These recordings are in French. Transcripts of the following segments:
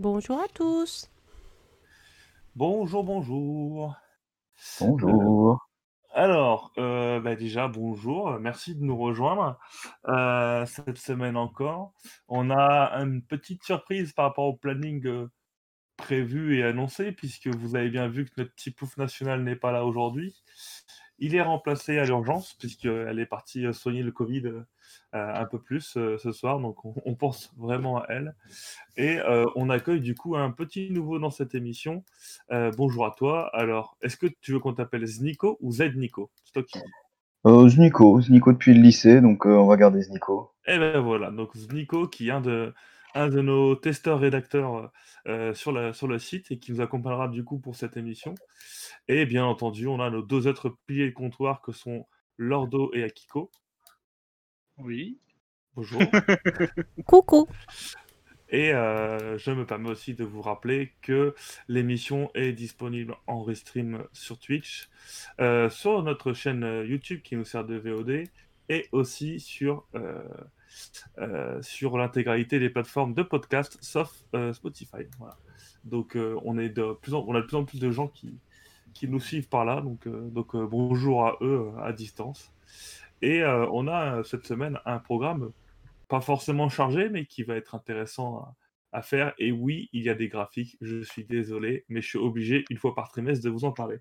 Bonjour à tous. Bonjour, bonjour. Bonjour. Alors, euh, bah déjà, bonjour, merci de nous rejoindre euh, cette semaine encore. On a une petite surprise par rapport au planning euh, prévu et annoncé, puisque vous avez bien vu que notre petit pouf national n'est pas là aujourd'hui. Il est remplacé à l'urgence, puisqu'elle est partie euh, soigner le Covid euh, un peu plus euh, ce soir, donc on, on pense vraiment à elle. Et euh, on accueille du coup un petit nouveau dans cette émission. Euh, bonjour à toi. Alors, est-ce que tu veux qu'on t'appelle Znico ou Z-Nico C'est toi qui. Euh, depuis le lycée, donc euh, on va garder Znico. Et ben voilà, donc Znico qui est un de, un de nos testeurs-rédacteurs euh, sur, la, sur le site et qui nous accompagnera du coup pour cette émission. Et bien entendu, on a nos deux autres piliers de comptoir que sont Lordo et Akiko. Oui. Bonjour. Coucou. Et euh, je me permets aussi de vous rappeler que l'émission est disponible en restream sur Twitch, euh, sur notre chaîne euh, YouTube qui nous sert de VOD, et aussi sur, euh, euh, sur l'intégralité des plateformes de podcast, sauf euh, Spotify. Donc euh, on, est de plus en, a de plus en plus de gens qui, qui nous suivent par là, donc, euh, euh, bonjour à eux euh, à distance. Et euh, on a euh, cette semaine un programme pas forcément chargé, mais qui va être intéressant à, à faire. Et oui, il y a des graphiques, je suis désolé, mais je suis obligé, une fois par trimestre, de vous en parler.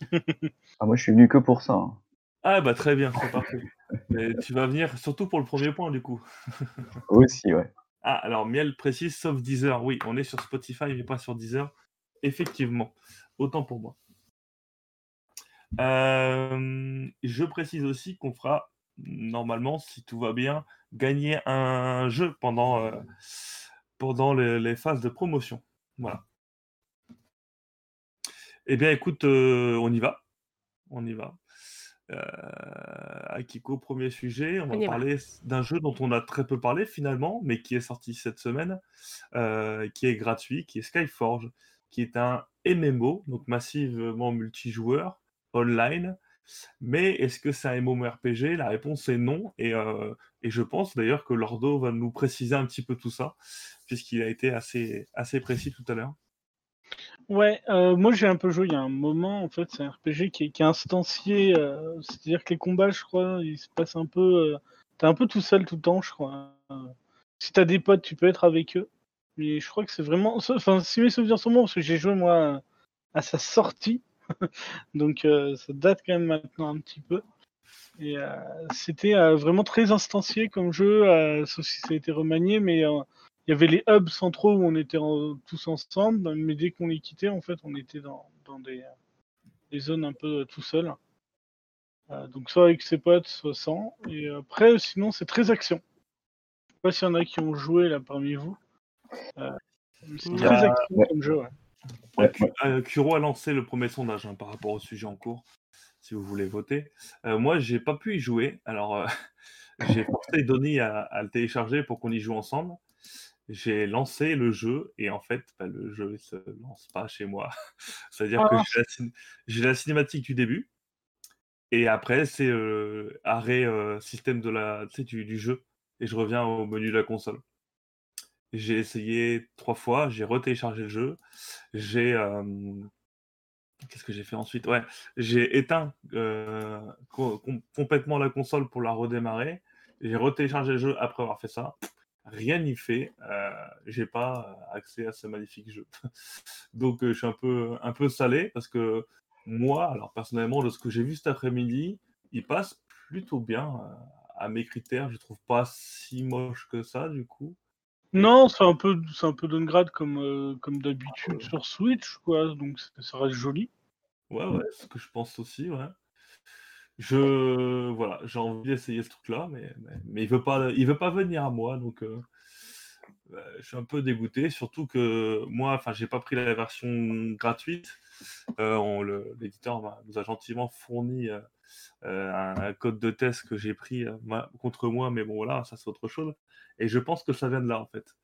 Ah, moi je suis venu que pour ça. hein. Ah bah très bien, c'est parfait. Mais tu vas venir surtout pour le premier point, du coup. Aussi, ouais. Ah, alors Miel précise, sauf Deezer. Oui, on est sur Spotify, mais pas sur Deezer. Effectivement, autant pour moi. Euh, je précise aussi qu'on fera, normalement, si tout va bien, gagner un jeu pendant, euh, pendant les, les phases de promotion. Voilà. Eh bien, écoute, euh, on y va. On y va. Euh, Akiko, premier sujet, on On va y va. parler d'un jeu dont on a très peu parlé finalement, mais qui est sorti cette semaine, euh, qui est gratuit, qui est Skyforge, qui est un MMO, donc massivement multijoueur, online. Mais est-ce que c'est un MMORPG La réponse est non, et, euh, et je pense d'ailleurs que Lordo va nous préciser un petit peu tout ça, puisqu'il a été assez, assez précis tout à l'heure. Ouais, euh, moi j'ai un peu joué il y a un moment, en fait, c'est un RPG qui est, qui instancié, euh, c'est-à-dire que les combats, je crois, ils se passent un peu. euh, T'es un peu tout seul tout le temps, je crois. Si t'as des potes, tu peux être avec eux. Mais je crois que c'est vraiment. Enfin, si mes souvenirs sont bons, parce que j'ai joué moi à sa sortie, donc ça date quand même maintenant un petit peu. Et c'était vraiment très instancié comme jeu, sauf si ça a été remanié, mais il y avait les hubs centraux où on était en- tous ensemble, mais dès qu'on les quittait, en fait, on était dans, dans des, des zones un peu euh, tout seul. Euh, donc soit avec ses potes, soit sans. Et après, sinon, c'est très action. Je sais pas s'il y en a qui ont joué là parmi vous. Euh, c'est très a- action ouais. comme jeu, ouais. Kuro a lancé le premier sondage hein, par rapport au sujet en cours, si vous voulez voter. Euh, moi, j'ai pas pu y jouer, alors euh, j'ai forcé Donny à, à le télécharger pour qu'on y joue ensemble. J'ai lancé le jeu et en fait, bah, le jeu se lance pas chez moi. C'est-à-dire que Ah. j'ai la, cin- j'ai la cinématique du début et après c'est euh, arrêt euh, système de la, du, du jeu et je reviens au menu de la console. J'ai essayé trois fois, j'ai retéléchargé le jeu, j'ai euh, Qu'est-ce que j'ai fait ensuite? Ouais, j'ai éteint euh, co- com- complètement la console pour la redémarrer. J'ai retéléchargé le jeu après avoir fait ça. Rien n'y fait. Euh, j'ai pas euh, accès à ce magnifique jeu. Donc euh, je suis un peu, un peu salé parce que moi, alors personnellement, de ce que j'ai vu cet après-midi, il passe plutôt bien à mes critères. Je trouve pas si moche que ça du coup. Non, c'est un peu, c'est un peu downgrade comme, euh, comme d'habitude sur Switch, quoi. Donc ça ça reste joli. Ouais, ouais, ce que je pense aussi, ouais. Je voilà, j'ai envie d'essayer ce truc-là, mais, mais, mais il veut pas, il veut pas venir à moi, donc euh, euh, je suis un peu dégoûté. Surtout que moi, enfin, j'ai pas pris la version gratuite. Euh, L'éditeur nous a gentiment fourni euh, un, un code de test que j'ai pris ma- contre moi, mais bon voilà, ça c'est autre chose. Et je pense que ça vient de là en fait.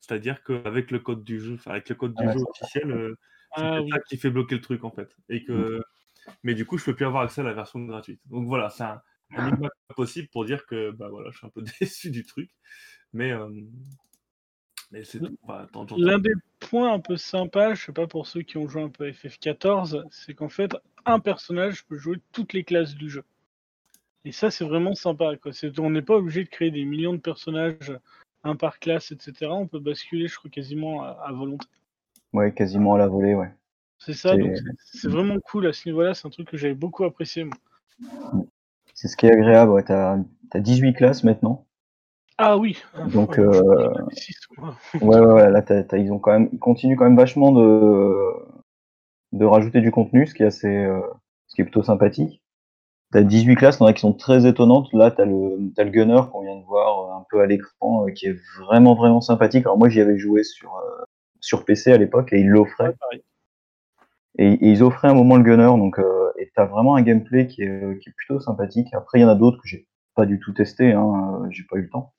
C'est-à-dire qu'avec le code du jeu, avec le code du jeu officiel, c'est Ah oui. ça qui fait bloquer le truc en fait. Et que mais du coup, je peux plus avoir accès à la version gratuite. Donc voilà, c'est un, un minimum possible pour dire que bah voilà, je suis un peu déçu du truc. Mais, euh, mais c'est. Bah, L'un des point un peu sympa, je sais pas pour ceux qui ont joué un peu à FF14, c'est qu'en fait, un personnage peut jouer toutes les classes du jeu. Et ça, c'est vraiment sympa. Quoi. C'est- on n'est pas obligé de créer des millions de personnages, un par classe, etc. On peut basculer, je crois, quasiment à, à volonté. Ouais, quasiment à la volée, ouais. C'est ça, C'est- donc c'est- c'est vraiment cool à ce niveau-là. C'est un truc que j'avais beaucoup apprécié. moi. C'est ce qui est agréable, ouais. T'as as 18 classes maintenant. Ah oui. Donc, euh. Ouais, ouais, ouais, là, ils ont quand même, ils continuent quand même vachement de, de rajouter du contenu, ce qui est assez, euh, ce qui est plutôt sympathique. T'as 18 classes, il y en a qui sont très étonnantes. Là, t'as le, t'as le gunner qu'on vient de voir euh, un peu à l'écran, euh, qui est vraiment, vraiment sympathique. Alors moi, j'y avais joué sur, euh, sur PC à l'époque et ils l'offraient. Ouais. Et, et ils offraient un moment le gunner, donc euh, et t'as vraiment un gameplay qui est, euh, qui est plutôt sympathique. Après, il y en a d'autres que j'ai pas du tout testé, hein, euh, j'ai pas eu le temps.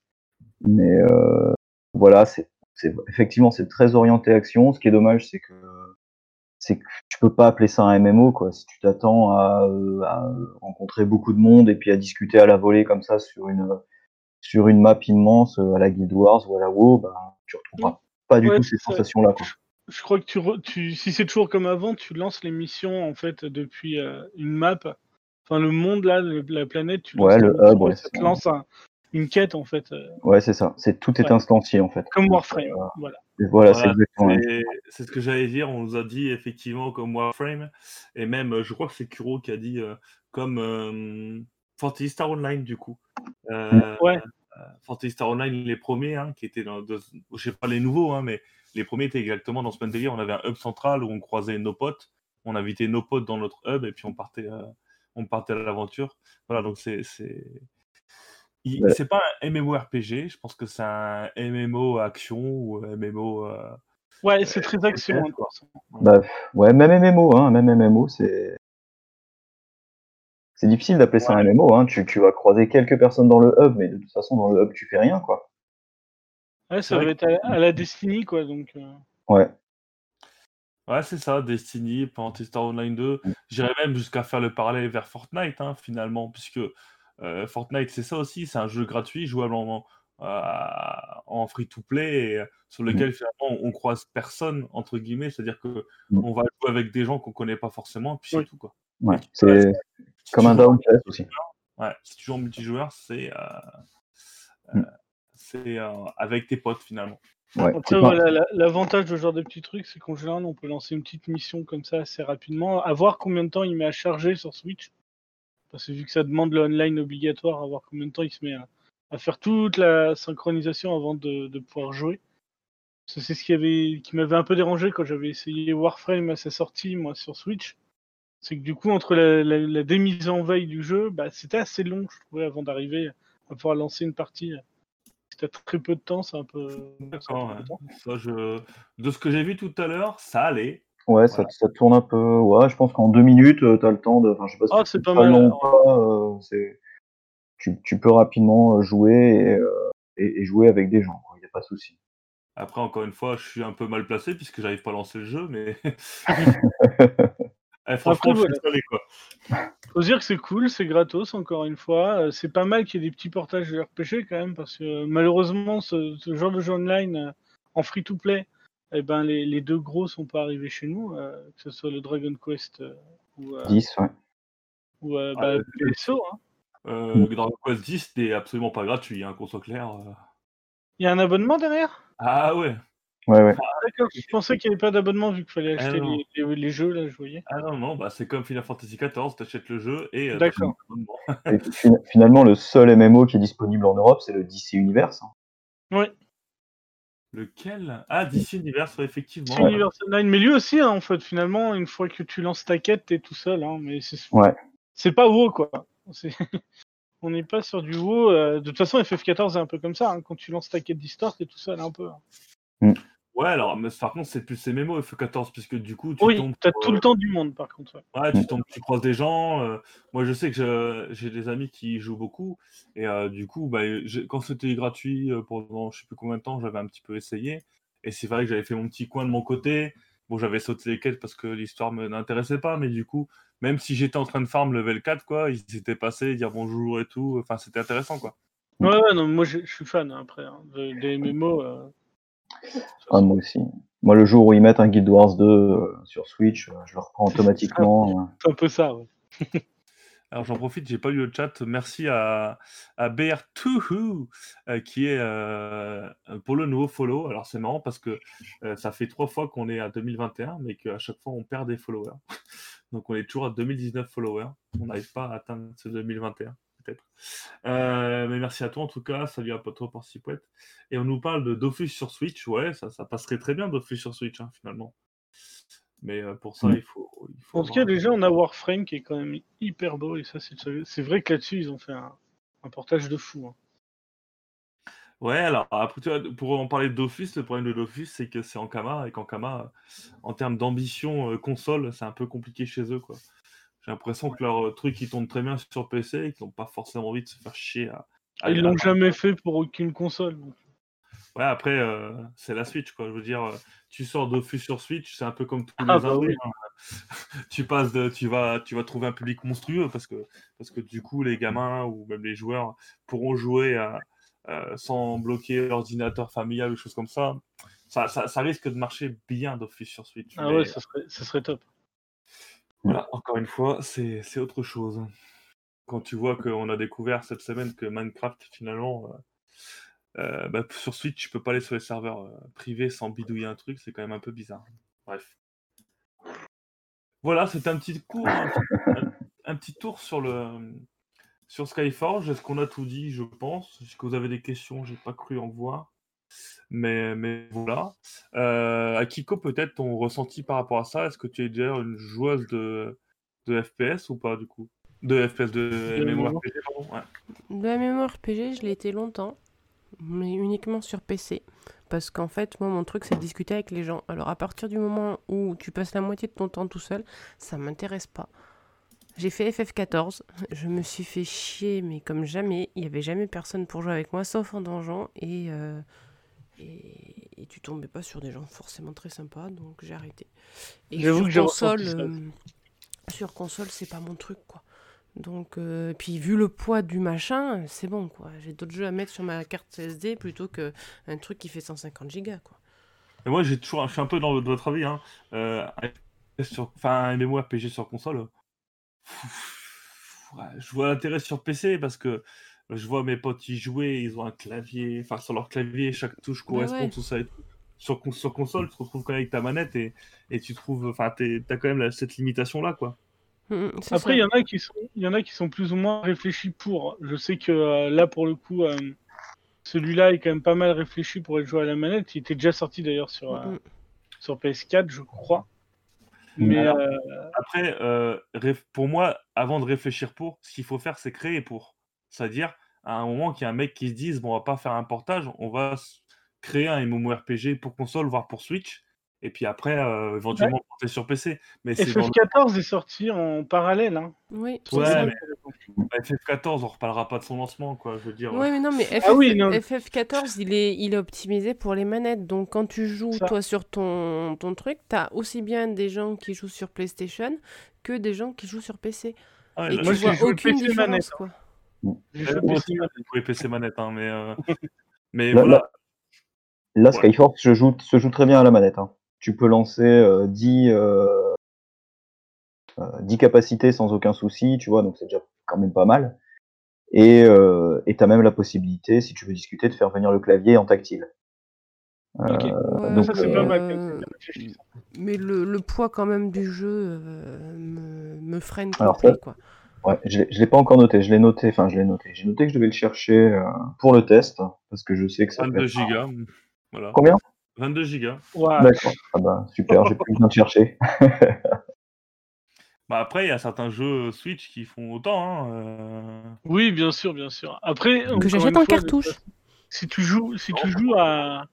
Mais euh, voilà, c'est c'est effectivement c'est très orienté action. Ce qui est dommage, c'est que c'est que tu peux pas appeler ça un MMO quoi. Si tu t'attends à, euh, à rencontrer beaucoup de monde et puis à discuter à la volée comme ça sur une sur une map immense à la Guild Wars ou à la WoW, ben tu retrouveras pas du Ouais, tout ces sensations là quoi. Je crois que tu, re- tu si c'est toujours comme avant, tu lances les missions en fait depuis euh, une map. Enfin, le monde là, le- la planète, tu Ouais, lances le la mission hub, ouais, et ça te c'est- lance un- une quête en fait, euh, Ouais, c'est ça. C'est tout est Ouais. instancié en fait. comme Warframe. Euh, Voilà. Et voilà, c'est Voilà, ce que j'allais dire. On nous a dit effectivement comme Warframe, et même je crois que c'est Kuro qui a dit euh, comme euh, Fantasy Star Online du coup. Euh, Ouais. euh, Fantasy Star Online, les premiers, hein, qui étaient dans, de- je sais pas les nouveaux, hein, mais les premiers étaient exactement dans ce même délire. On avait un hub central où on croisait nos potes, on invitait nos potes dans notre hub et puis on partait, euh, on partait à l'aventure. Voilà, donc c'est c'est il- Ouais. c'est pas un MMORPG, je pense que c'est un MMO action ou MMO. euh, Ouais, c'est très action. Hein, quoi. Bah, ouais, même MMO, hein, même MMO, c'est. C'est difficile d'appeler ça un MMO, hein. Tu, tu vas croiser quelques personnes dans le hub, mais de toute façon, dans le hub, tu fais rien, quoi. Ouais, C'est ça va être à, à la Destiny quoi. Donc. euh, Ouais. Ouais, c'est ça, Destiny, Fantasy Star Online 2. Mm. J'irais même jusqu'à faire le parallèle vers Fortnite, hein, finalement, puisque euh, Fortnite, c'est ça aussi, c'est un jeu gratuit, jouable en, euh, en free-to-play, et, euh, sur lequel finalement on croise personne, entre guillemets, c'est-à-dire que Mm. on va jouer avec des gens qu'on connaît pas forcément, puis c'est Oui. tout, quoi. Ouais. Et C'est ouais, comme un Down aussi. Ouais, si tu joues en multijoueur, c'est euh, Mm. Euh, c'est euh, avec tes potes finalement. Ouais. L'avantage de ce genre de petits trucs, c'est qu'en général, on peut lancer une petite mission comme ça assez rapidement, à voir combien de temps il met à charger sur Switch. Parce que vu que ça demande le online obligatoire, à voir combien de temps il se met à, à faire toute la synchronisation avant de, de pouvoir jouer. C'est ce qui avait, qui m'avait un peu dérangé quand j'avais essayé Warframe à sa sortie, moi, sur Switch. C'est que du coup, entre la, la- la démise en veille du jeu, bah, c'était assez long, je trouvais, avant d'arriver à pouvoir lancer une partie. T'as très peu de temps, c'est un peu. D'accord, ouais. je... De ce que j'ai vu tout à l'heure, ça allait. Ouais, ça, ça tourne un peu. Ouais, je pense qu'en deux minutes, euh, t'as le temps de. Enfin, je sais pas si Ah, c'est pas mal, long pas. euh, c'est- tu, tu peux rapidement euh, jouer et, euh, et, et jouer avec des gens. Il n'y a pas de souci. Après, encore une fois, je suis un peu mal placé puisque j'arrive pas à lancer le jeu, mais Eh, franchement, je voilà. suis salé, quoi. Faut dire que c'est cool, c'est gratos encore une fois. Euh, C'est pas mal qu'il y ait des petits portages de RPG quand même, parce que euh, malheureusement, ce, ce genre de jeu online euh, en free-to-play, eh ben, les, les deux gros sont pas arrivés chez nous, euh, que ce soit le Dragon Quest euh, ou, euh, 10, ouais. ou euh, Ah, bah, le- PSO. hein. Euh, Dragon Quest 10 n'est absolument pas gratuit, hein, qu'on soit clair. Il y a un abonnement derrière? Ah ouais. Ouais, ouais. D'accord, je pensais qu'il n'y avait pas d'abonnement vu qu'il fallait Ah acheter les, les- les jeux, là, je voyais. Ah non, non, bah, c'est comme Final Fantasy XIV, t'achètes le jeu et. euh, D'accord. Et fin- finalement, le seul MMO qui est disponible en Europe, c'est le DC Universe. hein. Ouais, Lequel? Ah, DC Universe, effectivement. c'est Universal Online. Mais lui aussi, hein, en fait, finalement, une fois que tu lances ta quête, t'es tout seul. Hein, mais c'est Ouais. c'est pas WoW, quoi. C'est- On n'est pas sur du WoW. euh, De toute façon, FF14 est un peu comme ça. hein, Quand tu lances ta quête d'histoire, t'es tout seul un peu. hein. Ouais, alors, mais par contre, c'est plus MMO F14, puisque du coup, tu Oui, tombes. sur, tout euh, le temps du monde, par contre. ouais. Ouais, tu, tombes, tu croises des gens. euh, moi, je sais que j'ai des amis qui jouent beaucoup. Et euh, du coup, bah, quand c'était gratuit euh, pendant je sais plus combien de temps, j'avais un petit peu essayé. Et c'est vrai que j'avais fait mon petit coin de mon côté. Bon, j'avais sauté les quêtes parce que l'histoire me n'intéressait pas. Mais du coup, même si j'étais en train de farm level 4, quoi, ils s'étaient passés, dire bonjour et tout. Enfin, c'était intéressant, quoi. Ouais, ouais, non, moi je je suis fan hein, après. hein, de- des MMO. euh, Ah, moi aussi. Moi, le jour où ils mettent un Guild Wars 2 euh, sur Switch, euh, je le reprends automatiquement. C'est un peu ça, ouais. Alors j'en profite, j'ai pas lu le chat. Merci à, à BR2 euh, qui est euh, pour le nouveau follow. Alors c'est marrant parce que euh, ça fait trois fois qu'on est à 2021, mais qu'à chaque fois on perd des followers. Donc on est toujours à 2019 followers. On n'arrive pas à atteindre ce 2021 peut-être. Euh, mais merci à toi en tout cas. Salut à toi pour Sipouette. Et on nous parle de Dofus sur Switch. Ouais, ça, ça passerait très bien Dofus sur Switch hein, finalement. Mais euh, pour ça, Mm. il faut. Il faut En tout cas, déjà, on a Warframe qui est quand même hyper beau, et ça, c'est c'est vrai que là-dessus, ils ont fait un, un portage de fou. hein. Ouais, alors après, tu vois, pour en parler de Dofus, le problème de Dofus, c'est que c'est en Kama et qu'en Kama, en termes d'ambition euh, console, c'est un peu compliqué chez eux. quoi. J'ai l'impression que leur euh, truc, ils tournent très bien sur PC et qu'ils n'ont pas forcément envie de se faire chier à. à- Ils l'ont jamais fait pour aucune console. Ouais, après, euh, c'est la Switch, quoi. Je veux dire, euh, tu sors Dofus sur Switch, c'est un peu comme tous Ah, les bah indés, oui. hein. tu passes de, tu vas, tu vas trouver un public monstrueux parce que, parce que du coup, les gamins ou même les joueurs pourront jouer à- euh, sans bloquer l'ordinateur familial ou choses comme ça. Ça, ça. ça risque de marcher bien Dofus sur Switch. Ah mais ouais, ça serait, ça serait top. Voilà, encore une fois, c'est autre chose. Quand tu vois qu'on a découvert cette semaine que Minecraft, finalement, euh, euh, bah, sur Switch, tu peux pas aller sur les serveurs euh, privés sans bidouiller un truc, c'est quand même un peu bizarre. Bref. Voilà, c'était un petit cours, un petit tour sur le sur Skyforge. Est-ce qu'on a tout dit, je pense Est-ce que vous avez des questions? J'ai pas cru en voir. Mais, mais voilà. Euh, Akiko, peut-être ton ressenti par rapport à ça? Est-ce que tu es déjà une joueuse de, de FPS ou pas, du coup? De FPS, de De MMORPG, pardon ouais. De MMORPG, je l'ai été longtemps, mais uniquement sur PC. Parce qu'en fait, moi, mon truc, c'est de discuter avec les gens. Alors, à partir du moment où tu passes la moitié de ton temps tout seul, ça m'intéresse pas. J'ai fait FF14, je me suis fait chier, mais comme jamais. Il y avait jamais personne pour jouer avec moi, sauf en donjon. Et, euh, et, et tu tombais pas sur des gens forcément très sympas, donc j'ai arrêté. Et sur que j'ai console, euh, sur console, c'est pas mon truc, quoi. Donc, euh, puis vu le poids du machin, c'est bon, quoi. J'ai d'autres jeux à mettre sur ma carte SD plutôt que un truc qui fait 150 gigas, quoi. Et moi, j'ai toujours, je suis un peu dans, dans votre avis. Hein. Euh, sur, enfin, MMORPG sur console. ouais, je vois l'intérêt sur PC parce que je vois mes potes y jouer, ils ont un clavier, enfin sur leur clavier, chaque touche correspond, ouais. tout ça. Et tout. Sur, con- sur console, tu te retrouves quand même avec ta manette et, et tu trouves, enfin, t'as quand même la- cette limitation là, quoi. Mm, c'est Après, il y en a qui sont, il y en a qui sont plus ou moins réfléchis pour. Je sais que euh, là, pour le coup, euh, celui-là est quand même pas mal réfléchi pour être joué à la manette. Il était déjà sorti d'ailleurs sur, euh, Mm, sur PS4, je crois. Mais Alors, euh, Après, euh, pour moi, avant de réfléchir pour, ce qu'il faut faire, c'est créer pour. C'est-à-dire, à un moment qu'il y a un mec qui se dise, bon, on va pas faire un portage, on va créer un MMORPG pour console, voire pour Switch, et puis après, euh, éventuellement, porter sur PC. Mais c'est dans le... FF14 est sorti en parallèle. Hein. Oui, Ouais, mais FF14, on reparlera pas de son lancement, quoi, je veux dire. Ouais, mais non, mais FF, Ah oui, non. FF14, il est, il est optimisé pour les manettes. Donc, quand tu joues, Ça. toi, sur ton, ton truc, t'as aussi bien des gens qui jouent sur PlayStation que des gens qui jouent sur PC. Ah Et là, tu Moi, vois aucune PC différence, manette, quoi. Joué moi PC PC manette, hein, mais, euh, mais Là, voilà. là- là, Ouais. Skyforce se joue, se joue très bien à la manette. hein. Tu peux lancer euh, 10, euh, euh, 10 capacités sans aucun souci, tu vois, donc c'est déjà quand même pas mal. Et euh, tu as même la possibilité, si tu veux discuter, de faire venir le clavier en tactile. Ok. Ouais, donc, Ça, c'est mais, pas mal. euh, réfléchi, ça. mais le, le poids, quand même, du jeu euh, me, me freine Alors, complet, quoi. Ouais, je l'ai- je l'ai pas encore noté, je l'ai noté, enfin je l'ai noté. J'ai noté que je devais le chercher euh, pour le test, parce que je sais que ça peut 22 être- gigas. Voilà. Combien? 22 gigas. D'accord. Ah bah, super, j'ai plus besoin de chercher. Bah après, il y a certains jeux Switch qui font autant. Hein, euh, Oui, bien sûr, bien sûr. Après, Que j'achète en cartouche. Si tu joues, si tu joues à,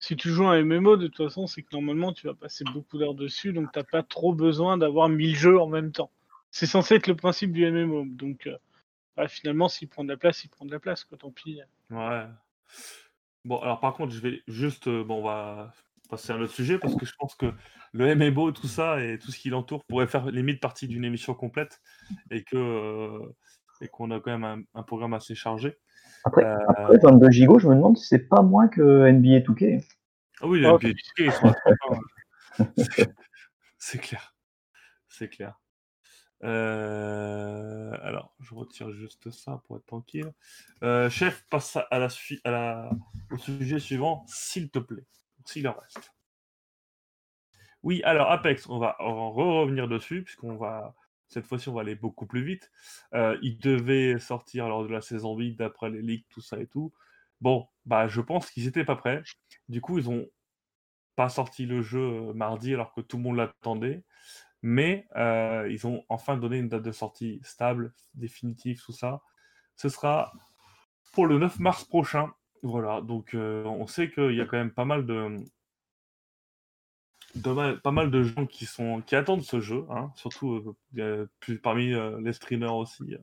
si tu joues à un MMO, de toute façon, c'est que normalement, tu vas passer beaucoup d'heures dessus, donc t'as pas trop besoin d'avoir 1000 jeux en même temps. C'est censé être le principe du MMO, donc euh, bah, finalement, s'il prend de la place, il prend de la place, quoi. Tant pis. Ouais. Bon, alors par contre, je vais juste. euh, bon, on va passer à un autre sujet parce que je pense que le MMO, tout ça et tout ce qui l'entoure pourrait faire limite partie d'une émission complète et que. euh, et qu'on a quand même un, un programme assez chargé. Après, Euh, après 22 gigots, je me demande si c'est pas moins que NBA 2K. Ah oui, les Oh. NBA 2K, ils sont à 30 ans. C'est clair. C'est clair. Euh, Alors, je retire juste ça pour être tranquille. Euh, chef, passe à la, au sujet suivant, s'il te plaît. S'il en reste. Oui, alors Apex, on va en revenir dessus, puisqu'on va. Cette fois-ci, on va aller beaucoup plus vite. Euh, il devait sortir lors de la saison 8, d'après les leaks, tout ça et tout. Bon, bah, je pense qu'ils étaient pas prêts. Du coup, ils ont pas sorti le jeu euh, mardi alors que tout le monde l'attendait. Mais euh, ils ont enfin donné une date de sortie stable, définitive, tout ça. Ce sera pour le 9 mars prochain. Voilà, donc euh, on sait qu'il y a quand même pas mal de, pas mal de gens qui sont qui attendent ce jeu, hein, surtout euh, parmi les streamers aussi.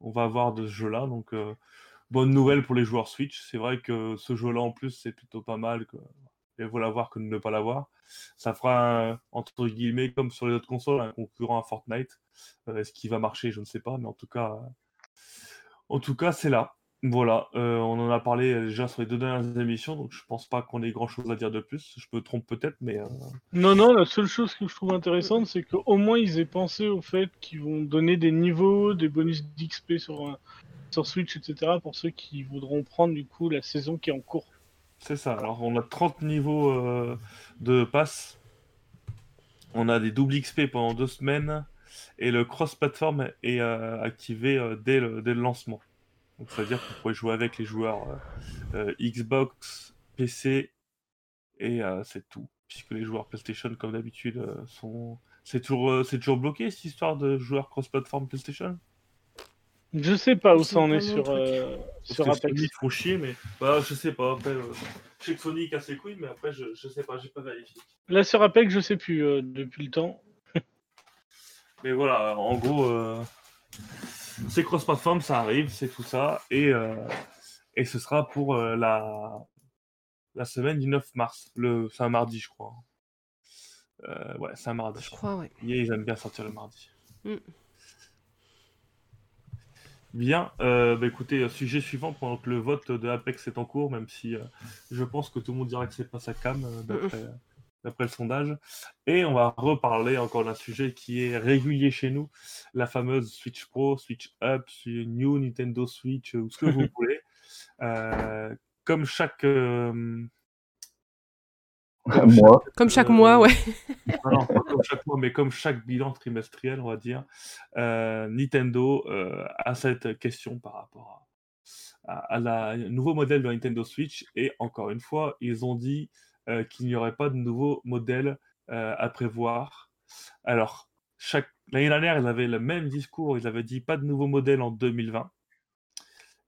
on va avoir de ce jeu-là, donc bonne nouvelle pour les joueurs Switch. C'est vrai que ce jeu-là en plus c'est plutôt pas mal. Et vaut l'avoir que de ne pas l'avoir. Ça fera entre guillemets comme sur les autres consoles un concurrent à Fortnite. Euh, Est-ce qu'il va marcher? Je ne sais pas, mais en tout cas, en tout cas c'est là. Voilà, euh, on en a parlé euh, déjà sur les deux dernières émissions, donc je pense pas qu'on ait grand chose à dire de plus. Je me trompe peut-être, mais euh, Non, non, la seule chose que je trouve intéressante, c'est qu'au moins ils aient pensé au fait qu'ils vont donner des niveaux, des bonus d'XP sur, sur Switch, etc. pour ceux qui voudront prendre du coup la saison qui est en cours. C'est ça. Alors on a 30 niveaux euh, de pass, on a des doubles XP pendant deux semaines, et le cross-platform est euh, activé euh, dès, le, lancement. Donc ça veut dire que vous pouvez jouer avec les joueurs Xbox, PC, et c'est tout. Puisque les joueurs PlayStation, comme d'habitude, sont. C'est toujours, c'est toujours bloqué cette histoire de joueurs cross-platform PlayStation? Je sais pas où ça en est sur, euh, sur Apex. Font chier, mais bah, je sais pas. Après, euh, je sais que Sony casse les couilles, mais après, je, je sais pas, j'ai pas vérifié. Là sur Apex, je sais plus euh, depuis le temps. Mais voilà, en gros, euh, c'est cross-platform, ça arrive, c'est tout ça. Et, euh, et ce sera pour euh, la, la semaine du 9 mars. Le, c'est un mardi, je crois. Euh, ouais, c'est un mardi. Je crois, ouais. Ils aiment bien sortir le mardi. Mm. Bien, euh, bah écoutez, sujet suivant, pendant que le vote de Apex est en cours, même si euh, je pense que tout le monde dira que c'est pas sa cam, euh, d'après, le sondage. Et on va reparler encore d'un sujet qui est régulier chez nous, la fameuse Switch Pro, Switch Up, New Nintendo Switch, ou ce que vous voulez. Euh, comme chaque... euh, Moi, Comme chaque Euh, mois, ouais. non, pas comme chaque mois, mais comme chaque bilan trimestriel, on va dire, euh, Nintendo euh, a cette question par rapport à, à, à la nouveau modèle de la Nintendo Switch. Et encore une fois, ils ont dit euh, qu'il n'y aurait pas de nouveau modèle euh, à prévoir. Alors, chaque... l'année dernière, ils avaient le même discours. Ils avaient dit pas de nouveau modèle en 2020.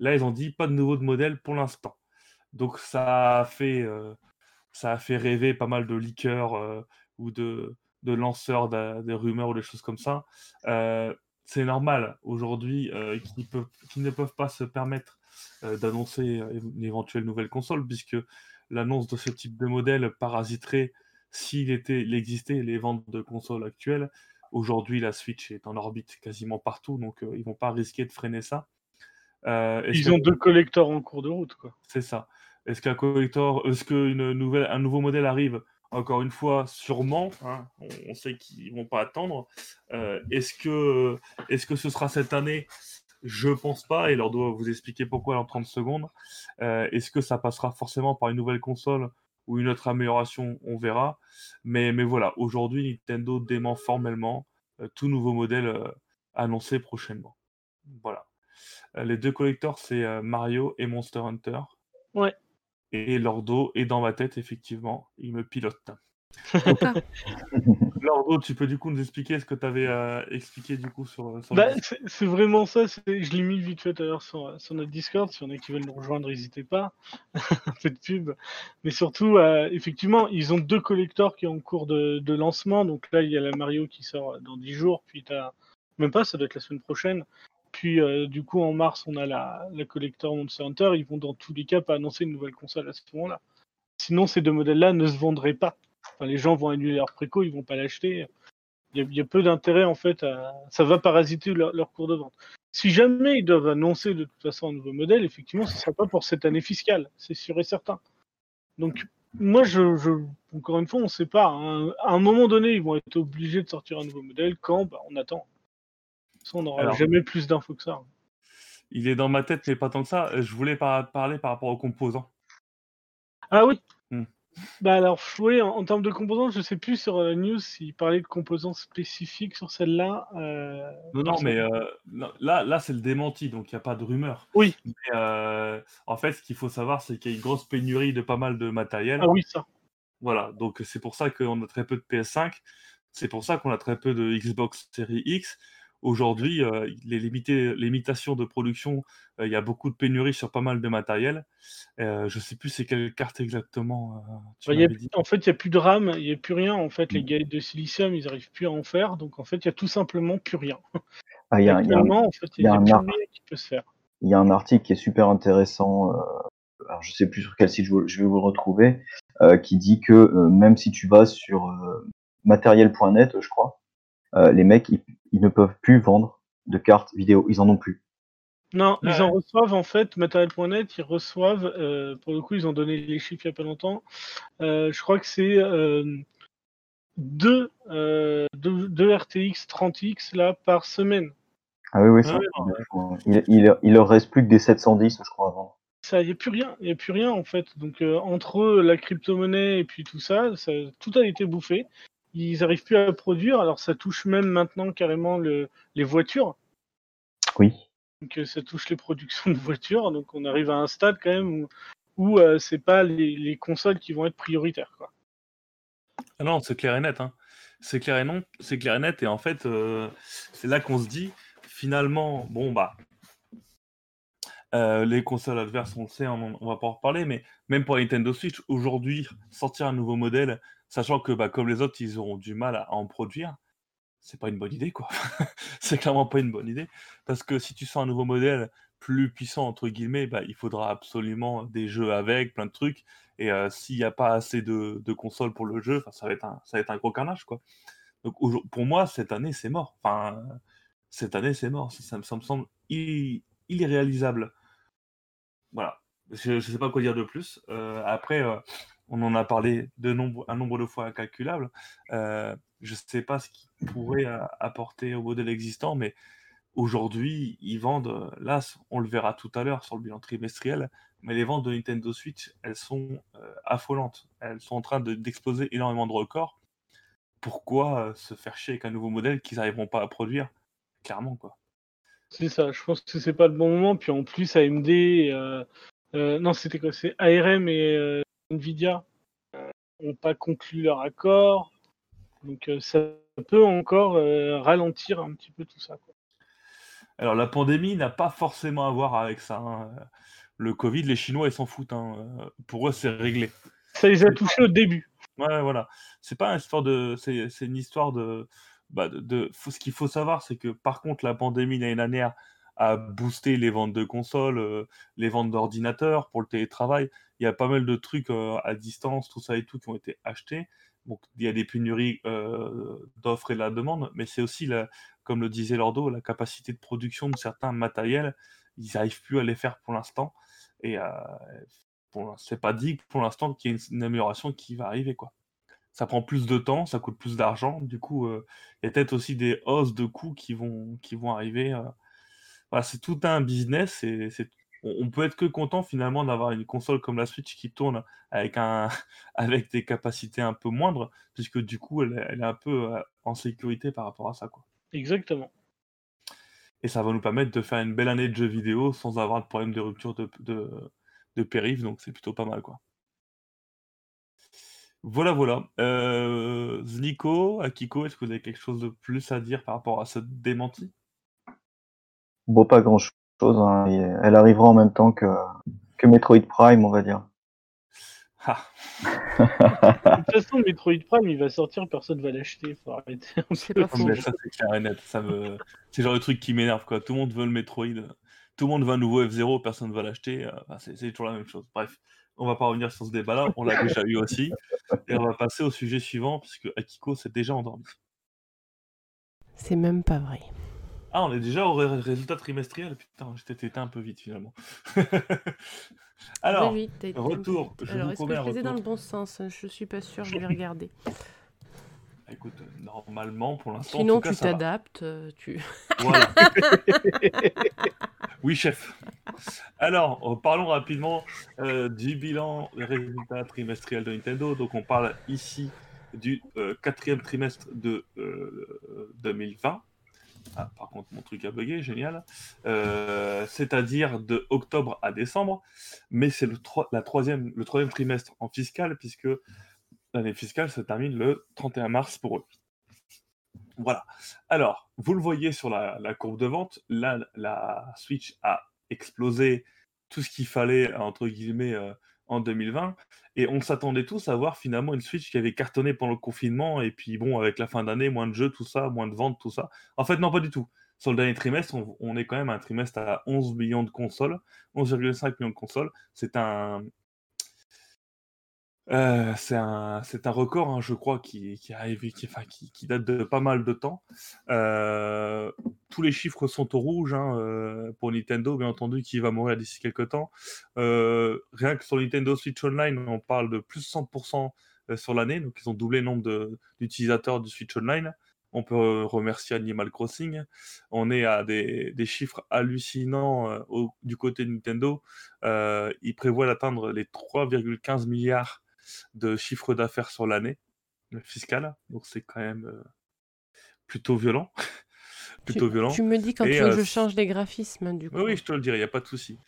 Là, ils ont dit pas de nouveau de modèle pour l'instant. Donc, ça a fait. Ça a fait rêver pas mal de leakers euh, ou de, de lanceurs de, des rumeurs ou des choses comme ça. Euh, c'est normal aujourd'hui euh, qu'ils ne peuvent pas se permettre euh, d'annoncer euh, une éventuelle nouvelle console, puisque l'annonce de ce type de modèle parasiterait, s'il était, il existait, les ventes de consoles actuelles. Aujourd'hui, la Switch est en orbite quasiment partout, donc ils vont pas risquer de freiner ça. Ils que- ont deux collecteurs en cours de route, quoi. c'est ça. Est-ce qu'un collector, est-ce qu'une nouvelle, un nouveau modèle arrive? Encore une fois, sûrement. hein, on, on sait qu'ils vont pas attendre. Euh, est-ce que, est-ce que ce sera cette année? Je pense pas. Et leur doit vous expliquer pourquoi en 30 secondes. Euh, est-ce que ça passera forcément par une nouvelle console ou une autre amélioration? On verra. Mais, mais voilà. Aujourd'hui, Nintendo dément formellement euh, tout nouveau modèle euh, annoncé prochainement. Voilà. Euh, les deux collectors, c'est euh, Mario et Monster Hunter. Ouais. Et Lordo est dans ma tête, effectivement. Il me pilote. Lordo, tu peux du coup nous expliquer ce que tu avais expliqué du coup sur, sur le Bah, disque c'est vraiment ça. c'est- Je l'ai mis vite fait d'ailleurs sur, sur notre Discord. Si on a qui veulent nous rejoindre, n'hésitez pas. Un peu de pub. Mais surtout, euh, effectivement, ils ont deux collecteurs qui sont en cours de, de lancement. Donc là, il y a la Mario qui sort dans 10 jours. Puis t'as même pas, ça doit être la semaine prochaine. Puis euh, du coup, en mars, on a la, collector Monster Hunter. Ils vont dans tous les cas pas annoncer une nouvelle console à ce moment-là. Sinon, ces deux modèles-là ne se vendraient pas. Enfin, les gens vont annuler leur préco, ils vont pas l'acheter. Il y, a- peu d'intérêt en fait à. Ça va parasiter leur, cours de vente. Si jamais ils doivent annoncer de toute façon un nouveau modèle, effectivement, ce ne sera pas pour cette année fiscale, c'est sûr et certain. Donc moi, je, je, encore une fois, on ne sait pas. hein. À un moment donné, ils vont être obligés de sortir un nouveau modèle. Quand? Bah, On attend. Ça, on n'aura jamais plus d'infos que ça. Il est dans ma tête, mais pas tant que ça. Euh, Je voulais par- parler par rapport aux composants. Ah oui Hmm. Bah alors, oui, en, en termes de composants, je sais plus sur la news s'il parlait de composants spécifiques sur celle-là. euh, Non, non, mais euh, là, là c'est le démenti, donc il n'y a pas de rumeur. Oui. Mais, euh, en fait, ce qu'il faut savoir, c'est qu'il y a une grosse pénurie de pas mal de matériel. Ah oui, ça. Voilà, donc c'est pour ça qu'on a très peu de PS5. C'est pour ça qu'on a très peu de Xbox Series X. Aujourd'hui, euh, les limité- limitations de production, euh, il y a beaucoup de pénuries sur pas mal de matériel. Euh, je sais plus c'est quelle carte exactement. euh, tu Bah, il y a- m'avais dit. en fait, il n'y a plus de RAM, il n'y a plus rien. En fait, les Mm. guides de silicium, ils n'arrivent plus à en faire. Donc, en fait, il n'y a tout simplement plus rien. Ah, il y a, il y a un- Actuellement, en fait, il il y n'y a a, un plus ar- rien qui peut se faire. il y a un article qui est super intéressant, euh, alors je sais plus sur quel site je, vous- je vais vous le retrouver, euh, qui dit que euh, même si tu vas sur euh, matériel.net, je crois, euh, les mecs, ils, ils ne peuvent plus vendre de cartes vidéo, ils en ont plus. Non, Ouais, ils en reçoivent, en fait, Matériel.net, ils reçoivent, euh, pour le coup, ils ont donné les chiffres il n'y a pas longtemps. Euh, je crois que c'est euh, deux, euh, deux, deux RTX 30X là, par semaine. Ah oui, oui, Ah ça. ouais, il, il, il leur reste plus que des 710, je crois, à vendre. Ça, il n'y a plus rien, il n'y a plus rien en fait. Donc euh, entre la crypto-monnaie et puis tout ça, ça, tout a été bouffé. Ils n'arrivent plus à produire, alors ça touche même maintenant carrément le, les voitures. Oui. Donc euh, ça touche les productions de voitures. Donc on arrive à un stade quand même où, où euh, c'est pas les, les consoles qui vont être prioritaires. Quoi. Ah non, c'est clair et net. hein. C'est clair et non, c'est clair et net. Et en fait, euh, c'est là qu'on se dit, finalement, bon bah, euh, les consoles adverses, on le sait, on, on va pas en reparler, mais même pour la Nintendo Switch, aujourd'hui, sortir un nouveau modèle, sachant que bah, comme les autres, ils auront du mal à, en produire, c'est pas une bonne idée, quoi. c'est clairement pas une bonne idée, parce que si tu sors un nouveau modèle plus puissant entre guillemets, bah, il faudra absolument des jeux avec, plein de trucs. Et euh, s'il n'y a pas assez de, consoles pour le jeu, ça va être un, gros carnage, pour moi, cette année, c'est mort. Cette année, c'est mort. Ça, me semble irréalisable. Voilà. Je ne sais pas quoi dire de plus. Euh, après, euh, on en a parlé de nombre, un nombre de fois incalculable. Euh, je ne sais pas ce qu'ils pourraient euh, apporter au modèle existant, mais aujourd'hui, ils vendent, euh, là, on le verra tout à l'heure sur le bilan trimestriel, mais les ventes de Nintendo Switch, elles sont affolantes. Elles sont en train de- d'exploser énormément de records. Pourquoi se faire chier avec un nouveau modèle qu'ils n'arriveront pas à produire? Clairement, quoi. C'est ça, je pense que c'est pas le bon moment. Puis en plus, AMD, non, c'était quoi? C'est ARM et Nvidia n'ont pas conclu leur accord. Donc euh, ça peut encore euh, ralentir un petit peu tout ça. quoi. Alors, la pandémie n'a pas forcément à voir avec ça. hein. Le Covid, les Chinois, ils s'en foutent. hein. Euh, Pour eux, c'est réglé. Ça les a touchés au début. Ouais, voilà. C'est pas une histoire de. C'est une histoire de. Bah, de, ce qu'il faut savoir, c'est que par contre, la pandémie l'année dernière a boosté les ventes de consoles, euh, les ventes d'ordinateurs pour le télétravail. Il y a pas mal de trucs euh, à distance, tout ça et tout, qui ont été achetés. Donc, il y a des pénuries euh, d'offres et de la demande, mais c'est aussi, comme le disait Lordo, la capacité de production de certains matériels. Ils n'arrivent plus à les faire pour l'instant. Et euh, c'est pas dit pour l'instant qu'il y ait une, amélioration qui va arriver, quoi ça prend plus de temps, ça coûte plus d'argent. Du coup, il y a peut-être aussi des hausses de coûts qui vont, qui vont arriver. Voilà, c'est tout un business. Et c'est, on, peut être que content finalement d'avoir une console comme la Switch qui tourne avec, un, avec des capacités un peu moindres, puisque du coup, elle, est- elle est un peu euh, en sécurité par rapport à ça. Quoi. Exactement. Et ça va nous permettre de faire une belle année de jeux vidéo sans avoir de problème de rupture de, de, de périph', donc c'est plutôt pas mal. quoi. Voilà, voilà. Euh, Znico, Akiko, est-ce que vous avez quelque chose de plus à dire par rapport à ce démenti? Bon, pas grand chose. hein. Elle arrivera en même temps que, que Metroid Prime, on va dire. Ah, De toute façon, Metroid Prime, il va sortir, personne va l'acheter. Faut arrêter. C'est pas faux. ça c'est clair et net. Ça me... C'est le genre de truc qui m'énerve. quoi. Tout le monde veut le Metroid. Tout le monde veut un nouveau F0, personne ne va l'acheter. euh, enfin, c'est c'est toujours la même chose. Bref, on va pas revenir sur ce débat-là. On l'a déjà eu aussi. Et on va passer au sujet suivant, puisque Akiko s'est déjà endormi. C'est même pas vrai. Ah, on est déjà au ré- résultat trimestriel? Putain, j'étais été un peu vite finalement. Alors, Oui, oui, retour. Je Alors, vous est-ce que je faisais dans le retour. bon sens? Je suis pas sûre, je vais regarder. Écoute, euh, normalement, pour l'instant, en Sinon, tout cas, tu ça t'adaptes. euh, Tu... Voilà. Oui, chef. Alors, euh, parlons rapidement euh, du bilan des résultats trimestriels de Nintendo. Donc, on parle ici du euh, quatrième trimestre de euh, 2020. Ah, par contre, mon truc a bugué, génial. Euh, C'est-à-dire de octobre à décembre, mais c'est le, troisième, le troisième trimestre en fiscal, puisque l'année fiscale se termine le 31 mars pour eux. Voilà. Alors, vous le voyez sur la, la courbe de vente, là, la Switch a explosé tout ce qu'il fallait, entre guillemets, euh, en 2020. Et on s'attendait tous à voir finalement une Switch qui avait cartonné pendant le confinement. Et puis, bon, avec la fin d'année, moins de jeux, tout ça, moins de ventes, tout ça. En fait, non, pas du tout. Sur le dernier trimestre, on, est quand même un trimestre à 11 millions de consoles, 11,5 millions de consoles. C'est un, euh, c'est un, record, hein, je crois, qui, qui date de pas mal de temps. Euh, tous les chiffres sont au rouge hein, euh, pour Nintendo, bien entendu, qui va mourir d'ici quelques temps. Rien que sur Nintendo Switch Online, on parle de plus de 100% euh, sur l'année, donc ils ont doublé le nombre d'utilisateurs du Switch Online. On peut remercier Animal Crossing. On est à des, chiffres hallucinants du côté de Nintendo. Ils prévoient d'atteindre les 3,15 milliards de chiffre d'affaires sur l'année fiscale. Donc c'est quand même euh, plutôt violent. plutôt tu, violent. tu me dis quand Et, tu veux que euh, je change les graphismes, du coup. Oui, oui, je te le dirai, il n'y a pas de souci.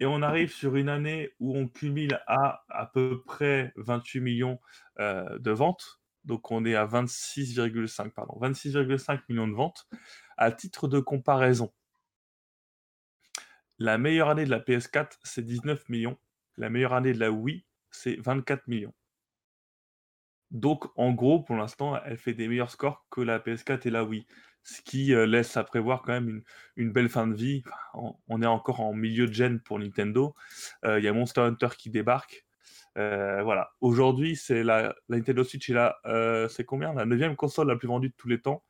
Et on arrive sur une année où on cumule à à peu près 28 millions euh, de ventes. Donc on est à 26,5 pardon, 26,5 millions de ventes. À titre de comparaison, la meilleure année de la PS4, c'est 19 millions. La meilleure année de la Wii, c'est 24 millions. Donc, en gros, pour l'instant, elle fait des meilleurs scores que la PS4 et la Wii. Ce qui euh, laisse à prévoir quand même une, belle fin de vie. On, est encore en milieu de gen pour Nintendo. Euh, Il y a Monster Hunter qui débarque. Euh, voilà. Aujourd'hui, c'est la, Nintendo Switch est la, c'est combien? La neuvième console la plus vendue de tous les temps.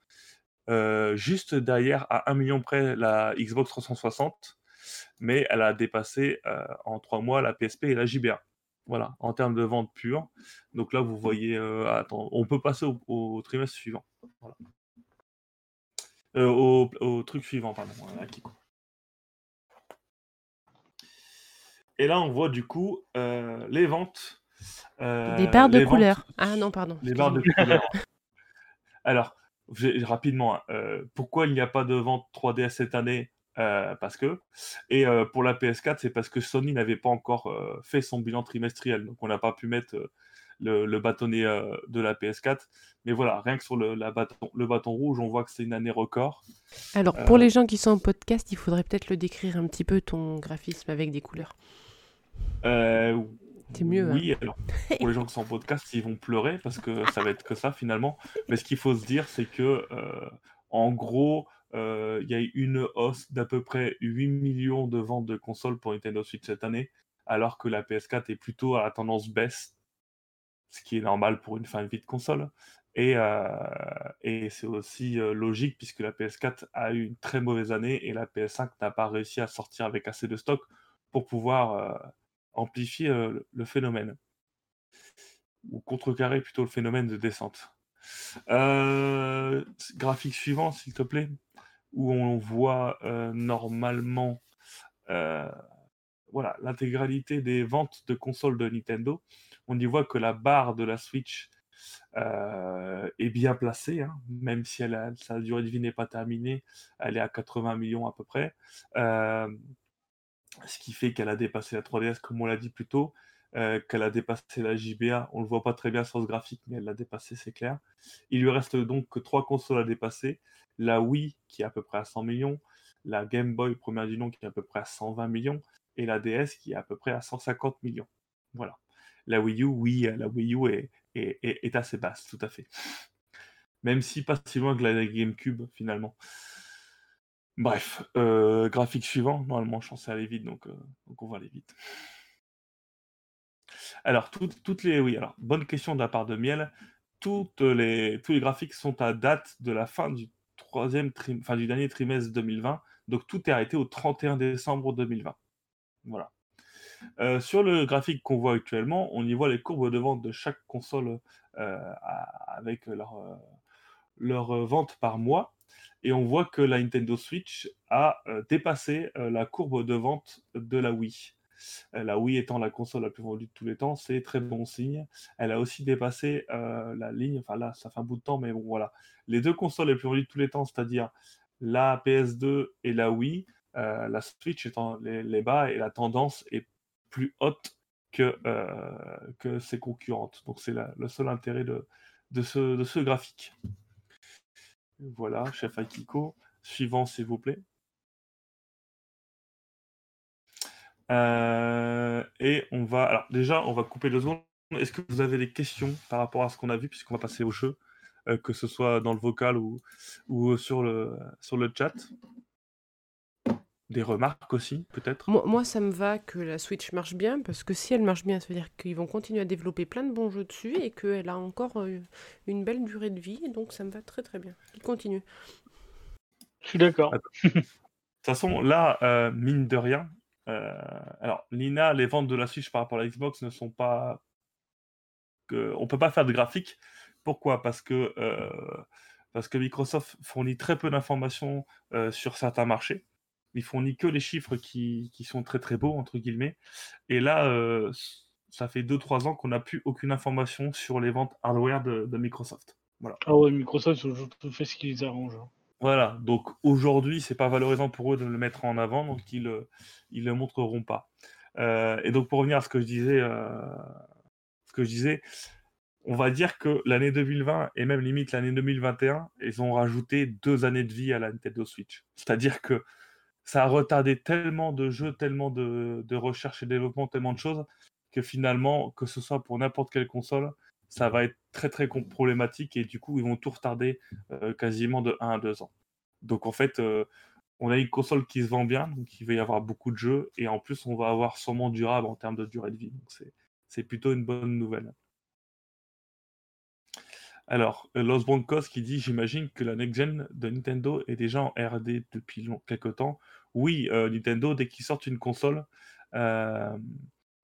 Juste derrière, à 1 million près, la Xbox 360. Mais elle a dépassé en 3 mois la PSP et la JBA. Voilà, en termes de vente pure. Donc là, vous voyez. euh, attends, on peut passer au, au trimestre suivant. Voilà. Euh, au, au truc suivant, pardon. Et là, on voit du coup euh, les ventes. Des barres de couleurs. Ah non, pardon. les barres de couleurs. Alors, rapidement, hein, pourquoi il n'y a pas de vente 3DS cette année Euh, Parce que. Et euh, pour la PS4, c'est parce que Sony n'avait pas encore euh, fait son bilan trimestriel. Donc, on n'a pas pu mettre le, le bâtonnet de la PS4. Mais voilà, rien que sur le, la bâton, le bâton rouge, on voit que c'est une année record. Alors, pour les gens qui sont en podcast, il faudrait peut-être le décrire un petit peu, ton graphisme avec des couleurs. C'est mieux, hein. Oui, alors, pour les gens qui sont en podcast, ils vont pleurer parce que ça va être que ça finalement. Mais ce qu'il faut se dire, c'est que, en gros, il y a eu une hausse d'à peu près 8 millions de ventes de consoles pour Nintendo Switch cette année, alors que la PS4 est plutôt à la tendance baisse, ce qui est normal pour une fin de vie de console. Et, euh, c'est aussi euh, logique puisque la PS4 a eu une très mauvaise année et la PS5 n'a pas réussi à sortir avec assez de stock pour pouvoir euh, amplifier euh, le- phénomène. Ou contrecarrer plutôt le phénomène de descente. Euh, graphique suivant, s'il te plaît, où on voit euh, normalement euh, voilà, l'intégralité des ventes de consoles de Nintendo. On y voit que la barre de la Switch euh, est bien placée, hein, même si sa durée de vie n'est pas terminée, elle est à 80 millions à peu près. Ce qui fait qu'elle a dépassé la 3DS, comme on l'a dit plus tôt, euh, qu'elle a dépassé la JBA. On ne le voit pas très bien sur ce graphique, mais elle l'a dépassé, c'est clair. Il lui reste donc que trois consoles à dépasser. La Wii, qui est à peu près à 100 millions, la Game Boy, première du nom, qui est à peu près à 120 millions, et la DS, qui est à peu près à 150 millions. Voilà. La Wii U, oui, la Wii U est- est assez basse, tout à fait. Même si pas si loin que la GameCube, finalement. Bref, euh, graphique suivant. Normalement, je suis censé aller vite, donc, euh, donc on va aller vite. Alors, toutes, les. Oui, alors, bonne question de la part de Miel. Toutes les, tous les graphiques sont à date de la fin du troisième trim- enfin, du dernier trimestre 2020. Donc tout est arrêté au 31 décembre 2020. Voilà. Euh, sur le graphique qu'on voit actuellement, on y voit les courbes de vente de chaque console euh, avec leur, euh, leur euh, vente par mois. Et on voit que la Nintendo Switch a dépassé la courbe de vente de la Wii. Euh, la Wii étant la console la plus vendue de tous les temps, c'est très bon signe. Elle a aussi dépassé euh, la ligne, enfin là, ça fait un bout de temps, mais bon, voilà. Les deux consoles les plus vendues de tous les temps, c'est-à-dire la PS2 et la Wii, euh, la Switch étant les, bas et la tendance est plus haute que, que ses concurrentes. Donc c'est le seul intérêt de, de ce graphique. Voilà, chef Akiko. Suivant, s'il vous plaît. Euh, et on va. Alors, déjà, on va couper deux secondes. Est-ce que vous avez des questions par rapport à ce qu'on a vu, puisqu'on va passer au jeu, euh, que ce soit dans le vocal ou, ou sur, le, sur le chat? Des remarques aussi, peut-être? Moi, moi, ça me va que la Switch marche bien, parce que si elle marche bien, ça veut dire qu'ils vont continuer à développer plein de bons jeux dessus et qu'elle a encore euh, une belle durée de vie, et donc ça me va très très bien. Ils continuent. Je suis d'accord. De toute façon, là, euh, mine de rien, euh, alors Lina, les ventes de la Switch par rapport à la Xbox ne sont pas. On peut pas faire de graphique. Pourquoi? Parce que euh, parce que Microsoft fournit très peu d'informations euh, sur certains marchés. Il fournit que les chiffres qui, qui sont très très beaux entre guillemets. Et là, euh, ça fait 2-3 ans qu'on n'a plus aucune information sur les ventes hardware de, Microsoft. Ah ouais, Microsoft, ils ont tout fait ce qui les arrange. hein. Voilà, donc aujourd'hui, c'est pas valorisant pour eux de le mettre en avant, donc ils le, ils le montreront pas. Euh, et donc pour revenir à ce que je disais, euh, ce que je disais, on va dire que l'année 2020 et même limite l'année 2021, ils ont rajouté deux années de vie à la Nintendo Switch. C'est-à-dire que ça a retardé tellement de jeux, tellement de, de recherche et développement, tellement de choses que finalement, que ce soit pour n'importe quelle console, ça va être très très problématique et du coup ils vont tout retarder euh, quasiment de 1 à 2 ans. Donc en fait, euh, on a une console qui se vend bien, donc il va y avoir beaucoup de jeux et en plus on va avoir sûrement durable en termes de durée de vie. Donc c'est, plutôt une bonne nouvelle. Alors, euh, Los Broncos qui dit J'imagine que la next-gen de Nintendo est déjà en RD depuis quelques temps. Oui, Nintendo, dès qu'ils sortent une console,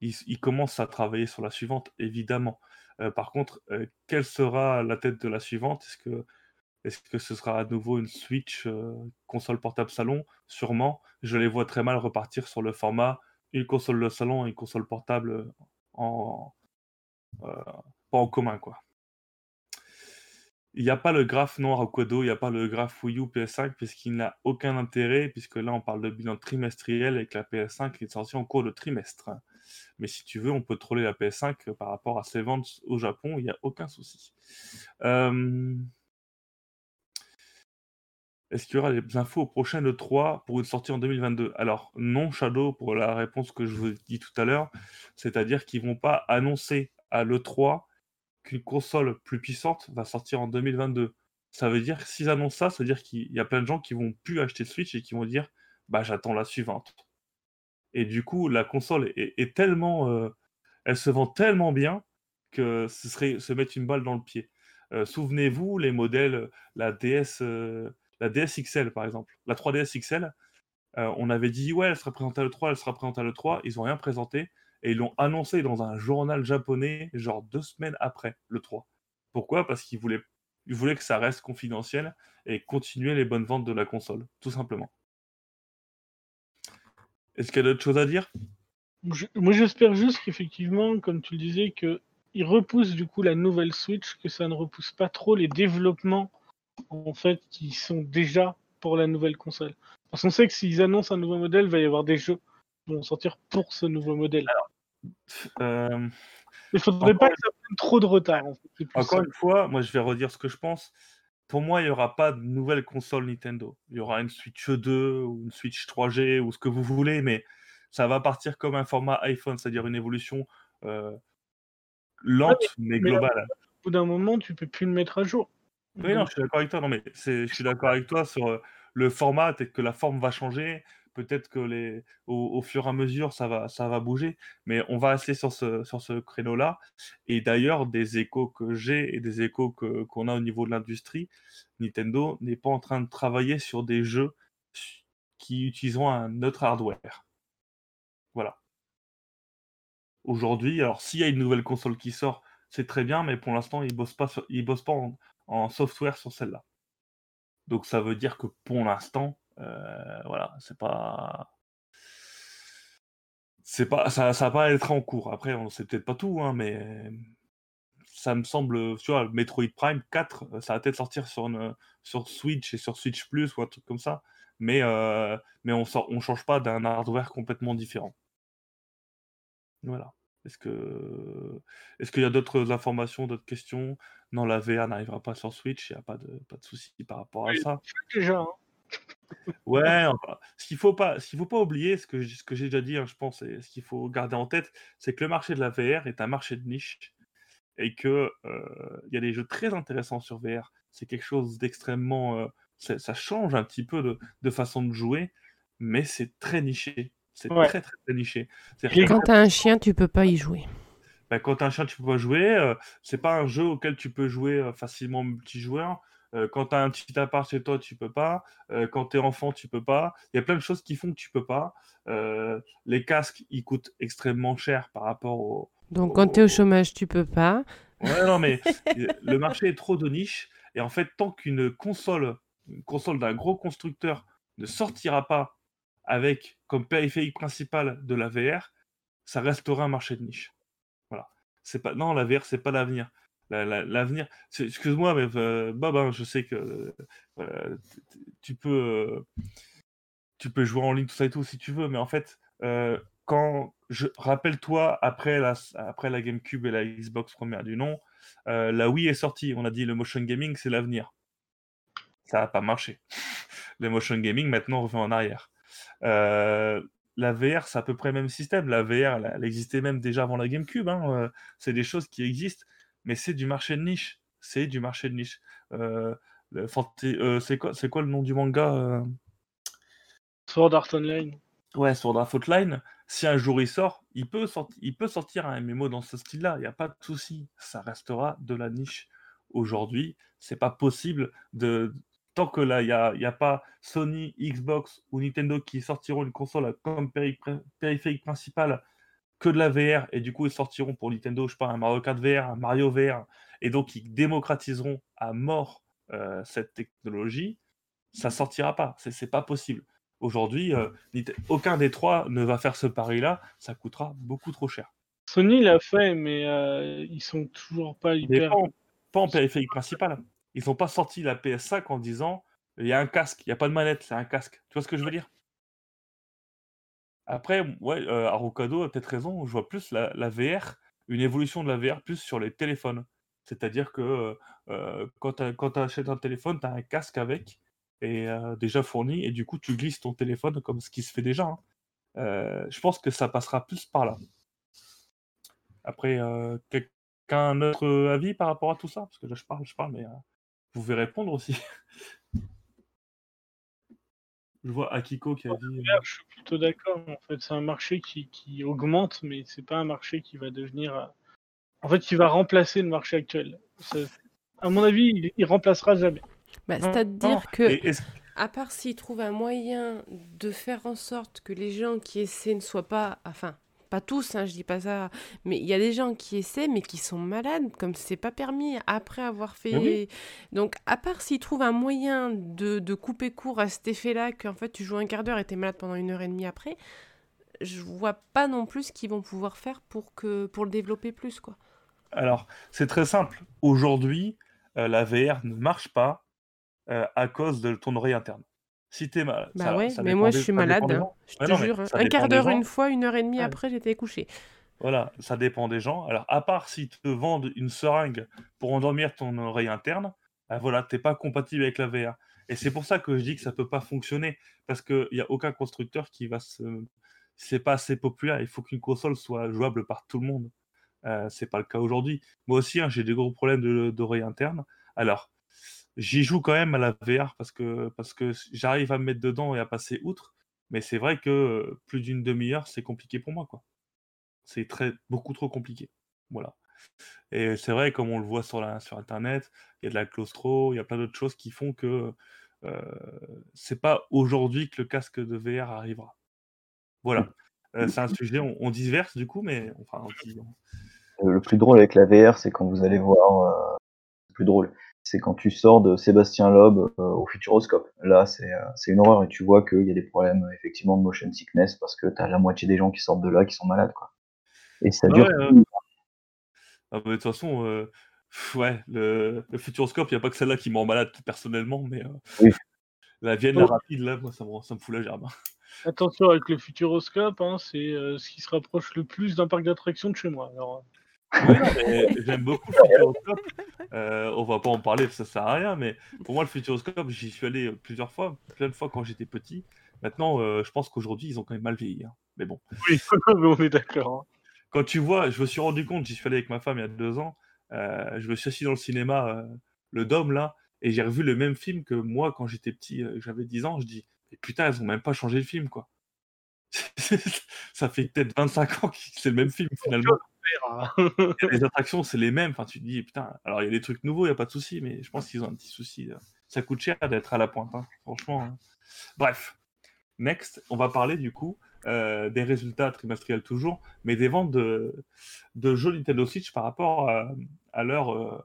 ils commencent à travailler sur la suivante, évidemment. Euh, par contre, euh, quelle sera la tête de la suivante? Est-ce que, ce sera à nouveau une Switch euh, console portable salon? Sûrement. Je les vois très mal repartir sur le format une console de salon et une console portable en, pas en commun, quoi. Il n'y a pas le graphe noir au Kodo, il n'y a pas le graphe Wii U PS5 puisqu'il n'a aucun intérêt, puisque là on parle de bilan trimestriel et que la PS5 est sortie en cours de trimestre. Mais si tu veux, on peut troller la PS5 par rapport à ses ventes au Japon, il n'y a aucun souci. Euh, Est-ce qu'il y aura des infos au prochain E3 pour une sortie en 2022 Alors, non, Shadow, pour la réponse que je vous ai dit tout à l'heure, c'est-à-dire qu'ils ne vont pas annoncer à l'E3 qu'une console plus puissante va sortir en 2022. Ça veut dire que s'ils annoncent ça, ça veut dire qu'il y a plein de gens qui vont plus acheter Switch et qui vont dire bah j'attends la suivante. Et du coup, la console est, tellement, euh, elle se vend tellement bien que ce serait se mettre une balle dans le pied. Euh, Souvenez-vous les modèles, la DS, euh, la DS XL par exemple, la 3DS XL. euh, on avait dit ouais, elle sera présentée à l'E3, elle sera présentée à l'E3. Ils ont rien présenté et ils l'ont annoncé dans un journal japonais, genre deux semaines après le 3. Pourquoi? Parce qu'ils voulaient, voulaient que ça reste confidentiel et continuer les bonnes ventes de la console, tout simplement. Est-ce qu'il y a d'autres choses à dire? Je- moi, j'espère juste qu'effectivement, comme tu le disais, qu'ils repoussent du coup la nouvelle Switch, que ça ne repousse pas trop les développements en fait qui sont déjà pour la nouvelle console. Parce qu'on sait que s'ils annoncent un nouveau modèle, il va y avoir des jeux qui vont sortir pour ce nouveau modèle. Euh, Il faudrait encore pas que ça prenne trop de retard. En fait. Encore ça. une fois, moi je vais redire ce que je pense. Pour moi, il n'y aura pas de nouvelle console Nintendo. Il y aura une Switch 2 ou une Switch 3G ou ce que vous voulez, mais ça va partir comme un format iPhone, c'est-à-dire une évolution euh, lente mais mais- globale. Au bout d'un moment, tu peux plus le mettre à jour. Oui, non, je suis d'accord avec toi. Non, mais je suis d'accord avec toi sur euh, le format et que la forme va changer. Peut-être que les, fur et à mesure, ça va, ça va bouger, mais on va rester sur ce, créneau-là. Et d'ailleurs, des échos que j'ai et des échos qu'on a au niveau de l'industrie, Nintendo n'est pas en train de travailler sur des jeux qui utiliseront un autre hardware. Voilà. Aujourd'hui, alors s'il y a une nouvelle console qui sort, c'est très bien, mais pour l'instant, ils pas, bossent pas en software sur celle-là. Donc ça veut dire que pour l'instant, voilà, c'est pas. C'est pas, ça, ça va pas être en cours. Après, on sait peut-être pas tout, hein, mais ça me semble, tu vois, Metroid Prime 4, euh, ça va peut-être sortir sur, sur Switch et sur Switch Plus ou un truc comme ça, mais, euh, mais on ne on change pas d'un hardware complètement différent. Voilà. Est-ce que est-ce qu'il y a d'autres informations, d'autres questions? Non, la VR n'arrivera pas sur Switch, il n'y a pas de, pas de souci par rapport à ça. Déjà, hein. Ouais, ce qu'il faut pas, ce qu'il faut pas oublier, ce que, ce que j'ai déjà dit, hein, je pense, et ce qu'il faut garder en tête, c'est que le marché de la VR est un marché de niche et que euh, il y a des jeux très intéressants sur VR. C'est quelque chose d'extrêmement, euh, ça, change un petit peu de, de façon de jouer, mais c'est très niché. C'est très, très, très niché. Et quand tu as un chien, tu peux pas y jouer. Bah, quand tu as un chien, tu peux pas jouer. Euh, c'est pas un jeu auquel tu peux jouer euh, facilement multijoueur. Euh, quand tu as un petit appart chez toi, tu peux pas. quand tu es enfant, tu peux pas. Il y a plein de choses qui font que tu peux pas. les casques, ils coûtent extrêmement cher par rapport au. Donc quand tu es au chômage, tu peux pas. Ouais, non, mais le marché est trop de niche. Et en fait, tant qu'une console, une console d'un gros constructeur ne sortira pas avec comme périphérique principal de la VR, ça restera un marché de niche. Voilà. C'est pas non, la VR c'est pas l'avenir. L'avenir, excuse-moi, mais euh, Bob, hein, je sais que euh, tu peux, euh, tu peux jouer en ligne tout ça et tout si tu veux, mais en fait, quand je rappelle-toi après la, après la GameCube et la Xbox première du nom, la Wii est sortie. On a dit le motion gaming c'est l'avenir. Ça n'a pas marché. le motion gaming maintenant revient en arrière. Euh, la VR, c'est à peu près le même système. La VR, elle, existait même déjà avant la GameCube. Hein, euh, c'est des choses qui existent, mais c'est du marché de niche. C'est du marché de niche. Euh, c'est quoi, quoi, le nom du manga Sword Art Online. Ouais, Sword Art Online. Si un jour il sort, il peut, sortir, il peut sortir un MMO dans ce style-là. Il n'y a pas de souci. Ça restera de la niche. Aujourd'hui, c'est pas possible de, tant que là, il n'y a, pas Sony, Xbox ou Nintendo qui sortiront une console comme périphérique principal que de la VR, et du coup, ils sortiront pour Nintendo, je sais pas, un Mario Kart VR, un Mario VR, et donc ils démocratiseront à mort euh, cette technologie, ça sortira pas. C'est pas possible. Aujourd'hui, euh, aucun des trois ne va faire ce pari-là, ça coûtera beaucoup trop cher. Sony l'a fait, mais euh, ils sont toujours pas hyper. pas en périphérique principal ils n'ont pas sorti la PS5 en disant il y a un casque, il n'y a pas de manette, c'est un casque. Tu vois ce que je veux dire? Après, ouais, euh, a peut-être raison, je vois plus la, VR, une évolution de la VR plus sur les téléphones. C'est-à-dire que quand tu achètes un téléphone, tu as un casque avec, et déjà fourni, et du coup tu glisses ton téléphone comme ce qui se fait déjà. Hein. je pense que ça passera plus par là. Après, quelqu'un autre avis par rapport à tout ça? Parce que là je parle, je parle, mais vous pouvez répondre aussi. Je vois Akiko qui a dit. Euh, je suis plutôt d'accord. En fait, c'est un marché qui, augmente, mais c'est pas un marché qui va devenir. Euh, en fait, qui va remplacer le marché actuel. À mon avis, il, il remplacera jamais. Bah, c'est-à-dire que, à part s'ils trouvent un moyen de faire en sorte que les gens qui essaient ne soient pas, enfin, pas tous, hein, je dis pas ça, mais il y a des gens qui essaient, mais qui sont malades, comme c'est pas permis après avoir fait. Donc, à part s'ils trouvent un moyen de, de, couper court à cet effet-là, qu'en fait tu joues un quart d'heure et t'es malade pendant une heure et demie après, je vois pas non plus ce qu'ils vont pouvoir faire pour, que, pour le développer plus, quoi. Alors, c'est très simple. Aujourd'hui, euh, la VR ne marche pas euh, à cause de ton oreille interne si t'es malade. Bah ouais, mais moi je suis malade, hein, je te jure. Hein. Un quart d'heure, une fois, une heure et demie après, j'étais couché. Voilà, ça dépend des gens. Alors, à part si te vendent une seringue pour endormir ton oreille interne, bah voilà, t'es pas compatible avec la VR. Et c'est pour ça que je dis que ça peut pas fonctionner, parce qu'il n'y a aucun constructeur qui va se... C'est pas assez populaire, il faut qu'une console soit jouable par tout le monde. Euh, c'est pas le cas aujourd'hui. Moi aussi, hein, j'ai des gros problèmes d'oreille interne. Alors, j'y joue quand même à la VR parce que, parce que j'arrive à me mettre dedans et à passer outre. Mais c'est vrai que euh, plus d'une demi-heure, c'est compliqué pour moi, quoi. C'est très beaucoup trop compliqué. Voilà. Et c'est vrai, comme on le voit sur, la, sur Internet, il y a de la claustro, il y a plein d'autres choses qui font que euh, c'est pas aujourd'hui que le casque de VR arrivera. Voilà. Euh, c'est un sujet, on, on du coup, mais enfin, on Euh, Le plus drôle avec la VR, c'est quand vous allez voir. euh, le plus drôle, c'est quand tu sors de Sébastien Loeb euh, au Futuroscope. Là, c'est euh, c'est une horreur et tu vois qu'il y a des problèmes effectivement de motion sickness parce que t'as la moitié des gens qui sortent de là qui sont malades, quoi. Et ça Ah dure. ouais. Ah, mais de toute façon, euh, ouais, le, le Futuroscope, il n'y a pas que celle-là qui me rend malade personnellement, mais euh, Oui. la Vienne, la rapide, là, moi, ça me, rend- ça me fout la gerbe. Attention avec le Futuroscope, hein, c'est euh, ce qui se rapproche le plus d'un parc d'attractions de chez moi. Alors, J'aime beaucoup le Futuroscope. Euh, on va pas en parler, ça sert à rien, mais pour moi, le Futuroscope, j'y suis allé euh, plusieurs fois, plein de fois quand j'étais petit. Maintenant, euh, je pense qu'aujourd'hui, ils ont quand même mal vieilli. hein. Mais bon, oui, mais on est d'accord. hein. quand tu vois, je me suis rendu compte, j'y suis allé avec ma femme il y a deux ans, euh, je me suis assis dans le cinéma, le Dôme, là, et j'ai revu le même film que moi quand j'étais petit, j'avais 10 ans, je dis, mais putain, ils ont même pas changé le film, quoi. Ça fait peut-être 25 ans que c'est le même film, finalement. Et Les attractions, c'est les mêmes, enfin, tu te dis, putain, alors il y a des trucs nouveaux, il n'y a pas de souci, mais je pense qu'ils ont un petit souci. là. Ça coûte cher d'être à la pointe, hein, franchement. hein. Bref, next, on va parler du coup euh, des résultats trimestriels toujours, mais des ventes de, de jeux Nintendo Switch par rapport à, à leur euh,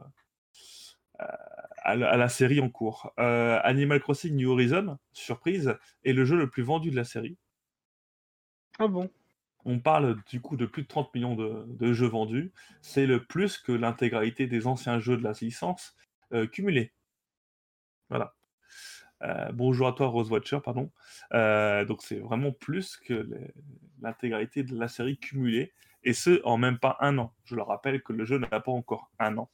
à, la, à la série en cours. Euh, Animal Crossing New Horizon, surprise, est le jeu le plus vendu de la série. Ah bon? On parle du coup de plus de 30 millions de, jeux vendus. C'est le plus que l'intégralité des anciens jeux de la licence euh, cumulés. Voilà. Euh, bonjour à toi, Rose Watcher, pardon. Euh, donc c'est vraiment plus que l'intégralité de la série cumulée, et ce en même pas un an. Je le rappelle que le jeu n'a pas encore un an.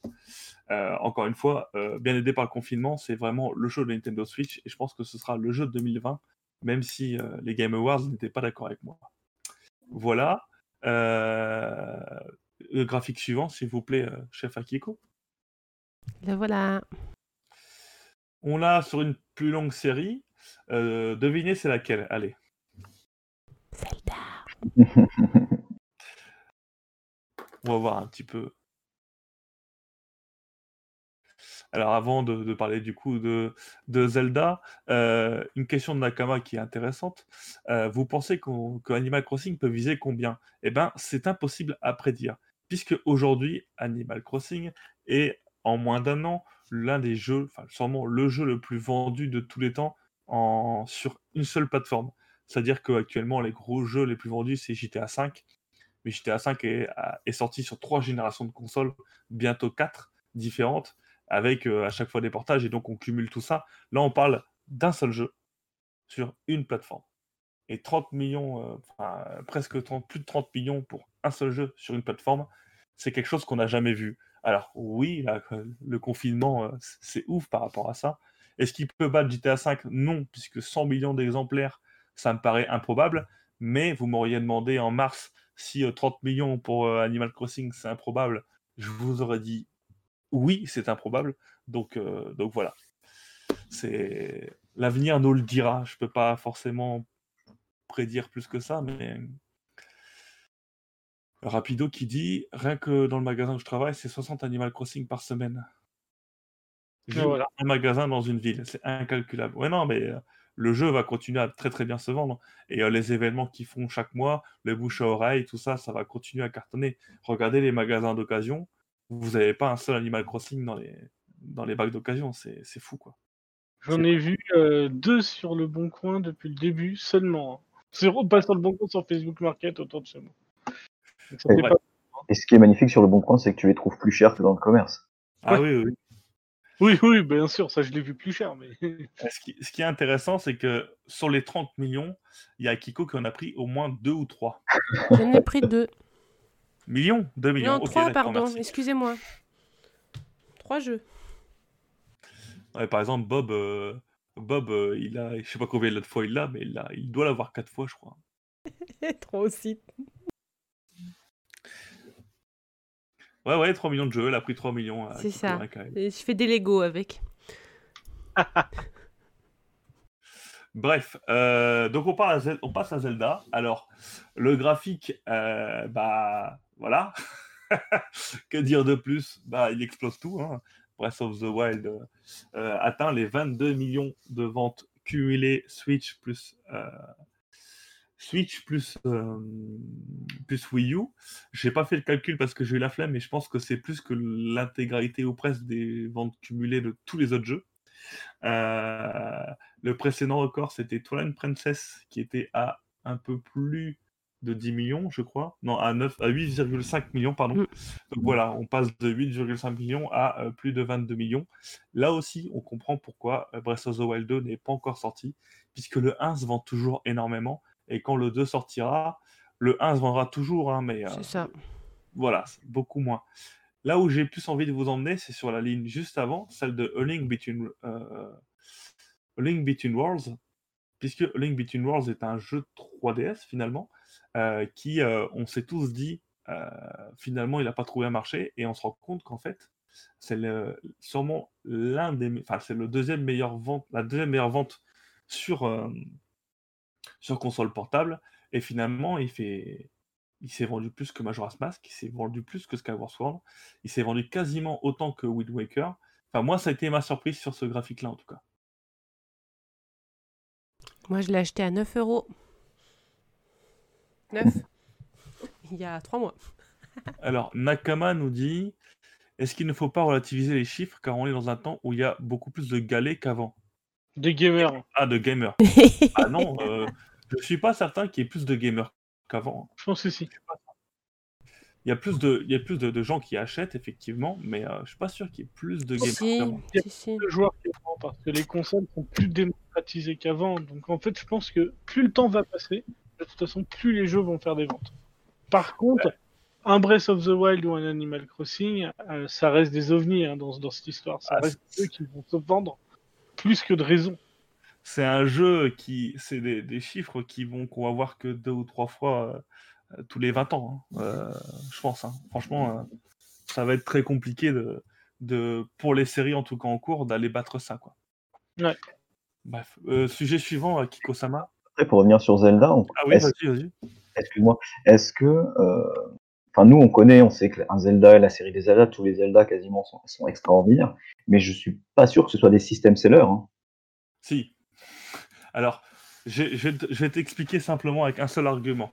Euh, encore une fois, bien aidé par le confinement, c'est vraiment le jeu de Nintendo Switch, et je pense que ce sera le jeu de 2020, même si les Game Awards n'étaient pas d'accord avec moi. Voilà. Euh, le graphique suivant, s'il vous plaît, euh, chef Akiko. La voilà. On l'a sur une plus longue série. Euh, devinez, c'est laquelle Allez. Zelda. On va voir un petit peu. Alors avant de, parler du coup de, Zelda, euh, une question de Nakama qui est intéressante. Euh, vous pensez qu'on- que Animal Crossing peut viser combien? Eh bien, c'est impossible à prédire, puisque aujourd'hui, Animal Crossing est en moins d'un an l'un des jeux, enfin sûrement le jeu le plus vendu de tous les temps sur une seule plateforme. C'est-à-dire qu'actuellement, les gros jeux les plus vendus, c'est GTA V. Mais GTA V est sorti sur trois générations de consoles, bientôt quatre différentes, avec euh, à chaque fois des portages, et donc on cumule tout ça. Là, on parle d'un seul jeu sur une plateforme. Et 30 millions, euh, enfin, presque 30, plus de 30 millions pour un seul jeu sur une plateforme, c'est quelque chose qu'on n'a jamais vu. Alors oui, le confinement, euh, c'est ouf par rapport à ça. Est-ce qu'il peut battre GTA V? Non, puisque 100 millions d'exemplaires, ça me paraît improbable. Mais vous m'auriez demandé en mars si euh, 30 millions pour Animal Crossing, c'est improbable. Je vous aurais dit oui, c'est improbable. Donc, euh, donc voilà. C'est l'avenir nous le dira. Je peux pas forcément prédire plus que ça, mais Rapido qui dit rien que dans le magasin où je travaille, c'est 60 Animal Crossing par semaine. Voilà. un magasin dans une ville, c'est incalculable. Ouais, non, mais euh, le jeu va continuer à très très bien se vendre. Et euh, les événements qu'ils font chaque mois, le bouche à oreille, tout ça, ça va continuer à cartonner. Regardez les magasins d'occasion, vous n'avez pas un seul Animal Crossing dans les, dans les bacs d'occasion, c'est c'est fou quoi. J'en ai vu euh, deux sur le Bon Coin depuis le début seulement. hein. Sur, pas sur le Bon Coin, sur Facebook Market autour de chez moi. Pas- Et ce qui est magnifique sur le bon coin, c'est que tu les trouves plus chers que dans le commerce. Ah oui, oui, oui. Oui, oui, bien sûr, ça je l'ai vu plus cher, mais Ce qui, ce qui est intéressant, c'est que sur les 30 millions, il y a Kiko qui en a pris au moins deux ou trois. J'en ai pris deux. Millions 2 millions. Non, ok, trois, d'accord, pardon. merci. Excusez-moi. Trois jeux. Ouais, par exemple, Bob, euh, Bob euh, il a, je sais pas combien de fois il l'a, mais il, l'a- il doit l'avoir quatre fois, je crois. Trois aussi. Ouais, ouais, 3 millions de jeux, elle a pris 3 millions. C'est ça. Et je fais des Lego avec. Bref, euh, donc on, passe à Zelda. Alors, le graphique, euh, bah voilà. que dire de plus? Bah, il explose tout. hein. Breath of the Wild euh, atteint les 22 millions de ventes cumulées Switch plus Switch plus Wii U. J'ai pas fait le calcul parce que j'ai eu la flemme, mais je pense que c'est plus que l'intégralité ou presque des ventes cumulées de tous les autres jeux. Euh, le précédent record, c'était Twilight Princess qui était à un peu plus de 10 millions, je crois. Non, à, 9 à 8,5 millions, pardon. Mm. Donc voilà, on passe de 8,5 millions à euh, plus de 22 millions. Là aussi, on comprend pourquoi euh, Breath of the Wild 2 n'est pas encore sorti, puisque le 1 se vend toujours énormément, et quand le 2 sortira, le 1 se vendra toujours, hein, mais euh, voilà, beaucoup moins. Là où j'ai plus envie de vous emmener, c'est sur la ligne juste avant, celle de A Link Between, euh, A Link Between Worlds, puisque A Link Between Worlds est un jeu 3DS finalement, euh, qui, euh, on s'est tous dit, finalement, il n'a pas trouvé un marché, et on se rend compte qu'en fait, c'est sûrement l'un des, enfin, c'est le deuxième la deuxième meilleure vente sur, sur console portable, et finalement, il fait, il s'est vendu plus que Majora's Mask, il s'est vendu plus que Skyward Sword, il s'est vendu quasiment autant que Wind Waker. Enfin, moi, ça a été ma surprise sur ce graphique-là, en tout cas. Moi, je l'ai acheté à 9 euros. 9 Il y a 3 mois. Alors, Nakama nous dit est-ce qu'il ne faut pas relativiser les chiffres car on est dans un temps où il y a beaucoup plus de galets qu'avant? Des gamers. Ah, de gamers. ah non, euh, je suis pas certain qu'il y ait plus de gamers qu'avant. Je pense que si. Il y a plus de, il y a plus de, de gens qui achètent, effectivement, mais euh, je suis pas sûr qu'il y ait plus de gamers si, qu'avant. si, si. de joueurs qu'avant parce que les consoles sont plus démocratisées qu'avant. Donc en fait, je pense que plus le temps va passer, de toute façon, plus les jeux vont faire des ventes. Par contre, un Breath of the Wild ou un Animal Crossing, euh, ça reste des ovnis hein, dans, dans cette histoire. Ça Ah, reste eux qui vont se vendre plus que de raison. C'est un jeu qui, c'est des, des chiffres qui vont qu'on va voir que deux ou trois fois euh, tous les 20 ans, hein. Euh, je pense. hein. Franchement, euh, ça va être très compliqué de, de, pour les séries en tout cas en cours, d'aller battre ça, quoi. Ouais. Bref, Euh, sujet suivant, euh, Kiko-sama. Après, pour revenir sur Zelda, on- Ah oui, est-ce vas-y, vas-y. excuse-moi, est-ce que, euh, enfin nous on connaît, on sait que un Zelda et la série des Zelda, tous les Zelda quasiment sont, sont extraordinaires, mais je suis pas sûr que ce soit des systèmes sellers. Hein. Si. Alors, je, je vais te- je vais t'expliquer simplement avec un seul argument.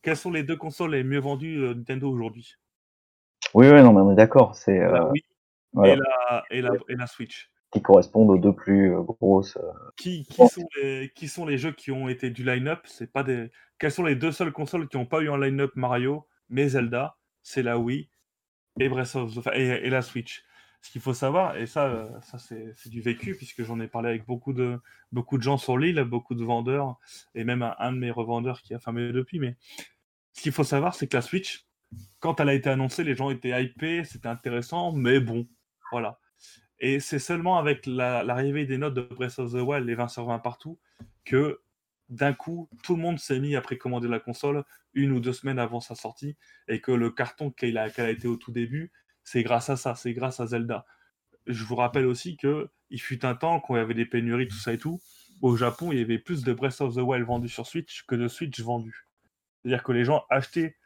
Quelles sont les deux consoles les mieux vendues de Nintendo aujourd'hui? Oui, oui, non, mais on est d'accord, c'est euh, La Wii voilà, et, la, et, la, et la Switch. qui correspondent aux deux plus euh, grosses. euh, Qui, sont les, qui sont les jeux qui ont été du line-up? C'est pas des. Quelles sont les deux seules consoles qui n'ont pas eu en line-up Mario, mais Zelda? C'est la Wii et Breath of the... enfin, et, et la Switch. Ce qu'il faut savoir, et ça, euh, ça c'est du vécu, puisque j'en ai parlé avec beaucoup de, beaucoup de gens sur l'île, beaucoup de vendeurs, et même un, de mes revendeurs qui a fermé depuis. Mais ce qu'il faut savoir, c'est que la Switch, quand elle a été annoncée, les gens étaient hypés, c'était intéressant, mais bon, voilà. Et c'est seulement avec la- l'arrivée des notes de Breath of the Wild, les 20 sur 20 partout, que d'un coup, tout le monde s'est mis à précommander la console une ou deux semaines avant sa sortie, et que le carton qu'elle a été au tout début, c'est grâce à ça, c'est grâce à Zelda. Je vous rappelle aussi que il fut un temps, quand il y avait des pénuries, tout ça et tout, au Japon, il y avait plus de Breath of the Wild vendus sur Switch que de Switch vendus. C'est-à-dire que les gens achetaient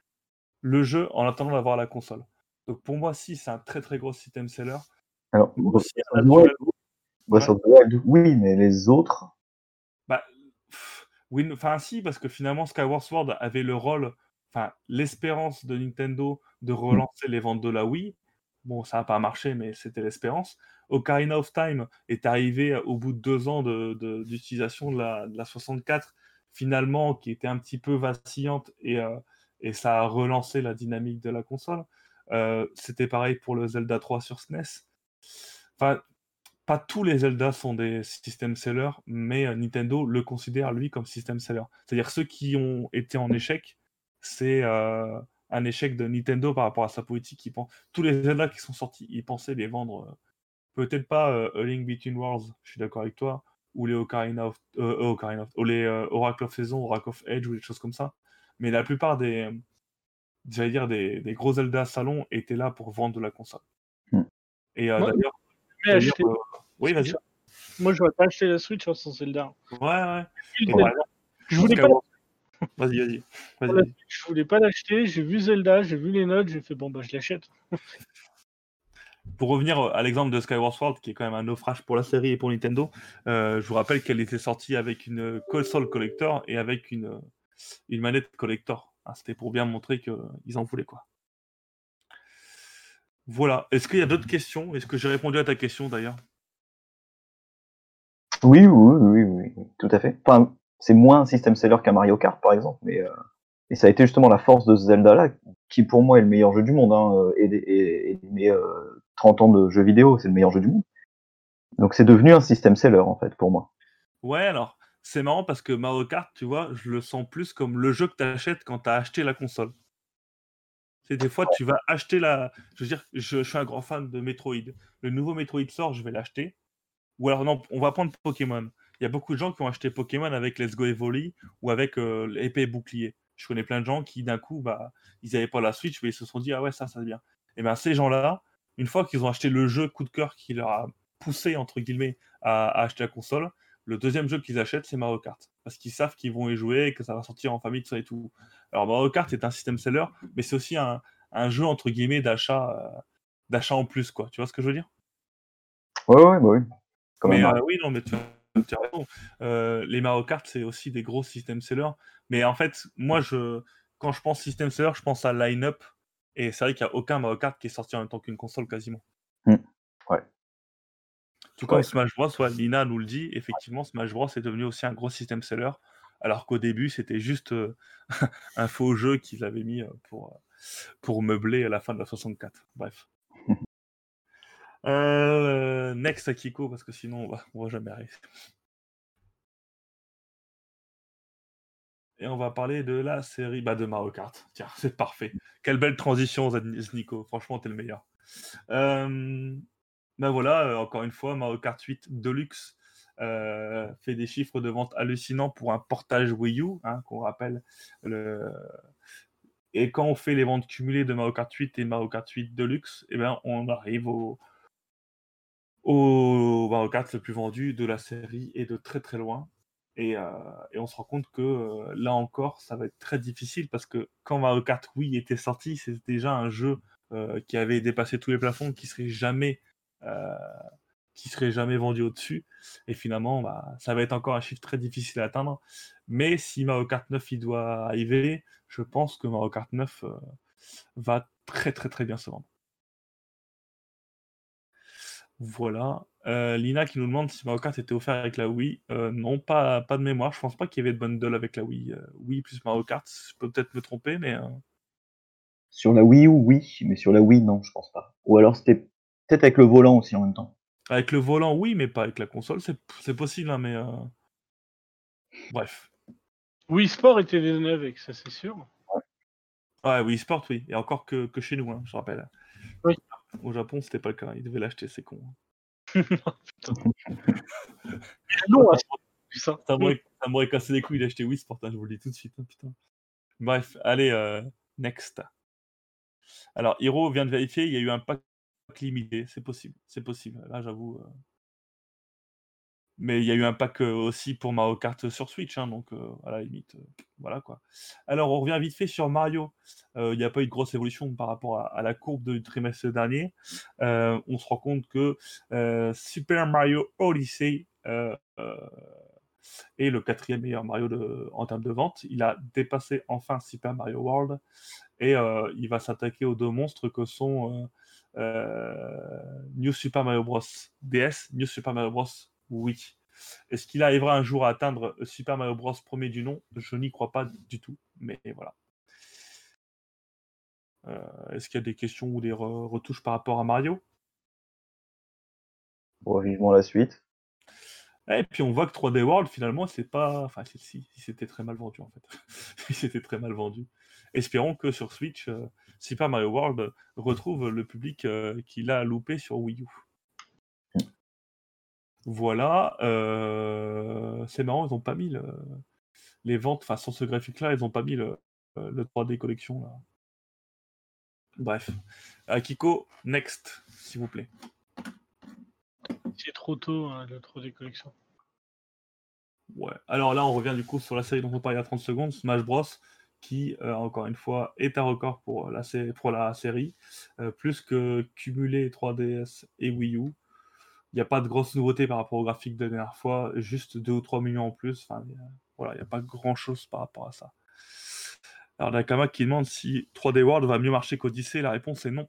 le jeu en attendant d'avoir la console. Donc pour moi, si, c'est un très très gros système seller. Alors, Breath aussi, Wild, Breath of the Wild, oui, mais les autres, Bah, pff, oui, enfin si, parce que finalement Skyward Sword avait le rôle, enfin l'espérance de Nintendo de relancer les ventes de la Wii. Bon, ça n'a pas marché, mais c'était l'espérance. Ocarina of Time est arrivé au bout de deux ans d'utilisation de, la, de la 64, finalement, qui était un petit peu vacillante, et, euh, et ça a relancé la dynamique de la console. Euh, c'était pareil pour le Zelda 3 sur SNES. Enfin, pas tous les Zelda sont des système sellers, mais euh, Nintendo le considère lui comme système seller. C'est-à-dire ceux qui ont été en échec, c'est un échec de Nintendo par rapport à sa politique. Ils pensent... Tous les Zelda qui sont sortis, ils pensaient les vendre. euh, Peut-être pas euh, A Link Between Worlds, je suis d'accord avec toi, ou les Ocarina of, euh, euh, Ocarina of- ou les euh, Oracle of Season, Oracle of Edge ou des choses comme ça. Mais la plupart des, j'allais dire des, des gros Zelda salon étaient là pour vendre de la console. Hmm. Et euh, Moi, d'ailleurs, acheter- euh, oui, vas-y. Moi, j'aurais pas acheté la Switch sans Zelda. Ouais, ouais. Je voulais pas, Vas-y, vas-y. Vas-y. Switch, je voulais pas l'acheter. J'ai vu Zelda, j'ai vu les notes, j'ai fait bon bah je l'achète. Pour revenir à l'exemple de Skyward Sword, qui est quand même un naufrage pour la série et pour Nintendo, euh, je vous rappelle qu'elle était sortie avec une console collector et avec une, une manette collector. Ah, C'était pour bien montrer qu'ils en voulaient quoi. Voilà. Est-ce qu'il y a d'autres questions? Est-ce que j'ai répondu à ta question d'ailleurs? Oui, oui, oui, oui, oui, tout à fait. Enfin, c'est moins un système seller qu'un Mario Kart, par exemple, euh, et ça a été justement la force de Zelda-là, qui pour moi est le meilleur jeu du monde, hein, euh, et, mes, euh, 30 ans de jeux vidéo, c'est le meilleur jeu du monde. Donc c'est devenu un système seller, en fait, pour moi. Ouais, alors, c'est marrant parce que Mario Kart, tu vois, je le sens plus comme le jeu que tu achètes quand tu as acheté la console. C'est des fois, tu vas acheter la. Je veux dire, je suis un grand fan de Metroid. Le nouveau Metroid sort, je vais l'acheter. Ou alors, non, on va prendre Pokémon. Il y a beaucoup de gens qui ont acheté Pokémon avec Let's Go Evoli ou avec euh, l'épée bouclier. Je connais plein de gens qui, d'un coup, bah, ils n'avaient pas la Switch, mais ils se sont dit, ah ouais, ça, ça c'est bien. Et bien, ces gens-là, une fois qu'ils ont acheté le jeu coup de cœur qui leur a poussé, entre guillemets, à, à acheter la console, le deuxième jeu qu'ils achètent, c'est Mario Kart. Parce qu'ils savent qu'ils vont y jouer et que ça va sortir en famille, tout ça et tout. Alors, Mario Kart est un système seller, mais c'est aussi un, un jeu, entre guillemets, d'achat euh, d'achat en plus, quoi. Tu vois ce que je veux dire? Ouais, ouais, bah oui. Mais un euh, oui, non, mais tu raison. Euh, les Mario Kart, c'est aussi des gros systèmes sellers. Mais en fait, moi, je, quand je pense système seller, je pense à line-up. Et c'est vrai qu'il n'y a aucun Mario Kart qui est sorti en même temps qu'une console quasiment. Mm. Ouais. Tout comme Ouais. Smash Bros, ouais, Lina nous le dit, effectivement, Smash Bros est devenu aussi un gros système seller. Alors qu'au début, c'était juste euh, un faux jeu qu'ils avaient mis euh, pour, pour meubler à la fin de la 64. Bref. Euh, next à Kiko, parce que sinon, on va, on va jamais arriver. Et on va parler de la série bah, de Mario Kart. Tiens, c'est parfait. Quelle belle transition, Nico. Franchement, t'es le meilleur. Euh, ben voilà, euh, encore une fois, Mario Kart 8 Deluxe euh, fait des chiffres de vente hallucinants pour un portage Wii U, hein, qu'on rappelle. Le... Et quand on fait les ventes cumulées de Mario Kart 8 et Mario Kart 8 Deluxe, eh ben, on arrive au, au Mario Kart le plus vendu de la série et de très très loin. Et, euh, on se rend compte que euh, là encore, ça va être très difficile parce que quand Mario Kart Wii était sorti, c'était déjà un jeu euh, qui avait dépassé tous les plafonds, qui serait jamais, serait jamais vendu au-dessus. Et finalement, bah, ça va être encore un chiffre très difficile à atteindre. Mais si Mario Kart 9 il doit arriver, je pense que Mario Kart 9 euh, va très très très bien se vendre. Voilà. Euh, Lina qui nous demande si Mario Kart était offert avec la Wii. Euh, non, pas, pas de mémoire. Je pense pas qu'il y avait de bundle avec la Wii. Euh, Wii plus Mario Kart. Je peux peut-être me tromper, mais euh, Sur la Wii U, oui, mais sur la Wii, non, je pense pas. Ou alors c'était peut-être avec le volant aussi en même temps. avec le volant, oui, mais pas avec la console. C'est possible, hein, mais euh, bref. Wii Sport était donné avec, ça c'est sûr. Ouais, Wii Sport, oui. Et encore que, que chez nous, hein, je rappelle. Oui. Au Japon, c'était pas le cas. Ils devaient l'acheter, c'est con. Non, ça. Ça m'aurait cassé les couilles d'acheter Wii Sport, hein, je vous le dis tout de suite. hein, putain. Bref, allez, euh, next. Alors, Hiro vient de vérifier, il y a eu un pack limité, c'est possible, c'est possible. Là, j'avoue. euh. Mais il y a eu un pack euh, aussi pour Mario Kart sur Switch, hein, donc euh, à la limite, euh, voilà quoi. Alors, on revient vite fait sur Mario. Euh, Il n'y a pas eu de grosse évolution par rapport à, la courbe du trimestre dernier. Euh, on se rend compte que euh, Super Mario Odyssey euh, euh, est le quatrième meilleur Mario en termes de vente. Il a dépassé enfin Super Mario World et euh, il va s'attaquer aux deux monstres que sont euh, euh, New Super Mario Bros. DS, New Super Mario Bros. Oui. Est-ce qu'il arrivera un jour à atteindre Super Mario Bros. premier du nom? Je n'y crois pas du tout, mais voilà. Euh, Est-ce qu'il y a des questions ou des re- retouches par rapport à Mario? Bon, vivement la suite. Et puis on voit que 3D World finalement c'est pas. Enfin si, c'était très mal vendu en fait. Si, c'était très mal vendu. Espérons que sur Switch, euh, Super Mario World retrouve le public euh, qu'il a loupé sur Wii U. Voilà. euh, C'est marrant, ils n'ont pas mis le- les ventes, enfin sur ce graphique-là, ils n'ont pas mis le, euh, le 3D collection là. Bref. Akiko, next, s'il vous plaît. initié trop tôt hein, le trop des collections. Ouais. Alors là, on revient du coup sur la série dont on parlait il y a 30 secondes, Smash Bros, qui, euh, encore une fois, est un record pour la, sé- pour la série, euh, plus que cumulé 3DS et Wii U. Il n'y a pas de grosse nouveauté par rapport au graphique de la dernière fois, juste 2 ou 3 millions en plus. Enfin, voilà, il n'y a pas grand-chose par rapport à ça. Alors, Nakama qui demande si 3D World va mieux marcher qu'Odyssey, la réponse est non.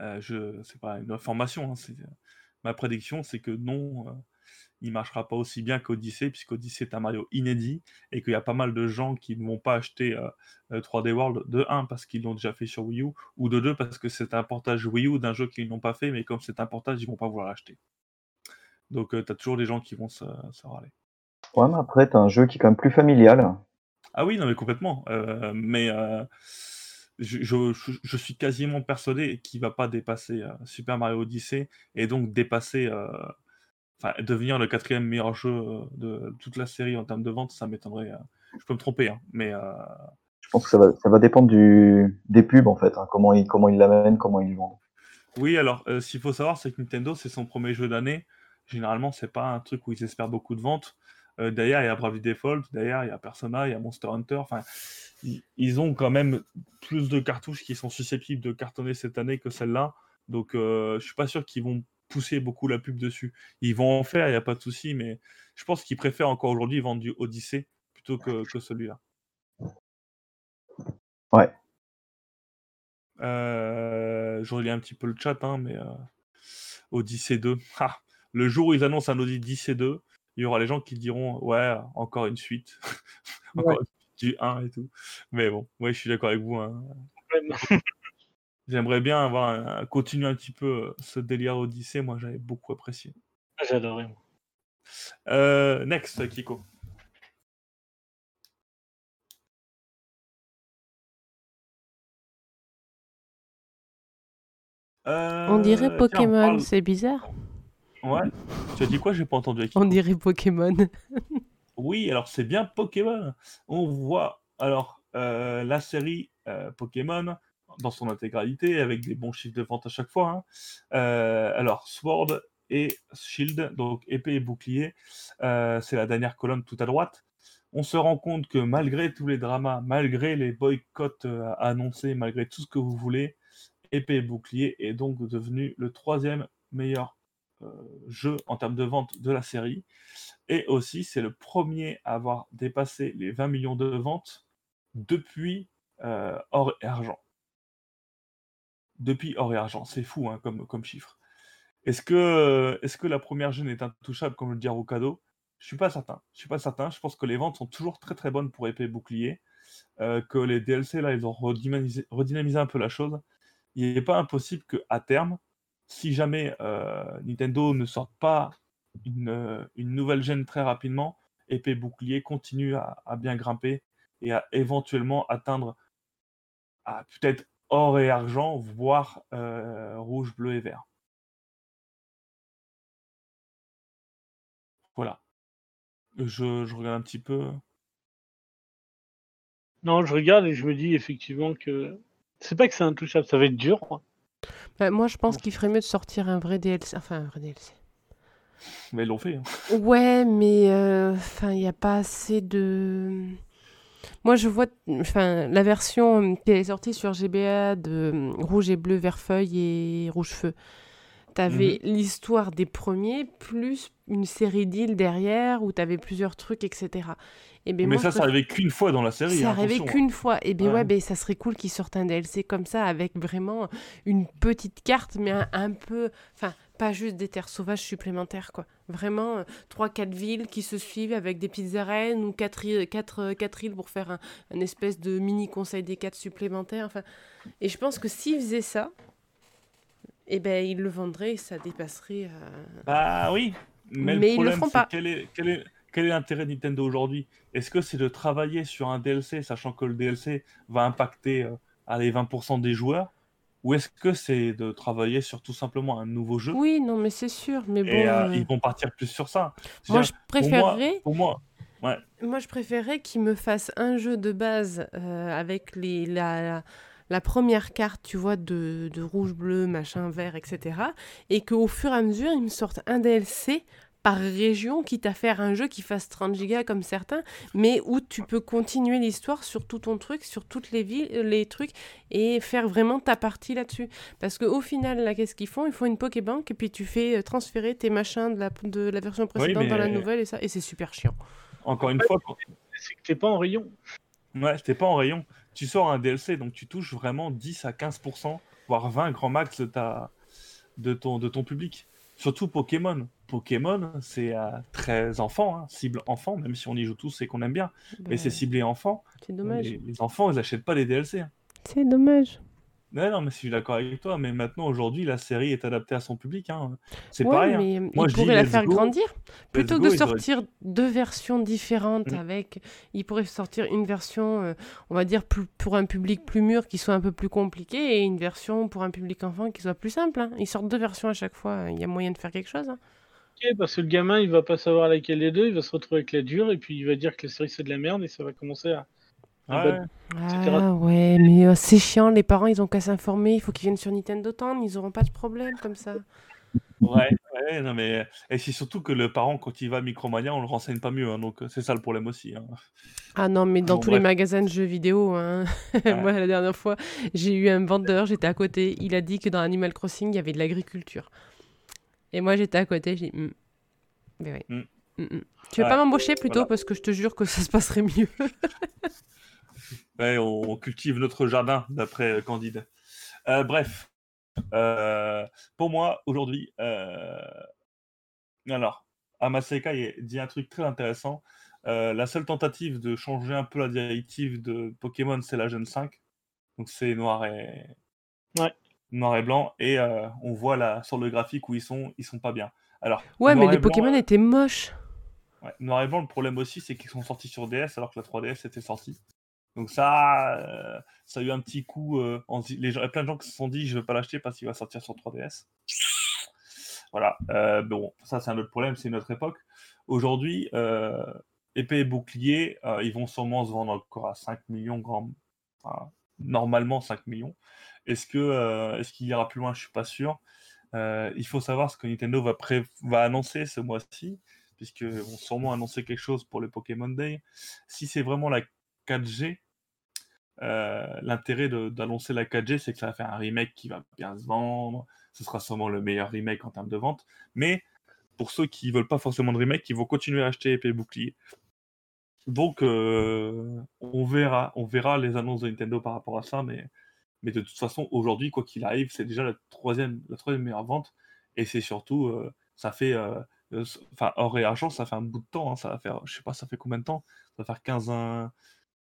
Euh, je, c'est pas une information, hein, ma prédiction, c'est que non, euh, il marchera pas aussi bien qu'Odyssey, puisqu'Odyssey est un Mario inédit, et qu'il y a pas mal de gens qui ne vont pas acheter euh, euh, 3D World de 1 parce qu'ils l'ont déjà fait sur Wii U, ou de 2 parce que c'est un portage Wii U d'un jeu qu'ils n'ont pas fait, mais comme c'est un portage, ils vont pas vouloir l'acheter. Donc tu as toujours des gens qui vont se, se râler. Ouais, mais après, t'as un jeu qui est quand même plus familial. Ah oui, non, mais complètement. Euh, mais euh, je, je- je- je suis quasiment persuadé qu'il va pas dépasser euh, Super Mario Odyssey et donc dépasser, euh, enfin, devenir le quatrième meilleur jeu euh, de toute la série en termes de vente. Ça m'étonnerait. euh, je peux me tromper, hein, mais euh, Je pense que ça va, ça va dépendre du, des pubs, en fait. hein, comment ils comment ils l'amènent, comment ils le vendent. oui. Alors, euh, ce qu'il faut savoir, c'est que Nintendo, c'est son premier jeu d'année. Généralement, c'est pas un truc où ils espèrent beaucoup de ventes. Euh, derrière, il y a Bravely Default, derrière, il y a Persona, il y a Monster Hunter. Enfin, ils, ils ont quand même plus de cartouches qui sont susceptibles de cartonner cette année que celle-là. Donc, euh, je suis pas sûr qu'ils vont pousser beaucoup la pub dessus. Ils vont en faire, il n'y a pas de souci, mais je pense qu'ils préfèrent encore aujourd'hui vendre du Odyssey plutôt que, que celui-là. Ouais. Euh, je relis un petit peu le chat, hein, mais euh, Odyssey 2. Ah, le jour où ils annoncent un Odyssey 2, il y aura les gens qui diront Ouais, encore une suite. encore une suite du 1 et tout. Mais bon, ouais, je suis d'accord avec vous. hein. J'aimerais bien avoir un- continuer un petit peu euh, ce délire Odyssey. Moi, j'avais beaucoup apprécié. J'ai adoré. moi. Euh, next, Kiko. On dirait Euh, Pokémon, parle- c'est bizarre. Ouais. Tu as dit quoi? J'ai pas entendu. Akiko. On dirait Pokémon. Oui, alors c'est bien Pokémon. On voit alors euh, la série euh, Pokémon dans son intégralité avec des bons chiffres de vente à chaque fois. hein. Euh, alors Sword et Shield, donc épée et bouclier, euh, c'est la dernière colonne tout à droite. On se rend compte que malgré tous les dramas, malgré les boycotts euh, annoncés, malgré tout ce que vous voulez, épée et bouclier est donc devenu le troisième meilleur jeu en termes de vente de la série. Et aussi, c'est le premier à avoir dépassé les 20 millions de ventes depuis euh, or et argent. Depuis or et argent, c'est fou hein, comme, chiffre. Est-ce que, la première jeune est intouchable, comme le dit Rocado Je suis pas certain. Je suis pas certain. Je pense que les ventes sont toujours très très bonnes pour épée bouclier. euh, que les DLC, là, ils ont redynamisé, un peu la chose. Il n'est pas impossible qu'à terme, si jamais euh, Nintendo ne sort pas une, euh, nouvelle gêne très rapidement, épée bouclier continue à, à bien grimper et à éventuellement atteindre peut-être or et argent, voire euh, rouge, bleu et vert. Voilà. Je, je regarde un petit peu. Non, je regarde et je me dis effectivement que c'est pas que c'est intouchable, ça va être dur. hein. Bah, moi, je pense qu'il ferait mieux de sortir un vrai DLC. Enfin, un vrai DLC. Mais ils l'ont fait. hein. Ouais, mais euh, enfin, il n'y a pas assez de. Moi, je vois, enfin, la version qui est sortie sur GBA de euh, Rouge et Bleu, Vert Feuille et Rouge Feu. T'avais l'histoire des premiers plus une série d'îles derrière où t'avais plusieurs trucs, etc. Et ben Mais moi, ça, ça arrivait qu'une fois dans la série. ça hein, arrivait qu'une fois. Et bien ouais, Ouais. ben, ça serait cool qu'ils sortent un DLC comme ça avec vraiment une petite carte, mais un, un peu, enfin, pas juste des terres sauvages supplémentaires, quoi. Vraiment, euh, trois, quatre villes qui se suivent avec des petites arènes ou quatre, îles- quatre, euh, quatre îles pour faire un, un espèce de mini conseil des quatre supplémentaires. Enfin, et je pense que s'ils faisaient ça, et ben ils le vendraient et ça dépasserait. euh, Bah oui, mais, Mais le ils le problème, feront pas. quel est, quel est, quel est l'intérêt de Nintendo aujourd'hui? Est-ce que c'est de travailler sur un DLC, sachant que le DLC va impacter euh, allez, 20% des joueurs? Ou est-ce que c'est de travailler sur tout simplement un nouveau jeu Oui, non, mais c'est sûr. Mais bon, Et euh, euh, ils vont partir plus sur ça. moi, je pour moi- préférerais. Pour moi, Moi, je préférais qu'ils me fassent un jeu de base euh, avec les, la, la, la première carte, tu vois, de, de rouge, bleu, machin, vert, etc. Et qu'au fur et à mesure, ils me sortent un DLC par région, quitte à faire un jeu qui fasse 30 gigas comme certains, mais où tu peux continuer l'histoire sur tout ton truc, sur toutes les villes, les trucs, et faire vraiment ta partie là-dessus. Parce qu'au final, là, qu'est-ce qu'ils font? Ils font une Pokébank, et puis tu fais euh, transférer tes machins de la, de la version précédente dans la mais- nouvelle, et ça, et c'est super chiant. Encore une fois, C'est que t'es pas en rayon. ouais, t'es pas en rayon. Tu sors un DLC, donc tu touches vraiment 10 à 15%, voire 20 grand max de, ta... de, ton... de ton public. Surtout Pokémon. Pokémon, c'est à 13 enfants, hein, cible enfant, même si on y joue tous et qu'on aime bien. Mais Bah, c'est ciblé enfant. c'est dommage. Les, les enfants, ils achètent pas les DLC. hein. C'est dommage. Ouais, non, mais je suis d'accord avec toi. Mais maintenant, aujourd'hui, la série est adaptée à son public. hein. C'est Ouais, pareil. hein. mais Moi, ils je dis pourraient la faire go. grandir. Plutôt que go, de auraient- sortir deux versions différentes Mm. avec, ils pourraient sortir une version, euh, on va dire, plus, pour un public plus mûr qui soit un peu plus compliqué et une version pour un public enfant qui soit plus simple. hein. Ils sortent deux versions à chaque fois. Il y a moyen de faire quelque chose. Parce que le gamin, il va pas savoir laquelle des deux, il va se retrouver avec la dure, et puis il va dire que la série c'est de la merde, et ça va commencer à. à Ouais. battre. Ah ouais, mais euh, c'est chiant. Les parents, ils ont qu'à s'informer. Il faut qu'ils viennent sur Nintendo Town. Ils auront pas de problème comme ça. Ouais, ouais, non, mais. Et c'est surtout que le parent, quand il va à Micromania, on le renseigne pas mieux. hein, donc, euh, c'est ça le problème aussi. hein. Ah non, mais dans Bon, tous les magasins de jeux vidéo, hein. moi la dernière fois, j'ai eu un vendeur, j'étais à côté, il a dit que dans Animal Crossing, il y avait de l'agriculture. Et moi j'étais à côté, j'ai dit, Hmm. mais ouais. Hmm, hmm. Tu veux Ouais, pas m'embaucher plutôt voilà. parce que je te jure que ça se passerait mieux. Ouais, on, on cultive notre jardin, d'après euh, Candide. Euh, bref. Euh, pour moi, aujourd'hui. euh, Alors, Amaseka dit un truc très intéressant. Euh, la seule tentative de changer un peu la directive de Pokémon, c'est la Gen 5. Donc, c'est noir et. Ouais. Noir et blanc. Et euh, on voit là, sur le graphique où ils sont, ils sont pas bien. Alors, Ouais, mais les blanc, Pokémon étaient moches. Ouais, Noir et blanc, le problème aussi, c'est qu'ils sont sortis sur DS alors que la 3DS était sortie. Donc ça, euh, ça a eu un petit coup. euh, les gens, il y a plein de gens qui se sont dit, je vais pas l'acheter parce qu'il va sortir sur 3DS. Voilà. euh, bon, ça c'est un autre problème, c'est une autre époque. Aujourd'hui, euh, épée et bouclier, euh, ils vont sûrement se vendre encore à 5 millions, grand, enfin, normalement 5 millions. Est-ce que euh, est-ce qu'il ira plus loin? Je suis pas sûr. Euh, il faut savoir ce que Nintendo va, pré- va annoncer ce mois-ci puisqu'ils vont sûrement annoncer quelque chose pour le Pokémon Day. Si c'est vraiment la 4G, euh, l'intérêt d'annoncer la 4G, c'est que ça va faire un remake qui va bien se vendre. Ce sera sûrement le meilleur remake en termes de vente. Mais pour ceux qui veulent pas forcément de remake, ils vont continuer à acheter épée et bouclier. Donc, on, verra, on verra les annonces de Nintendo par rapport à ça. Mais, mais de toute façon, aujourd'hui, quoi qu'il arrive, c'est déjà la troisième, la troisième meilleure vente. Et c'est surtout, euh, ça fait euh, euh, enfin or et argent ça fait un bout de temps hein, ça va faire je sais pas ça fait combien de temps? Ça va faire 15 un-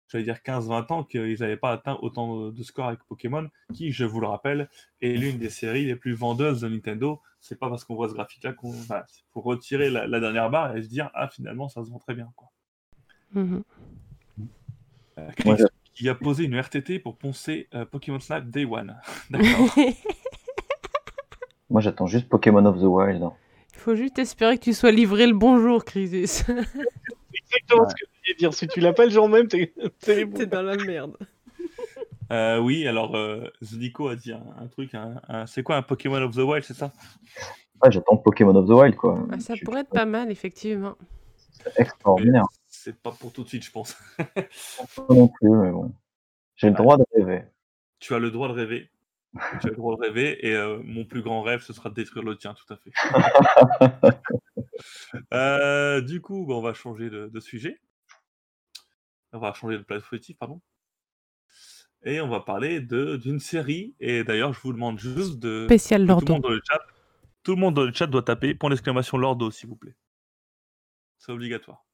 j'allais dire 15 20 ans qu'ils n'avaient pas atteint autant de, de scores avec Pokémon qui je vous le rappelle est l'une des séries les plus vendeuses de Nintendo c'est pas parce qu'on voit ce graphique là qu'on enfin, faut retirer la, la dernière barre et se dire ah finalement ça se vend très bien quoi. Euh, Chris, qui a posé une RTT pour poncer euh, Pokémon Snap Day One d'accord Moi, j'attends juste Pokémon of the Wild. Il faut juste espérer que tu sois livré le bonjour, Crisis. Exactement ce que je voulais dire. Si tu l'as pas le jour même, t'es t'es bon. T'es dans la merde. Euh, oui alors euh, a dit un, un truc un- un- c'est quoi un Pokémon of the Wild c'est ça? Ah, j'attends Pokémon of the Wild, quoi. Ah, ça Je suis pourrait être pas mal, effectivement. extraordinaire. C'est pas pour tout de suite je pense Pas non plus, mais bon. J'ai le droit de rêver. tu as le droit de rêver. tu as le droit de rêver et euh, mon plus grand rêve, ce sera de détruire le tien, tout à fait. Euh, du coup, bah, on va changer de, de sujet. On va changer de plateforme, pardon. Et on va parler de- d'une série. Et d'ailleurs, je vous demande juste de. Spécial que Tout le, Lordo. monde dans le chat, tout le monde dans le chat doit taper point d'exclamation Lordo, s'il vous plaît. C'est obligatoire.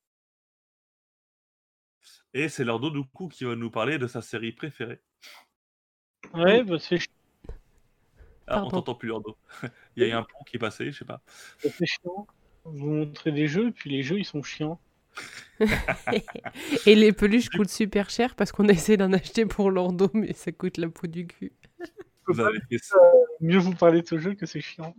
Et c'est Lordo, du coup, qui va nous parler de sa série préférée. Ouais, bah c'est Ah, on t'entend plus, Lordo. Il y a eu un pont qui est passé, je sais pas. c'est chiant. Vous montrez des jeux, puis les jeux ils sont chiants. Et les peluches coûtent super cher parce qu'on essaie d'en acheter pour Lordo, mais ça coûte la peau du cul. Vous avez fait ça. Mieux vous parler de ce jeu que c'est chiant.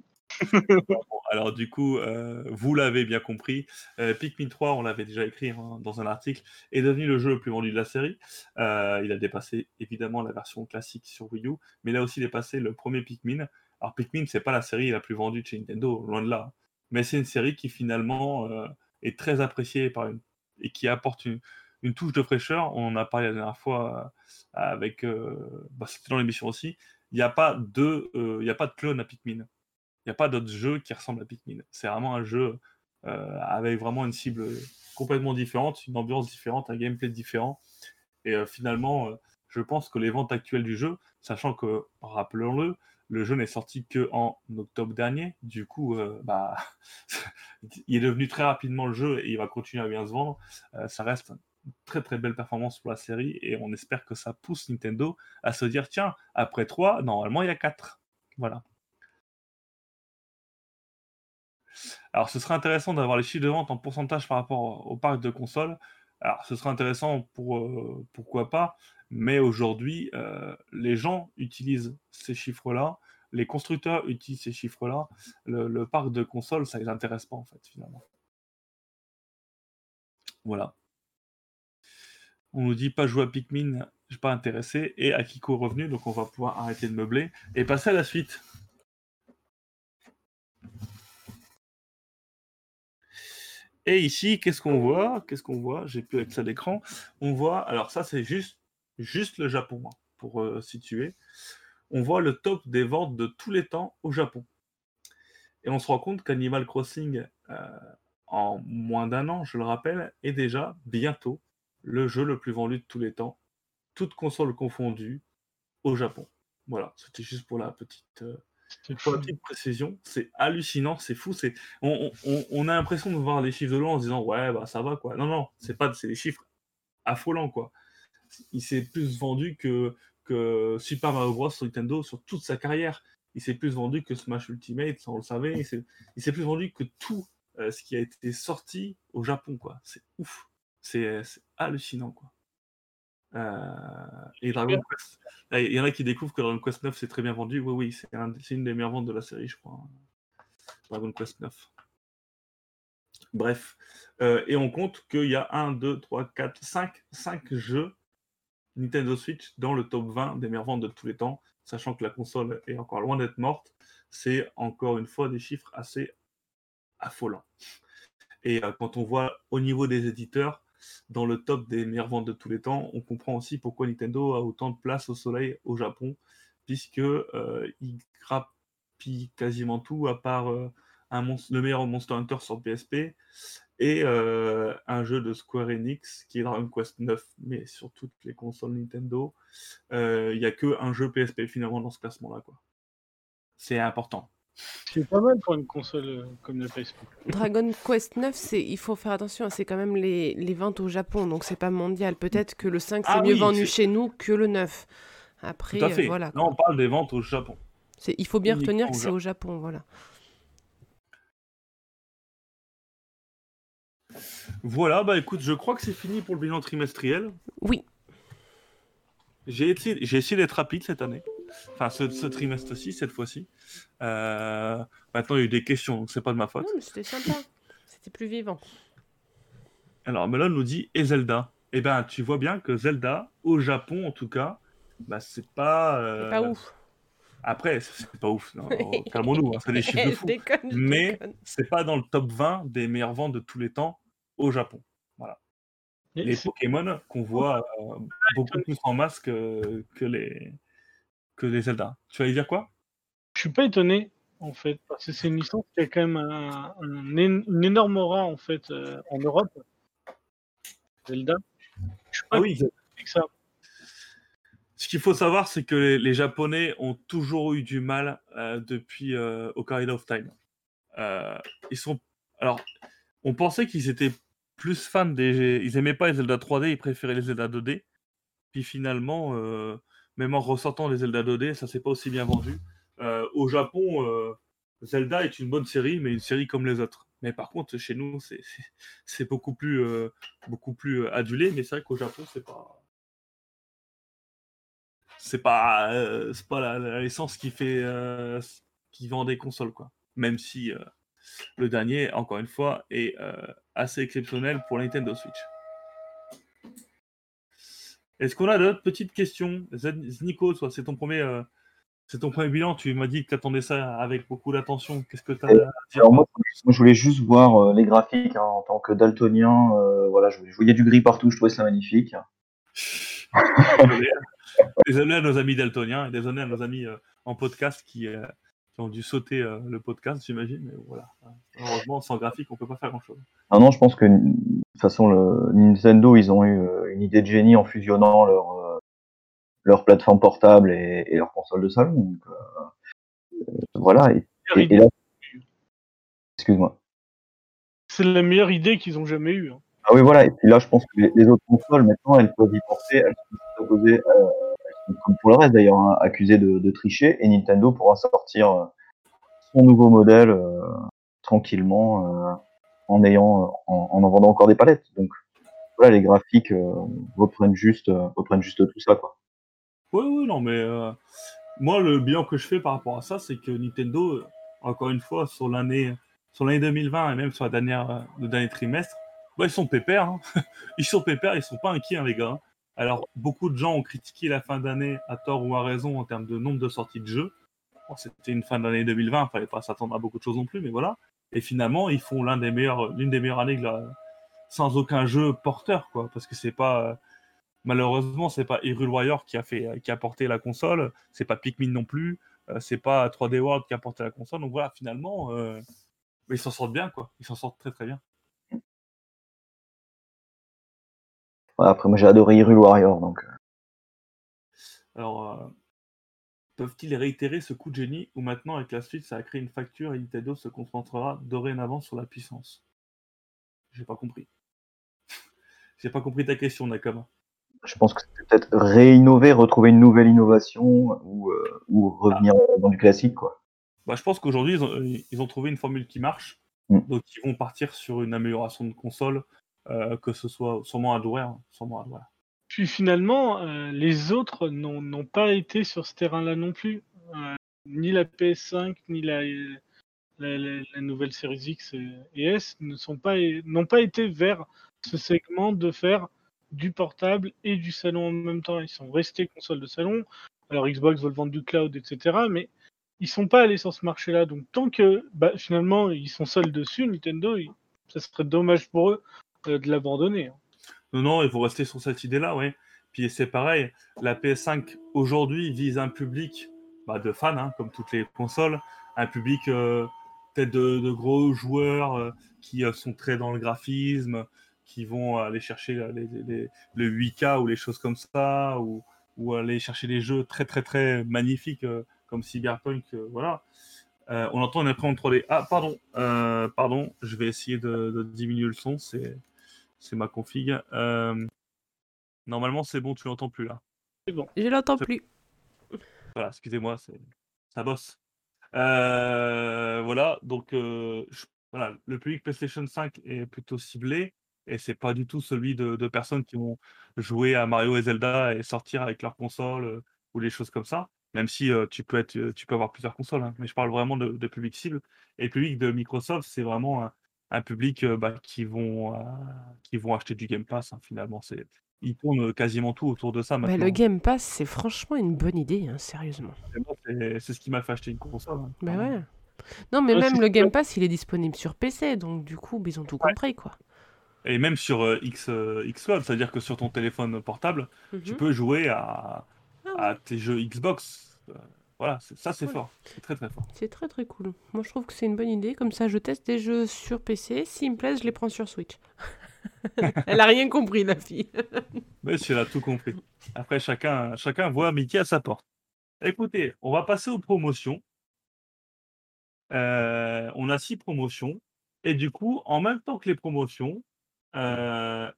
Alors du coup, euh, vous l'avez bien compris, euh, Pikmin 3, on l'avait déjà écrit hein, dans un article, est devenu le jeu le plus vendu de la série. Euh, il a dépassé évidemment la version classique sur Wii U, mais il a aussi dépassé le premier Pikmin. Alors Pikmin, c'est pas la série la plus vendue de chez Nintendo, loin de là. Mais c'est une série qui finalement est très appréciée par une... et qui apporte une, touche de fraîcheur. On en a parlé la dernière fois avec, bah, c'était dans l'émission aussi. Il n'y a pas de, il a pas de clone à Pikmin. Il n'y a pas d'autres jeux qui ressemblent à Pikmin. C'est vraiment un jeu euh, avec vraiment une cible complètement différente, une ambiance différente, un gameplay différent. Et euh, finalement, euh, je pense que les ventes actuelles du jeu, sachant que, rappelons-le, le jeu n'est sorti que en octobre dernier, du coup, bah, il est devenu très rapidement le jeu et il va continuer à bien se vendre. ça reste une très très belle performance pour la série et on espère que ça pousse Nintendo à se dire tiens, après 3, normalement il y a 4. Voilà. Alors, ce serait intéressant d'avoir les chiffres de vente en pourcentage par rapport au parc de consoles. Alors, ce serait intéressant pour euh, pourquoi pas, mais aujourd'hui, euh, les gens utilisent ces chiffres-là, les constructeurs utilisent ces chiffres-là. Le, parc de consoles, ça les intéresse pas en fait, finalement. Voilà. On nous dit pas jouer à Pikmin, je suis pas intéressé, et Akiko revenu, donc on va pouvoir arrêter de meubler et passer à la suite. Et ici, qu'est-ce qu'on voit? Qu'est-ce qu'on voit? J'ai plus accès à l'écran. On voit, alors ça c'est juste, juste le Japon, hein, pour euh, situer. On voit le top des ventes de tous les temps au Japon. Et on se rend compte qu'Animal Crossing, euh, en moins d'un an, je le rappelle, est déjà bientôt le jeu le plus vendu de tous les temps, toutes consoles confondues, au Japon. Voilà, c'était juste pour la petite, euh, pour petite précision, c'est hallucinant, c'est fou. C'est on, a l'impression de voir les chiffres de l'eau en se disant ouais bah ça va quoi. Non non, c'est pas des chiffres affolants quoi. Il s'est plus vendu que que Super Mario Bros sur Nintendo sur toute sa carrière. Il s'est plus vendu que Smash Ultimate, on le savait. Il s'est plus vendu que tout euh, ce qui a été sorti au Japon quoi. C'est ouf, c'est hallucinant quoi. Euh, et Dragon Quest, il y en a qui découvrent que Dragon Quest 9 c'est très bien vendu. Oui, oui, c'est une des meilleures ventes de la série, je crois. Dragon Quest 9. Bref. Euh, et on compte qu'il y a 1, 2, 3, 4, 5, 5 jeux Nintendo Switch dans le top 20 des meilleures ventes de tous les temps, sachant que la console est encore loin d'être morte. C'est encore une fois des chiffres assez affolants. Et euh, quand on voit au niveau des éditeurs, dans le top des meilleures ventes de tous les temps, on comprend aussi pourquoi Nintendo a autant de place au soleil au Japon, puisque euh, il quasiment tout à part euh, un le meilleur Monster Hunter sur PSP et euh, un jeu de Square Enix qui est Dragon Quest 9, mais sur toutes les consoles Nintendo, il n'y a que un jeu PSP finalement dans ce classement-là. C'est important. C'est pas mal pour une console euh, comme la PSP. Dragon Quest 9, c'est, il faut faire attention, c'est quand même les, les ventes au Japon, donc c'est pas mondial. Peut-être que le 5 c'est ah mieux vendu chez nous que le 9. Après, Tout à fait. voilà. on parle des ventes au Japon. C'est, il faut bien retenir que c'est au Japon, voilà. Voilà, bah écoute, je crois que c'est fini pour le bilan trimestriel. Oui. J'ai essayé, j'ai essayé d'être rapide cette année. Enfin, ce, trimestre-ci, cette fois-ci. Euh, maintenant, il y a eu des questions, donc c'est pas de ma faute. Non, mais c'était sympa. C'était plus vivant. Alors, Melon nous dit et Zelda? Eh ben, tu vois bien que Zelda, au Japon en tout cas, bah, c'est pas. Euh, c'est pas ouf. Après, c'est pas ouf. Calmons-nous, hein, c'est des chiffres de fou. mais c'est pas dans le top 20 des meilleures ventes de tous les temps au Japon. Voilà. les Pokémon qu'on voit euh, beaucoup plus en masse que les, que les Zelda. Tu vas y dire quoi? Je suis pas étonné, en fait, parce que c'est une licence qui a quand même un, une énorme aura, en fait, euh, en Europe. Zelda. Je suis pas ah oui. ça. Ce qu'il faut savoir, c'est que les, Japonais ont toujours eu du mal euh, depuis euh, Ocarina of Time. ils sont. Alors, on pensait qu'ils étaient plus fans des. Ils aimaient pas les Zelda 3D, ils préféraient les Zelda 2D. Puis finalement, même en ressortant les Zelda 2D, ça s'est pas aussi bien vendu. Euh, au Japon, euh, Zelda est une bonne série, mais une série comme les autres. Mais par contre, chez nous, c'est beaucoup plus, euh, beaucoup plus adulé. Mais c'est vrai qu'au Japon, c'est pas, c'est pas, c'est pas la, l'essence qui fait, qui vend des consoles, quoi. Même si le dernier, encore une fois, est assez exceptionnel pour la Nintendo Switch. Est-ce qu'on a d'autres petites questions Nico, c'est ton premier. euh, c'est ton premier bilan, tu m'as dit que tu attendais ça avec beaucoup d'attention. Qu'est-ce que tu as Alors moi, moi, je voulais juste voir euh, les graphiques hein, en tant que daltonien. euh, voilà, je, je voyais du gris partout, je trouvais ça magnifique. désolé. Désolé à nos amis daltoniens et désolé à nos amis euh, en podcast qui, qui ont dû sauter le podcast, j'imagine. Mais voilà. Heureusement, sans graphique, on peut pas faire grand-chose. Ah non, je pense que toute façon, le, Nintendo, ils ont eu euh, une idée de génie en fusionnant leur, euh, leur plateforme portable et, et leur console de salon. Donc, euh, voilà. Et, et- et là, excuse-moi. C'est la meilleure idée qu'ils ont jamais eue. hein. Ah oui, voilà. Et puis là, je pense que les, les autres consoles, maintenant, elles peuvent y porter. Elles sont opposées, euh, elles sont, comme pour le reste d'ailleurs, hein, accusées de, de tricher. Et Nintendo pourra sortir son nouveau modèle tranquillement en ayant, euh, en, en en vendant encore des palettes. Donc voilà, les graphiques euh, reprennent juste, euh, reprennent juste tout ça, quoi. Oui, oui, non, mais moi, le bilan que je fais par rapport à ça, c'est que Nintendo, encore une fois, sur l'année sur l'année 2020 et même sur la dernière, le dernier trimestre, bah, ils sont pépères. hein. ils sont pépères, ils sont pas inquiets, hein, les gars. Alors, beaucoup de gens ont critiqué la fin d'année, à tort ou à raison, en termes de nombre de sorties de jeux. C'était une fin d'année 2020, il fallait pas s'attendre à beaucoup de choses non plus, mais voilà. Et finalement, ils font l'un des meilleurs, l'une des meilleures années de la- sans aucun jeu porteur, quoi, parce que c'est pas. euh, Malheureusement, c'est pas Hyrule Warrior qui a fait, qui a porté la console. C'est pas Pikmin non plus. euh, c'est pas 3D World qui a porté la console. Donc voilà, finalement, euh, ils s'en sortent bien, quoi. Ils s'en sortent très très bien. Après, moi, j'ai adoré Hyrule Warrior, donc. euh, Alors, peuvent-ils réitérer ce coup de génie ou maintenant avec la suite, ça a créé une facture et Nintendo se concentrera dorénavant sur la puissance? J'ai pas compris. J'ai pas compris ta question, Nakama. Je pense que c'est peut-être réinnover, retrouver une nouvelle innovation ou, euh, ou revenir dans du classique, quoi. Bah, je pense qu'aujourd'hui, ils ont, ils ont trouvé une formule qui marche. Mm. Donc, ils vont partir sur une amélioration de console, euh, que ce soit sûrement hardware. hein, sûrement hardware. Puis finalement, euh, les autres n'ont pas été sur ce terrain-là non plus. Euh, ni la PS5, ni la, la, la- la nouvelle série X et et S ne sont pas n'ont pas été vers ce segment de faire du portable et du salon en même temps. Ils sont restés console de salon. Alors Xbox veut vendre du cloud, etc. Mais ils sont pas allés sur ce marché-là. Donc tant que bah, finalement ils sont seuls dessus, Nintendo, ça serait dommage pour eux euh, de l'abandonner. Non, non, il faut rester sur cette idée-là, ouais. Puis c'est pareil, la PS5 aujourd'hui vise un public bah, de fans, hein, comme toutes les consoles, un public euh, peut-être de, gros joueurs euh, qui euh, sont très dans le graphisme, qui vont aller chercher les, le 8K ou les choses comme ça, ou, aller chercher des jeux très très très magnifiques comme Cyberpunk, voilà. On entend une imprimante 3D. Ah, pardon, pardon, je vais essayer de, de diminuer le son, c'est c'est ma config. Euh, Normalement, c'est bon, tu l'entends plus là. Je l'entends C'est- plus. Voilà, excusez-moi, c'est ça bosse. Euh, voilà, donc euh, je- voilà, le public PlayStation 5 est plutôt ciblé et c'est pas du tout celui de, de personnes qui vont jouer à Mario et Zelda et sortir avec leur console euh, ou des choses comme ça. Même si euh, tu peux être, tu peux avoir plusieurs consoles, hein, mais je parle vraiment de, de public cible. Et le public de Microsoft, c'est vraiment un, public euh, bah, qui vont euh, qui vont acheter du Game Pass. hein, finalement, c'est ils tournent quasiment tout autour de ça Bah, maintenant. le Game Pass, c'est franchement une bonne idée, hein, sérieusement. C'est ce qui m'a fait acheter une console. hein, Bah ouais. Non, mais Ouais, même le. Game Pass, il est disponible sur PC, donc du coup, ils ont tout compris, quoi. Et même sur euh, X, euh, Xcloud, c'est-à-dire que sur ton téléphone portable, tu Mhm. peux jouer à, Ah à tes jeux Xbox. Voilà, ça c'est fort. C'est très très fort. C'est très très cool. Moi, je trouve que c'est une bonne idée. Comme ça, je teste des jeux sur PC. S'ils me plaisent, je les prends sur Switch. Elle a rien compris, la fille. Mais si elle a tout compris. Après, chacun, chacun voit Mickey à sa porte. Écoutez, on va passer aux promotions. Euh, on a six promotions. Et du coup, en même temps que les promotions, euh,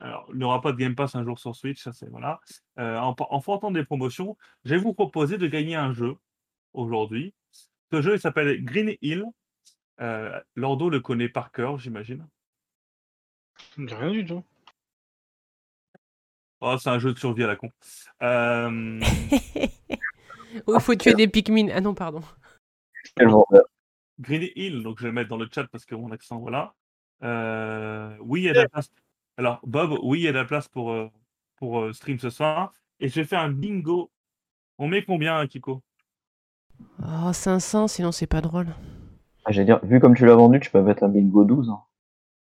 alors, il n'y aura pas de Game Pass un jour sur Switch, ça c'est voilà. Euh, en, en fontant des promotions, je vais vous proposer de gagner un jeu aujourd'hui. Ce jeu, il s'appelle Green Hill. Euh, Lordo le connaît par cœur, j'imagine. Rien du tout. Oh, c'est un jeu de survie à la con. Euh, Oh, il faut tuer des Pikmin. Ah non, pardon. Green Hill, donc je vais le mettre dans le chat parce que mon accent, voilà. Euh, oui, il y a de la place. Alors, Bob, oui, il y a de la place pour, euh, pour euh, stream ce soir. Et je vais faire un bingo. On met combien, Kiko? Oh, 500, sinon c'est pas drôle. Ah, J'allais dire, vu comme tu l'as vendu, tu peux mettre un bingo 12. hein.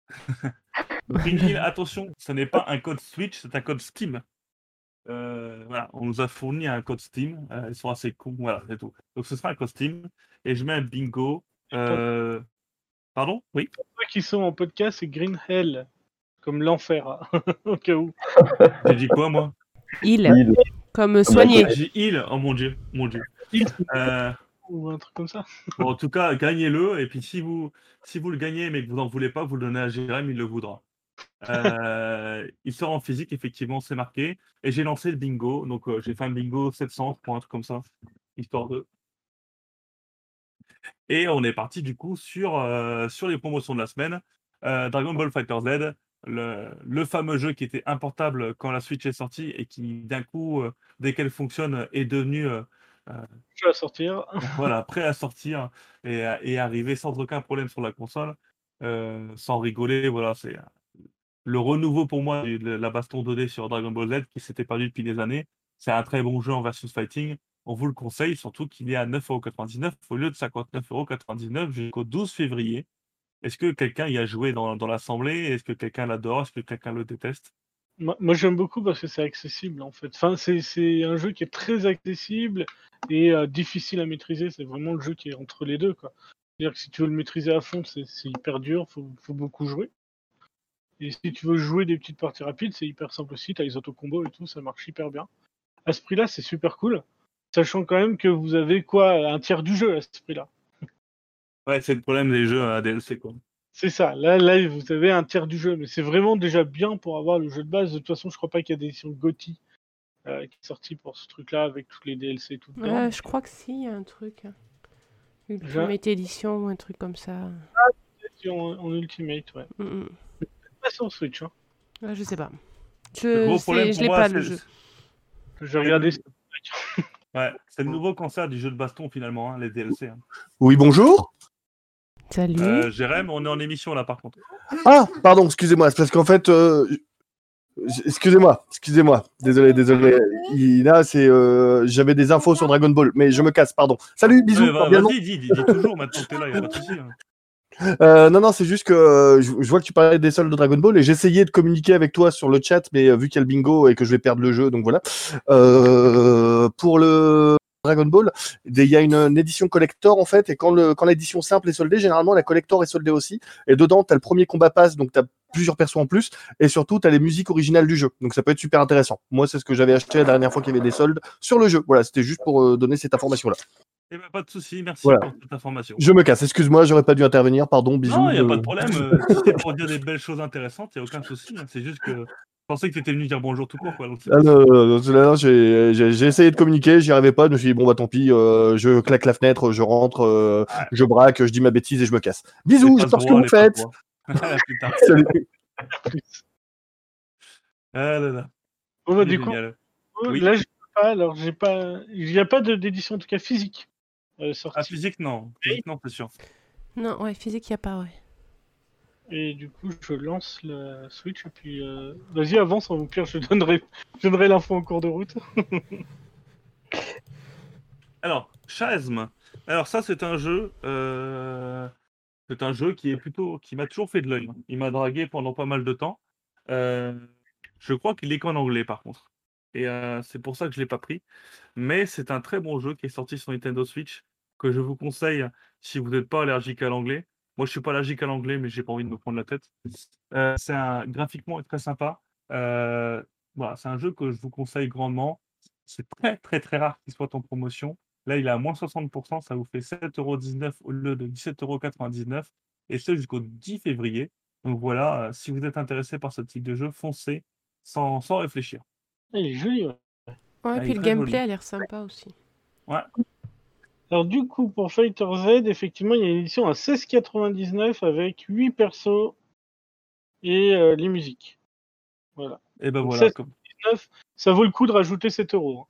Green Hill, attention, ce n'est pas un code Switch, c'est un code Steam. Euh, voilà, on nous a fourni un code Steam. euh, ils sont assez cons, voilà, c'est tout. Donc ce sera un code Steam. Et je mets un bingo. euh, Pardon? Oui? Ceux qui sont en podcast, c'est Green Hell, comme l'enfer, hein, au cas où. J'ai dit quoi, moi? Il, Il- comme soigner. J'ai dit il, oh mon dieu, mon dieu. Euh, Ou un truc comme ça. Bon, en tout cas, gagnez-le. Et puis, si vous, si vous le gagnez, mais que vous n'en voulez pas, vous le donnez à Jérém, il le voudra. Euh, il sort en physique, effectivement, c'est marqué. Et j'ai lancé le bingo. Donc, euh, j'ai fait un bingo 700 pour un truc comme ça, histoire de. Et on est parti, du coup, sur, euh, sur les promotions de la semaine. Euh, Dragon Ball Fighter Z, le, le fameux jeu qui était importable quand la Switch est sortie et qui, d'un coup, euh, dès qu'elle fonctionne, est devenu. euh, Je vais la sortir. voilà, prêt à sortir et, à- et arriver sans aucun problème sur la console, euh, sans rigoler. Voilà, c'est euh, le renouveau pour moi de la baston 2D sur Dragon Ball Z qui s'était perdu depuis des années. C'est un très bon jeu en versus fighting. On vous le conseille, surtout qu'il est à 9,99€ au lieu de 59,99€ jusqu'au 12 février. Est-ce que quelqu'un y a joué dans, l'assemblée? Est-ce que quelqu'un l'adore? Est-ce que quelqu'un le déteste? Moi, j'aime beaucoup parce que c'est accessible en fait. Enfin, c'est, un jeu qui est très accessible et euh, difficile à maîtriser. C'est vraiment le jeu qui est entre les deux. C'est-à-dire que si tu veux le maîtriser à fond, c'est, hyper dur, faut, faut beaucoup jouer. Et si tu veux jouer des petites parties rapides, c'est hyper simple aussi. Tu as les autocombos et tout, ça marche hyper bien. À ce prix-là, c'est super cool. Sachant quand même que vous avez quoi Un tiers du jeu à ce prix-là. Ouais, c'est le problème des jeux à DLC, quoi. C'est ça. Là, là, vous avez un tiers du jeu, mais c'est vraiment déjà bien pour avoir le jeu de base. De toute façon, je crois pas qu'il y a des éditions GOTY euh, qui est sortie pour ce truc-là avec tous les DLC et tout. je crois que si, il y a un truc. Ultimate Edition ou un truc comme ça. En, en Ultimate, ouais. Mm, mm. Pas sur Switch. Hein. Ouais, je sais pas. Je, je l'ai pas c'est- le jeu. J'ai regardé. Ouais, c'est le nouveau cancer du jeu de baston finalement, hein, les DLC. hein. Oui, bonjour. Salut. Euh, Jérém, on est en émission là par contre. Ah, pardon, excusez-moi, c'est parce qu'en fait, euh, excusez-moi, excusez-moi, désolé, désolé. Il- Là, c'est, euh, j'avais des infos sur Dragon Ball, mais je me casse, pardon. Salut, bisous. Ouais, va- cordialement. Vas-y, dis, dis, dis toujours maintenant que t'es là, y a pas de souci. hein. Euh, non, non, c'est juste que euh, je, je vois que tu parlais des soldes de Dragon Ball et j'essayais de communiquer avec toi sur le chat, mais euh, vu qu'il y a le bingo et que je vais perdre le jeu, donc voilà. Euh, pour le Dragon Ball, il y a une, une édition collector en fait, et quand le quand l'édition simple est soldée, généralement la collector est soldée aussi. Et dedans, tu as le premier combat pass, donc tu as plusieurs persos en plus, et surtout tu as les musiques originales du jeu. Donc ça peut être super intéressant. Moi, c'est ce que j'avais acheté la dernière fois qu'il y avait des soldes sur le jeu. Voilà, c'était juste pour euh, donner cette information-là. Eh ben, pas de souci, merci Voilà. pour cette information. Je me casse, excuse-moi, j'aurais pas dû intervenir, pardon, bisous. Non, il n'y a euh, pas de problème. euh, si c'est pour dire des belles choses intéressantes, il n'y a aucun souci. hein. C'est juste que pensais que tu étais venu dire bonjour tout court. Quoi, donc Ah non, non, non, j'ai essayé de communiquer, j'y arrivais pas, je me suis dit bon bah tant pis, euh, je claque la fenêtre, je rentre, euh, je braque, je dis ma bêtise et je me casse. Bisous, j'espère que droits, vous faites. Ah là là, Bon, bah, du coup. Oui. là, je peux pas. Alors, j'ai pas. Il n'y a pas de- d'édition, en tout cas physique, euh, sortie. Ah, physique, non. Physique, non, c'est sûr. Non, ouais, physique, il n'y a pas, ouais. Et du coup, je lance la Switch et puis. euh, Vas-y, avance, au pire, je donnerai, je donnerai l'info en cours de route. Alors, Chasm. Alors ça, c'est un jeu. euh, C'est un jeu qui est plutôt, qui m'a toujours fait de l'œil. Il m'a dragué pendant pas mal de temps. Euh, Je crois qu'il est qu'en anglais, par contre. Et c'est pour ça que je l'ai pas pris. Mais c'est un très bon jeu qui est sorti sur Nintendo Switch que je vous conseille si vous n'êtes pas allergique à l'anglais. Moi, je suis pas allergique à l'anglais, mais j'ai pas envie de me prendre la tête. Euh, c'est un graphiquement très sympa. Euh, voilà, c'est un jeu que je vous conseille grandement. C'est très très très rare qu'il soit en promotion. Là, il est à moins 60%, ça vous fait 7,19€ au lieu de 17,99€. Et ce jusqu'au 10 février. Donc voilà, euh, si vous êtes intéressé par ce type de jeu, foncez sans, sans réfléchir. Il est joli, ouais. Ouais, Ah, puis le gameplay joli. a l'air sympa aussi. Alors du coup, pour Fighter Z, effectivement, il y a une édition à 16,99 avec 8 persos et euh, les musiques. Voilà. Et ben Donc voilà, ça, comme- 19, ça vaut le coup de rajouter 7 euros. hein.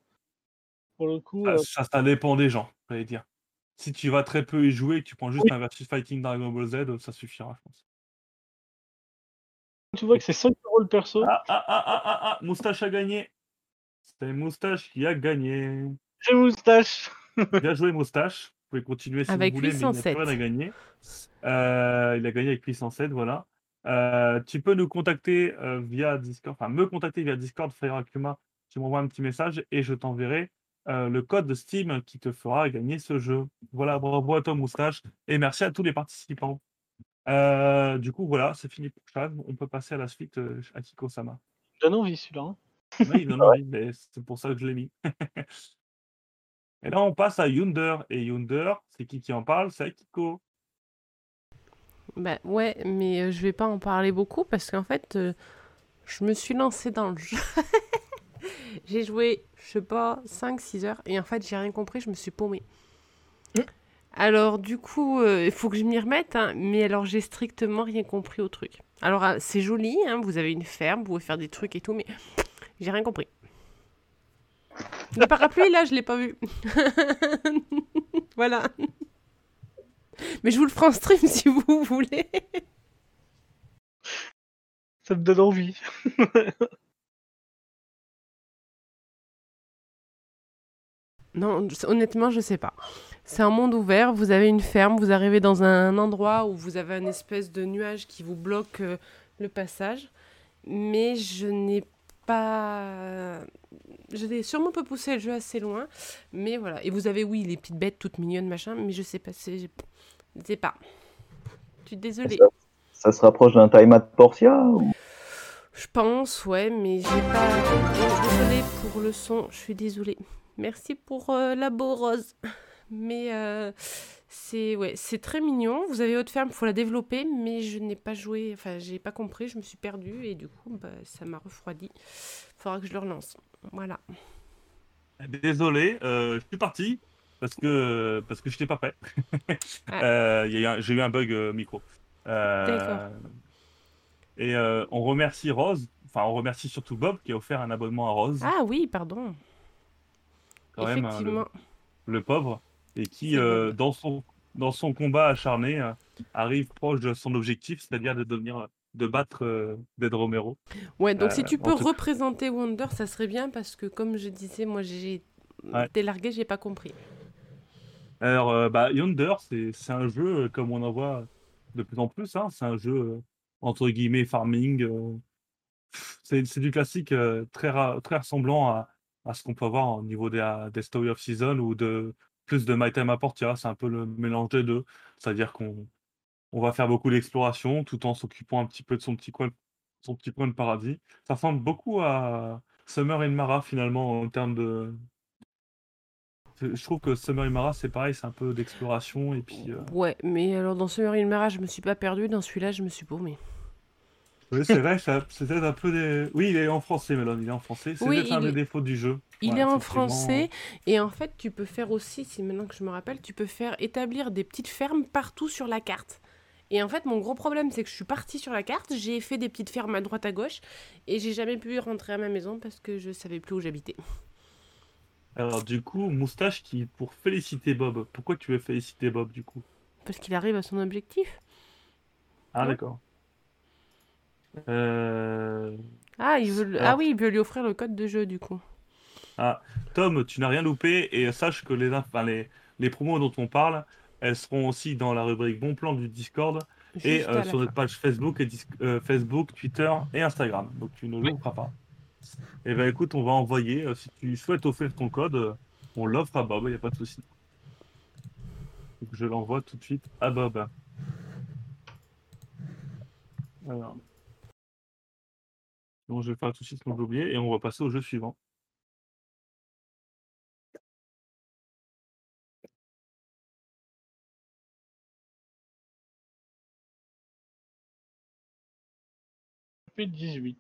Pour le coup, ça, euh, ça, ça dépend des gens, j'allais dire. si tu vas très peu y jouer et que tu prends juste un versus fighting Dragon Ball Z, ça suffira, je pense. Tu vois que c'est 5 euros le perso. Ah, ah, ah, ah, ah, ah, Moustache a gagné. C'est Moustache qui a gagné. J'ai moustache. Bien joué, Moustache. Vous pouvez continuer si Avec vous voulez, mais il n'a 807. plus rien à gagner. Euh, il a gagné avec 807, voilà. Euh, tu peux nous contacter euh, via Discord, enfin me contacter via Discord, Frère Akuma. Tu m'envoies un petit message et je t'enverrai euh, le code de Steam qui te fera gagner ce jeu. Voilà, bravo à toi, Moustache. Et merci à tous les participants. Euh, du coup, voilà, c'est fini pour Chad. On peut passer à la suite euh, à Kiko-sama. Donne envie celui-là. hein. Oui, non, non, oui, mais c'est pour ça que je l'ai mis. Et là, on passe à Yunder. Et Yunder, c'est qui qui en parle? C'est Akiko. Bah ouais, mais euh, je vais pas en parler beaucoup parce qu'en fait, euh, je me suis lancée dans le jeu. j'ai joué, je sais pas, 5-6 heures et en fait, j'ai rien compris, je me suis paumée. Mm. Alors du coup, euh, il faut que je m'y remette, hein, mais alors j'ai strictement rien compris au truc. Alors ah, c'est joli, hein, vous avez une ferme, vous pouvez faire des trucs et tout, mais j'ai rien compris. Le parapluie, là, je l'ai pas vu. voilà. Mais je vous le ferai en stream si vous voulez. Ça me donne envie. Non, honnêtement, je sais pas. C'est un monde ouvert, vous avez une ferme, vous arrivez dans un endroit où vous avez un espèce de nuage qui vous bloque euh, le passage. Mais je n'ai pas. Je n'ai sûrement pas poussé le jeu assez loin. Mais voilà. Et vous avez, oui, les petites bêtes toutes mignonnes, machin, mais je sais pas. C'est je sais pas. Je suis désolée. Ça se rapproche d'un time at Portia ou... Je pense, ouais, mais j'ai pas. Désolée pour le son, je suis désolée. Merci pour euh, la beau rose. Mais euh, c'est ouais, c'est très mignon. Vous avez votre ferme, faut la développer, mais je n'ai pas joué, enfin, j'ai pas compris, je me suis perdue et du coup, bah, ça m'a refroidi. Faudra que je le relance. Voilà. Désolé, euh, je suis parti parce que parce que je n'étais pas prêt. Ah. Euh, J'ai eu un bug euh, micro. Euh. Et on remercie Rose, enfin on remercie surtout Bob qui a offert un abonnement à Rose, Ah oui, pardon. quand même, hein, Effectivement. le, le pauvre, et qui euh, dans son dans son combat acharné euh, arrive proche de son objectif, c'est-à-dire de devenir de battre euh, Dead Romero. Ouais, donc si Euh, tu peux représenter Wonder, ça serait bien parce que comme je disais, moi j'ai Ouais. été largué, j'ai pas compris. Alors, bah, Yonder, c'est un jeu comme on en voit de plus en plus. hein, C'est un jeu entre guillemets farming. c'est du classique très, très ressemblant à, à ce qu'on peut avoir au niveau des, des Story of Season ou de plus de My Time à Portia. C'est un peu le mélange des deux. C'est-à-dire qu'on on va faire beaucoup d'exploration tout en s'occupant un petit peu de son petit coin, de paradis. Ça ressemble beaucoup à Summer in Mara finalement en termes de. Je trouve que Summer in Mara c'est pareil, c'est un peu d'exploration et puis. euh, Ouais, mais alors dans Summer in Mara, je me suis pas perdue, dans celui-là, je me suis paumée. Oui, c'est vrai, c'est peut-être un peu des. Oui, il est en français, Melon, il est en français. C'est Oui, peut-être un des défauts du jeu. Il Ouais, est en français et en fait, tu peux faire aussi, si maintenant que je me rappelle, tu peux faire établir des petites fermes partout sur la carte. Et en fait, mon gros problème, c'est que je suis partie sur la carte, j'ai fait des petites fermes à droite à gauche et j'ai jamais pu rentrer à ma maison parce que je savais plus où j'habitais. Alors, du coup, Moustache qui, pour féliciter Bob, pourquoi tu veux féliciter Bob du coup? Parce qu'il arrive à son objectif. Ah, d'accord. Euh, Ah, il veut, ah oui, il veut lui offrir le code de jeu du coup. Tom, tu n'as rien loupé et sache que les, enfin, les, les promos dont on parle, elles seront aussi dans la rubrique Bon Plan du Discord et euh, sur notre page Facebook, et Dis- euh, Facebook, Twitter et Instagram. Donc tu ne Oui. louperas pas. Et ben écoute, on va envoyer, euh, si tu souhaites offrir ton code, euh, on l'offre à Bob, il n'y a pas de souci. Donc, je l'envoie tout de suite à Bob. Alors. Bon, je vais faire tout de suite ce que j'ai oublié et on va passer au jeu suivant. P18.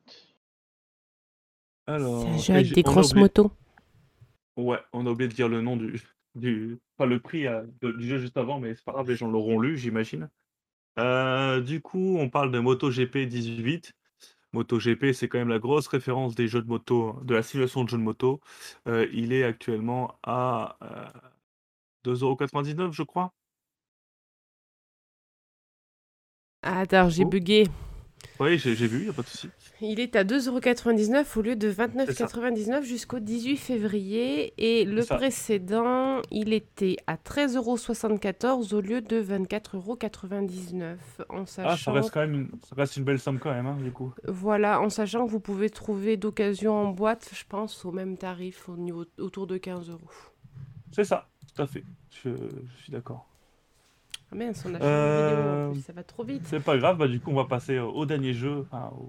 Alors, C'est un jeu et avec des grosses oublié- motos. Ouais, on a oublié de dire le nom du, du pas le prix euh, de- du jeu juste avant, mais c'est pas grave, les gens l'auront lu, j'imagine. Euh, du coup, on parle de MotoGP 18. MotoGP, c'est quand même la grosse référence des jeux de moto, de la simulation de jeux de moto. Euh, il est actuellement à euh, 2,99€, je crois. Ah, attends, j'ai Oh. bugué. Oui, j'ai vu, y a pas de souci. Il est à 2,99€ au lieu de C'est ça. 29,99€ jusqu'au 18 février. Et le précédent, il était à 13,74€ au lieu de 24,99€. En Ah, ça sachant, reste quand même une, ça reste une belle somme quand même, hein, du coup. voilà, en sachant que vous pouvez trouver d'occasion en boîte, je pense, au même tarif, au niveau, autour de 15 euros. C'est ça, tout à fait. Je, je suis d'accord. Ah mince, on a fait une vidéo en Euh, plus, ça va trop vite. C'est pas grave, bah du coup on va passer au, au dernier jeu, enfin, au,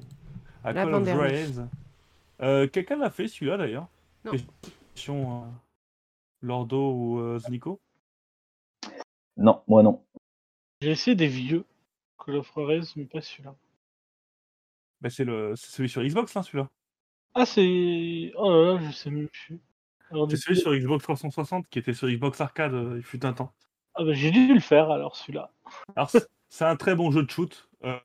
à Call of. Juarez. Euh, Quelqu'un l'a fait celui-là d'ailleurs? Non. Question euh, Lordo ou euh, Znico? Non, moi non. J'ai essayé des vieux Call of Juarez, mais pas celui-là. bah, C'est le- c'est celui sur Xbox hein, celui-là. Ah, c'est. Oh là là, je sais même plus. C'est celui coup- sur Xbox 360 qui était sur Xbox Arcade euh, il fut un temps. Ah bah, j'ai dû le faire alors celui-là. Alors c'est c'est un très bon jeu de shoot euh,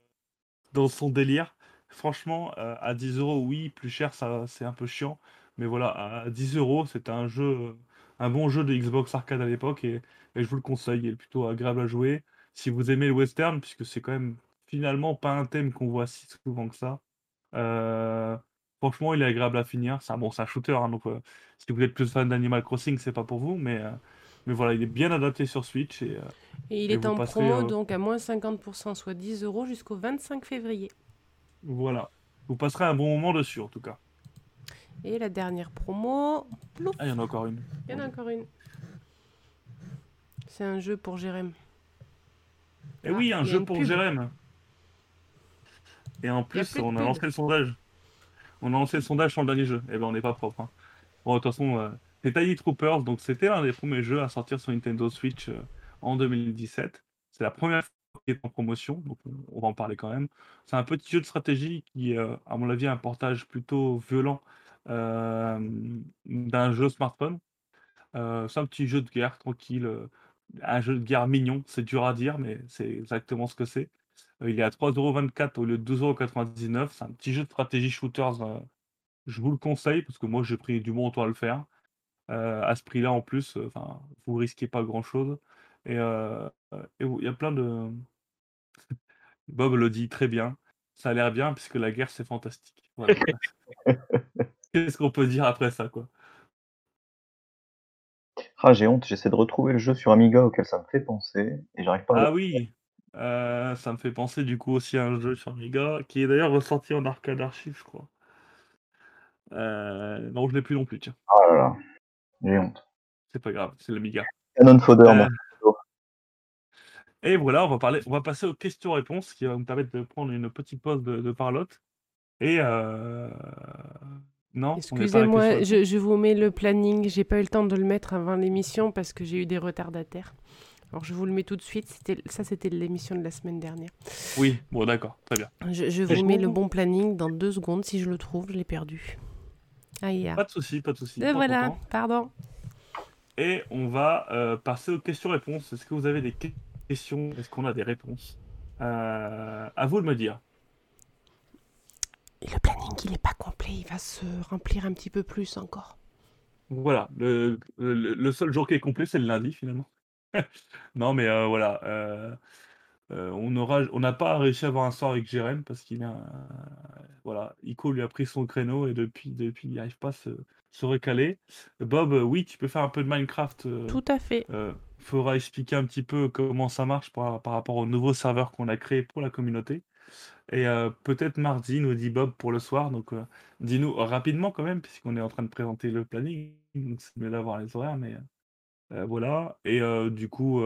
dans son délire. Franchement, euh, à 10 euros, oui, plus cher, ça c'est un peu chiant. Mais voilà, à 10 euros, c'était un jeu, un bon jeu de Xbox Arcade à l'époque et, et je vous le conseille. Il est plutôt agréable à jouer. Si vous aimez le western, puisque c'est quand même finalement pas un thème qu'on voit si souvent que ça. euh, franchement, il est agréable à finir. C'est un, bon, c'est un shooter, hein, donc euh, si vous êtes plus fan d'Animal Crossing, c'est pas pour vous, mais, euh, mais voilà, il est bien adapté sur Switch et, Et il et est en passerez, promo, donc à moins 50%, soit 10 euros jusqu'au 25 février. Voilà. Vous passerez un bon moment dessus, en tout cas. Et la dernière promo, plouf, Ah, il y en a encore une. il y en a encore une. C'est un jeu pour Jérém. Et oui, Ah, un jeu pour pub. Jérém. Et en plus, on a lancé le sondage. On a lancé le sondage sur le dernier jeu. Et ben, on n'est pas propre. hein. Bon, de toute façon, euh, c'est Tiny Troopers. Donc, c'était l'un des premiers jeux à sortir sur Nintendo Switch euh, en 2017. C'est la première qu'il est en promotion. Donc, on, va en parler quand même. C'est un petit jeu de stratégie qui, euh, à mon avis, a un portage plutôt violent euh, d'un jeu smartphone. Euh, c'est un petit jeu de guerre tranquille, euh, un jeu de guerre mignon, c'est dur à dire, mais c'est exactement ce que c'est. Il est à 3,24€ au lieu de 12,99€. C'est un petit jeu de stratégie shooters. je vous le conseille parce que moi j'ai pris du bon temps à le faire. À ce prix-là en plus, vous risquez pas grand-chose. Et il y a plein de. Bob le dit très bien. Ça a l'air bien puisque la guerre c'est fantastique. Voilà. Qu'est-ce qu'on peut dire après ça, quoi? Ah, j'ai honte, j'essaie de retrouver le jeu sur Amiga auquel ça me fait penser et j'arrive pas à Ah oui, euh, ça me fait penser du coup aussi à un jeu sur Amiga qui est d'ailleurs ressorti en arcade archive, je crois. Euh, non, je l'ai plus non plus, tiens. Ah là là, j'ai honte. C'est pas grave, c'est l'Amiga. Cannon Fodder, Euh, moi. Et voilà, on va parler, on va passer aux questions-réponses qui va nous permettre de prendre une petite pause de, de parlotte. Et euh... non, Excusez-moi, je, je vous mets le planning. J'ai pas eu le temps de le mettre avant l'émission parce que j'ai eu des retardataires. Alors je vous le mets tout de suite. Ça, c'était l'émission de la semaine dernière. Oui, bon d'accord, très bien. Je, vous je mets le bon planning dans deux secondes. Si je le trouve, je l'ai perdu. Aïe. ah. Pas de souci, pas de souci. Voilà, pardon. Et on va euh, passer aux questions-réponses. Est-ce que vous avez des que- questions Est-ce qu'on a des réponses? Euh, À vous de me dire. Et le planning, il est pas complet. Il va se remplir un petit peu plus encore. Voilà, le, le, le seul jour qui est complet, c'est le lundi finalement. non, mais euh, voilà, euh, on aura, on n'a pas réussi à avoir un soir avec Jérém parce qu'il a, voilà, Ico lui a pris son créneau et depuis, depuis, il n'arrive pas à se, se recaler. Bob, oui, tu peux faire un peu de Minecraft. Tout à fait. Euh, faudra expliquer un petit peu comment ça marche par, par rapport au nouveau serveur qu'on a créé pour la communauté. Et euh, peut-être mardi, nous dit Bob pour le soir. Donc, euh, dis-nous rapidement quand même, puisqu'on est en train de présenter le planning. Donc, c'est mieux d'avoir les horaires, mais euh, voilà. Et du coup,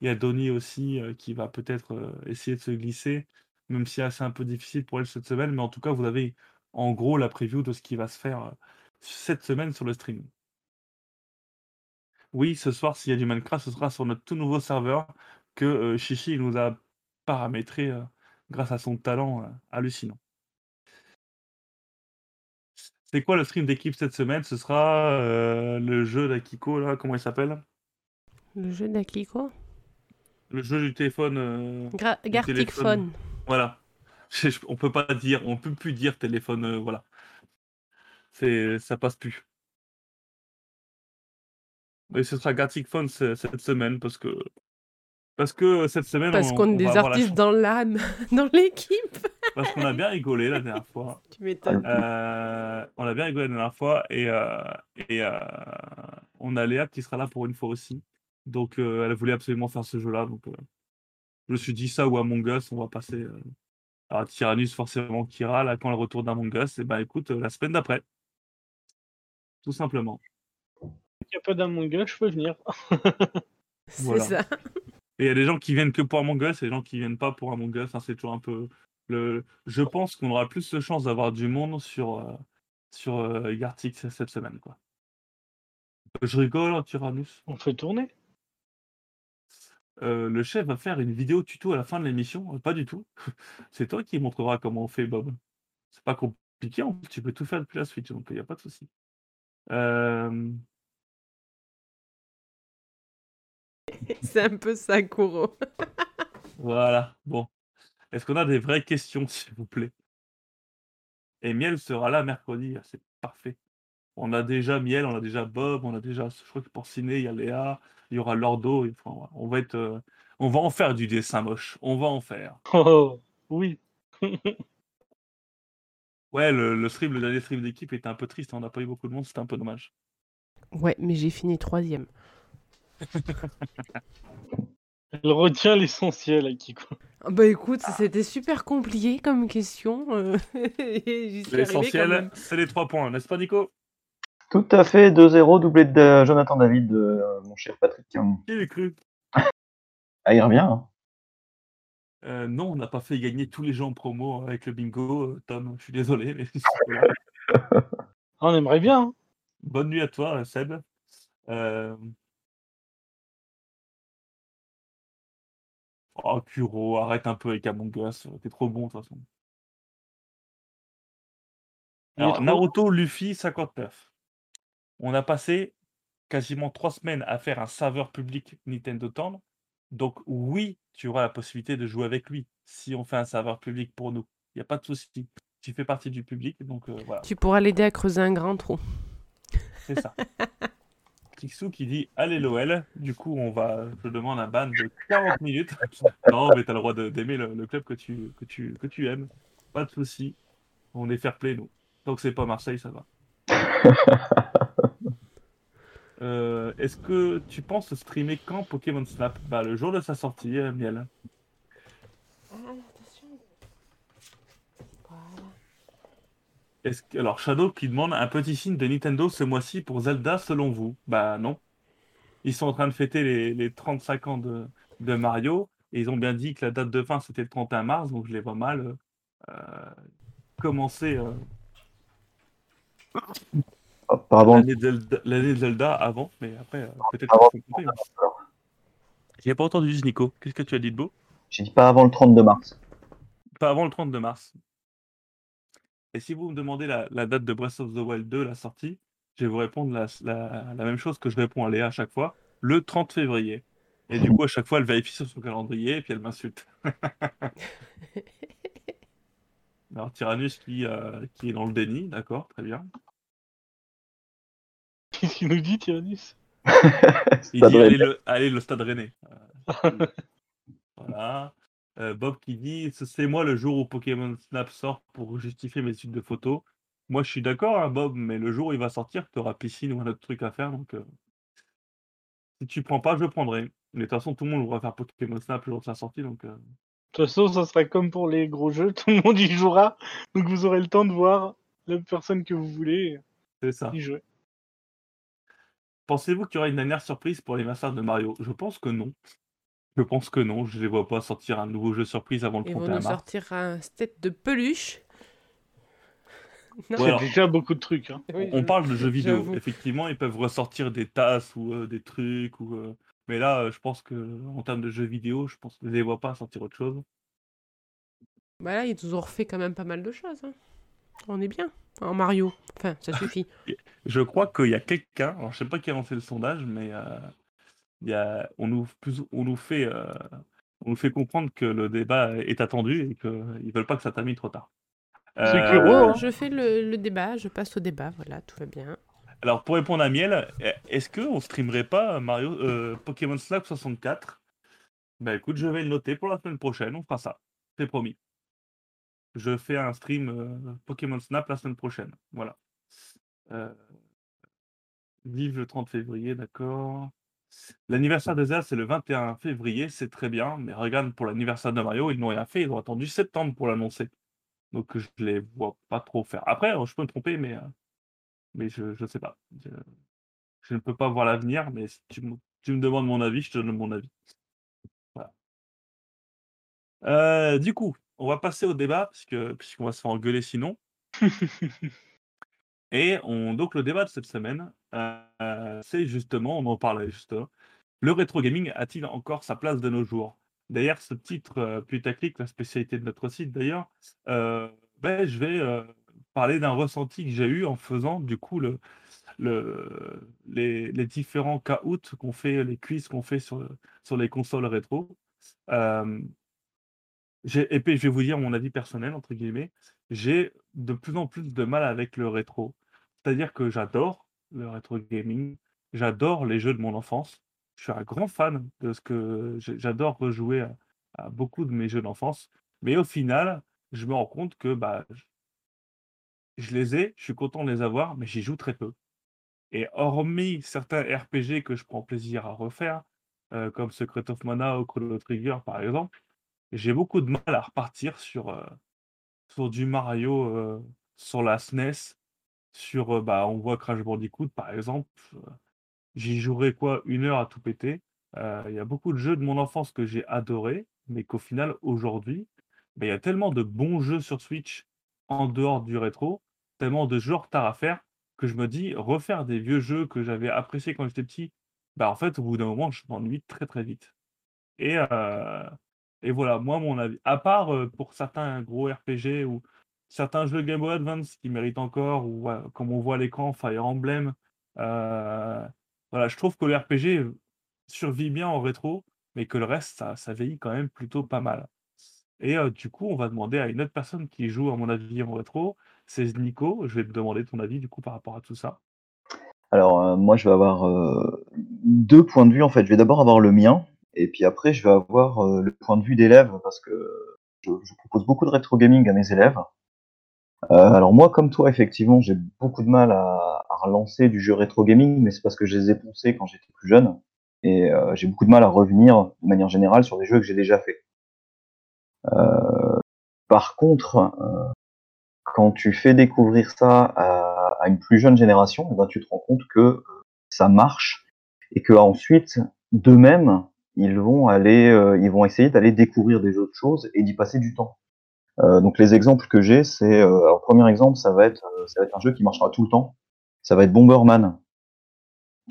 il y a Donny aussi qui va peut-être essayer de se glisser, même si c'est un peu difficile pour elle cette semaine. Mais en tout cas, vous avez en gros la preview de ce qui va se faire cette semaine sur le stream. Oui, ce soir, s'il y a du Minecraft, ce sera sur notre tout nouveau serveur que euh, Chichi nous a paramétré euh, grâce à son talent euh, hallucinant. C'est quoi le stream d'équipe cette semaine? Ce sera euh, le jeu d'Akiko, là, comment il s'appelle? Le jeu d'Akiko? Le jeu du téléphone. Gartic. Phone. Voilà. On peut pas dire, on peut plus dire téléphone, voilà. C'est, ça passe plus. Mais ce sera Gartic ce- cette semaine parce que parce que cette semaine Parce on, qu'on on est des artistes dans l'âme, dans l'équipe. parce qu'on a bien rigolé la dernière fois. Tu m'étonnes. Euh, on a bien rigolé la dernière fois et, euh, et euh, on a Léa qui sera là pour une fois aussi. Donc elle voulait absolument faire ce jeu-là. Donc je me suis dit ça ou Among Us, on va passer à Tyrannus forcément qui ira là quand elle retourne d'Among Us. Et ben écoute, la semaine d'après. Tout simplement. Il n'y a pas d'Among Us, je peux venir. C'est voilà. ça. Et il y a des gens qui viennent que pour Among Us et des gens qui viennent pas pour Among Us. hein, c'est toujours un peu. Le... Je pense qu'on aura plus de chances d'avoir du monde sur, euh, sur euh, Gartic cette semaine. Quoi. Je rigole, hein, Tyrannus. On fait tourner. Euh, le chef va faire une vidéo tuto à la fin de l'émission. Pas du tout. C'est toi qui montrera comment on fait, Bob. C'est pas compliqué. Tu peux tout faire depuis la Switch, donc il n'y a pas de souci. Euh, C'est un peu ça, Kuro. Voilà. Bon. Est-ce qu'on a des vraies questions, s'il vous plaît? Et Miel sera là mercredi. ah, C'est parfait. On a déjà Miel, on a déjà Bob, on a déjà. Je crois que pour Ciné, il y a Léa, il y aura Lordo. et enfin, voilà, on va être. euh, On va en faire du dessin moche. On va en faire. Oh, oui. Ouais, le, le stream, le dernier stream d'équipe était un peu triste. On n'a pas eu beaucoup de monde, c'était un peu dommage. Ouais, mais j'ai fini troisième. Elle retient l'essentiel, Akiko. Ah Bah écoute, c'était super compliqué comme question. euh, L'essentiel, c'est les trois points, n'est-ce pas, Nico? Tout à fait, 2-0, doublé de Jonathan David, de euh, mon cher Patrick. Qui l'eût cru? Ah, il revient. hein. Euh, non, on n'a pas fait gagner tous les gens en promo avec le bingo, Tom. Je suis désolé, mais On aimerait bien. hein. bonne nuit à toi, Seb. Euh... Oh, Kuro, arrête un peu avec Among Us. T'es trop bon, de toute façon. Alors, trop- Naruto, Luffy, 59. On a passé quasiment trois semaines à faire un serveur public Nintendo Town. Donc, oui, tu auras la possibilité de jouer avec lui si on fait un serveur public pour nous. Il n'y a pas de souci. Tu fais partie du public, donc euh, voilà. Tu pourras l'aider à creuser un grand trou. C'est ça. Qui dit Allez l'OL. Du coup, on va. Je demande un ban de 40 minutes. non, mais t'as le droit d'aimer le, le club que tu, que, tu, que tu aimes. Pas de souci. On est fair play, nous. Tant que c'est pas Marseille, ça va. Euh, Est-ce que tu penses streamer quand Pokémon Snap? Bah, le jour de sa sortie, euh, Miel. Est-ce que... Alors, Shadow qui demande un petit signe de Nintendo ce mois-ci pour Zelda, selon vous? Bah non. Ils sont en train de fêter les, les 35 ans de, de Mario et ils ont bien dit que la date de fin c'était le 31 mars, donc je les vois mal euh, commencer euh, Apparemment, l'année de Zelda, l'année de Zelda avant, mais après euh, peut-être hein. J'ai pas entendu Nico. Qu'est-ce que tu as dit de beau? J'ai dit pas avant le 32 mars. Pas avant le 32 mars. Et si vous me demandez la, la date de Breath of the Wild 2, la sortie, je vais vous répondre la, la- la même chose que je réponds à Léa à chaque fois, le 30 février. Et du coup, à chaque fois, elle vérifie sur son calendrier et puis elle m'insulte. Alors, Tyrannus qui, euh, qui est dans le déni, d'accord, très bien. Qu'est-ce qu'il nous dit, Tyrannus? Il dit allez le, allez, le stade rennais. Euh, voilà. Euh, Bob qui dit Ce c'est moi le jour où Pokémon Snap sort pour justifier mes études de photo. Moi je suis d'accord, hein, Bob, mais le jour où il va sortir, tu auras piscine ou un autre truc à faire. Donc euh, si tu prends pas, je prendrai. Mais de toute façon, tout le monde va faire Pokémon Snap le jour de sa sortie. Donc euh, De toute façon, ça sera comme pour les gros jeux, tout le monde y jouera. Donc vous aurez le temps de voir la personne que vous voulez c'est ça. y jouer. Pensez-vous qu'il y aura une dernière surprise pour les masters de Mario? Je pense que non. Je pense que non. Je les vois pas sortir un nouveau jeu surprise avant le Ils vont 31 nous mars. sortir un tête de peluche. Non, Ouais, déjà beaucoup de trucs. Hein. oui, On je- parle de jeux vidéo. Effectivement, ils peuvent ressortir des tasses ou euh, des trucs. Ou, euh, Mais là, euh, je pense que en termes de jeux vidéo, je pense que je les vois pas sortir autre chose. Bah là, ils nous ont refait quand même pas mal de choses. hein. On est bien en Mario. Enfin, ça suffit. Je crois qu'il y a quelqu'un, alors je sais pas qui a lancé le sondage, mais euh, y a, on, nous, plus- on, nous fait, euh, on nous fait comprendre que le débat est attendu et qu'ils veulent pas que ça termine trop tard. C'est Euh, hein. Je fais le, le débat, je passe au débat, voilà, tout va bien. Alors, pour répondre à Miel, e- est-ce qu'on streamerait pas Mario euh, Pokémon Snap 64 Bah écoute, je vais le noter pour la semaine prochaine, on fera ça. C'est promis. Je fais un stream euh, Pokémon Snap la semaine prochaine. Voilà. Euh, Vive le 30 février, d'accord. L'anniversaire de Zelda, c'est le 21 février, c'est très bien. Mais regarde, pour l'anniversaire de Mario, ils n'ont rien fait. Ils ont attendu septembre pour l'annoncer. Donc je les vois pas trop faire. Après, je peux me tromper, mais, euh, mais je ne sais pas. Je, je ne peux pas voir l'avenir, mais si tu me, tu me demandes mon avis, je te donne mon avis. Voilà. Euh, du coup, on va passer au débat, puisque, puisqu'on va se faire engueuler sinon. Et on, donc le débat de cette semaine, c'est justement, on en parlait justement, le rétro gaming a-t-il encore sa place de nos jours? D'ailleurs, ce titre euh, putaclic, la spécialité de notre site d'ailleurs, euh, ben, je vais euh, parler d'un ressenti que j'ai eu en faisant du coup le, le, les, les différents caouts qu'on fait, les quiz qu'on fait sur, les consoles rétro. Euh, et puis, je vais vous dire mon avis personnel, entre guillemets. J'ai de plus en plus de mal avec le rétro. C'est-à-dire que j'adore le rétro gaming, j'adore les jeux de mon enfance. Je suis un grand fan de ce que j'adore rejouer à, beaucoup de mes jeux d'enfance. Mais au final, je me rends compte que bah, je je les ai, je suis content de les avoir, mais j'y joue très peu. Et hormis certains RPG que je prends plaisir à refaire, euh, comme Secret of Mana ou Chrono Trigger par exemple, j'ai beaucoup de mal à repartir sur, euh, sur du Mario euh, sur la SNES, sur, bah, on voit Crash Bandicoot par exemple, j'y jouerai quoi, une heure à tout péter. Il y a beaucoup de jeux de mon enfance que j'ai adorés, mais qu'au final, aujourd'hui, bah, il y a tellement de bons jeux sur Switch en dehors du rétro, tellement de jeux en retard à faire, que je me dis, refaire des vieux jeux que j'avais appréciés quand j'étais petit, bah en fait, au bout d'un moment, je m'ennuie très très vite. Et, et voilà, moi, mon avis. À part pour certains gros RPG ou certains jeux Game Boy Advance qui méritent encore, ou comme on voit à l'écran, Fire Emblem. euh, voilà, je trouve que le RPG survit bien en rétro, mais que le reste, ça, ça quand même plutôt pas mal. Et euh, du coup, on va demander à une autre personne qui joue, à mon avis, en rétro. C'est Nico. Je vais te demander ton avis, du coup, par rapport à tout ça. Alors, euh, moi, je vais avoir deux points de vue, en fait. Je vais d'abord avoir le mien, et puis après, je vais avoir le point de vue d'élève, parce que je, je propose beaucoup de rétro gaming à mes élèves. Euh, alors moi, comme toi, effectivement, j'ai beaucoup de mal à, relancer du jeu rétro gaming, mais c'est parce que je les ai poncés quand j'étais plus jeune, et euh, j'ai beaucoup de mal à revenir, de manière générale, sur des jeux que j'ai déjà fait. Euh, par contre, quand tu fais découvrir ça à, une plus jeune génération, eh ben, tu te rends compte que ça marche et que ensuite, d'eux-mêmes, ils vont aller, ils vont essayer d'aller découvrir des autres choses et d'y passer du temps. Euh, donc les exemples que j'ai, c'est, euh, alors premier exemple, ça va être, euh, ça va être un jeu qui marchera tout le temps. Ça va être Bomberman.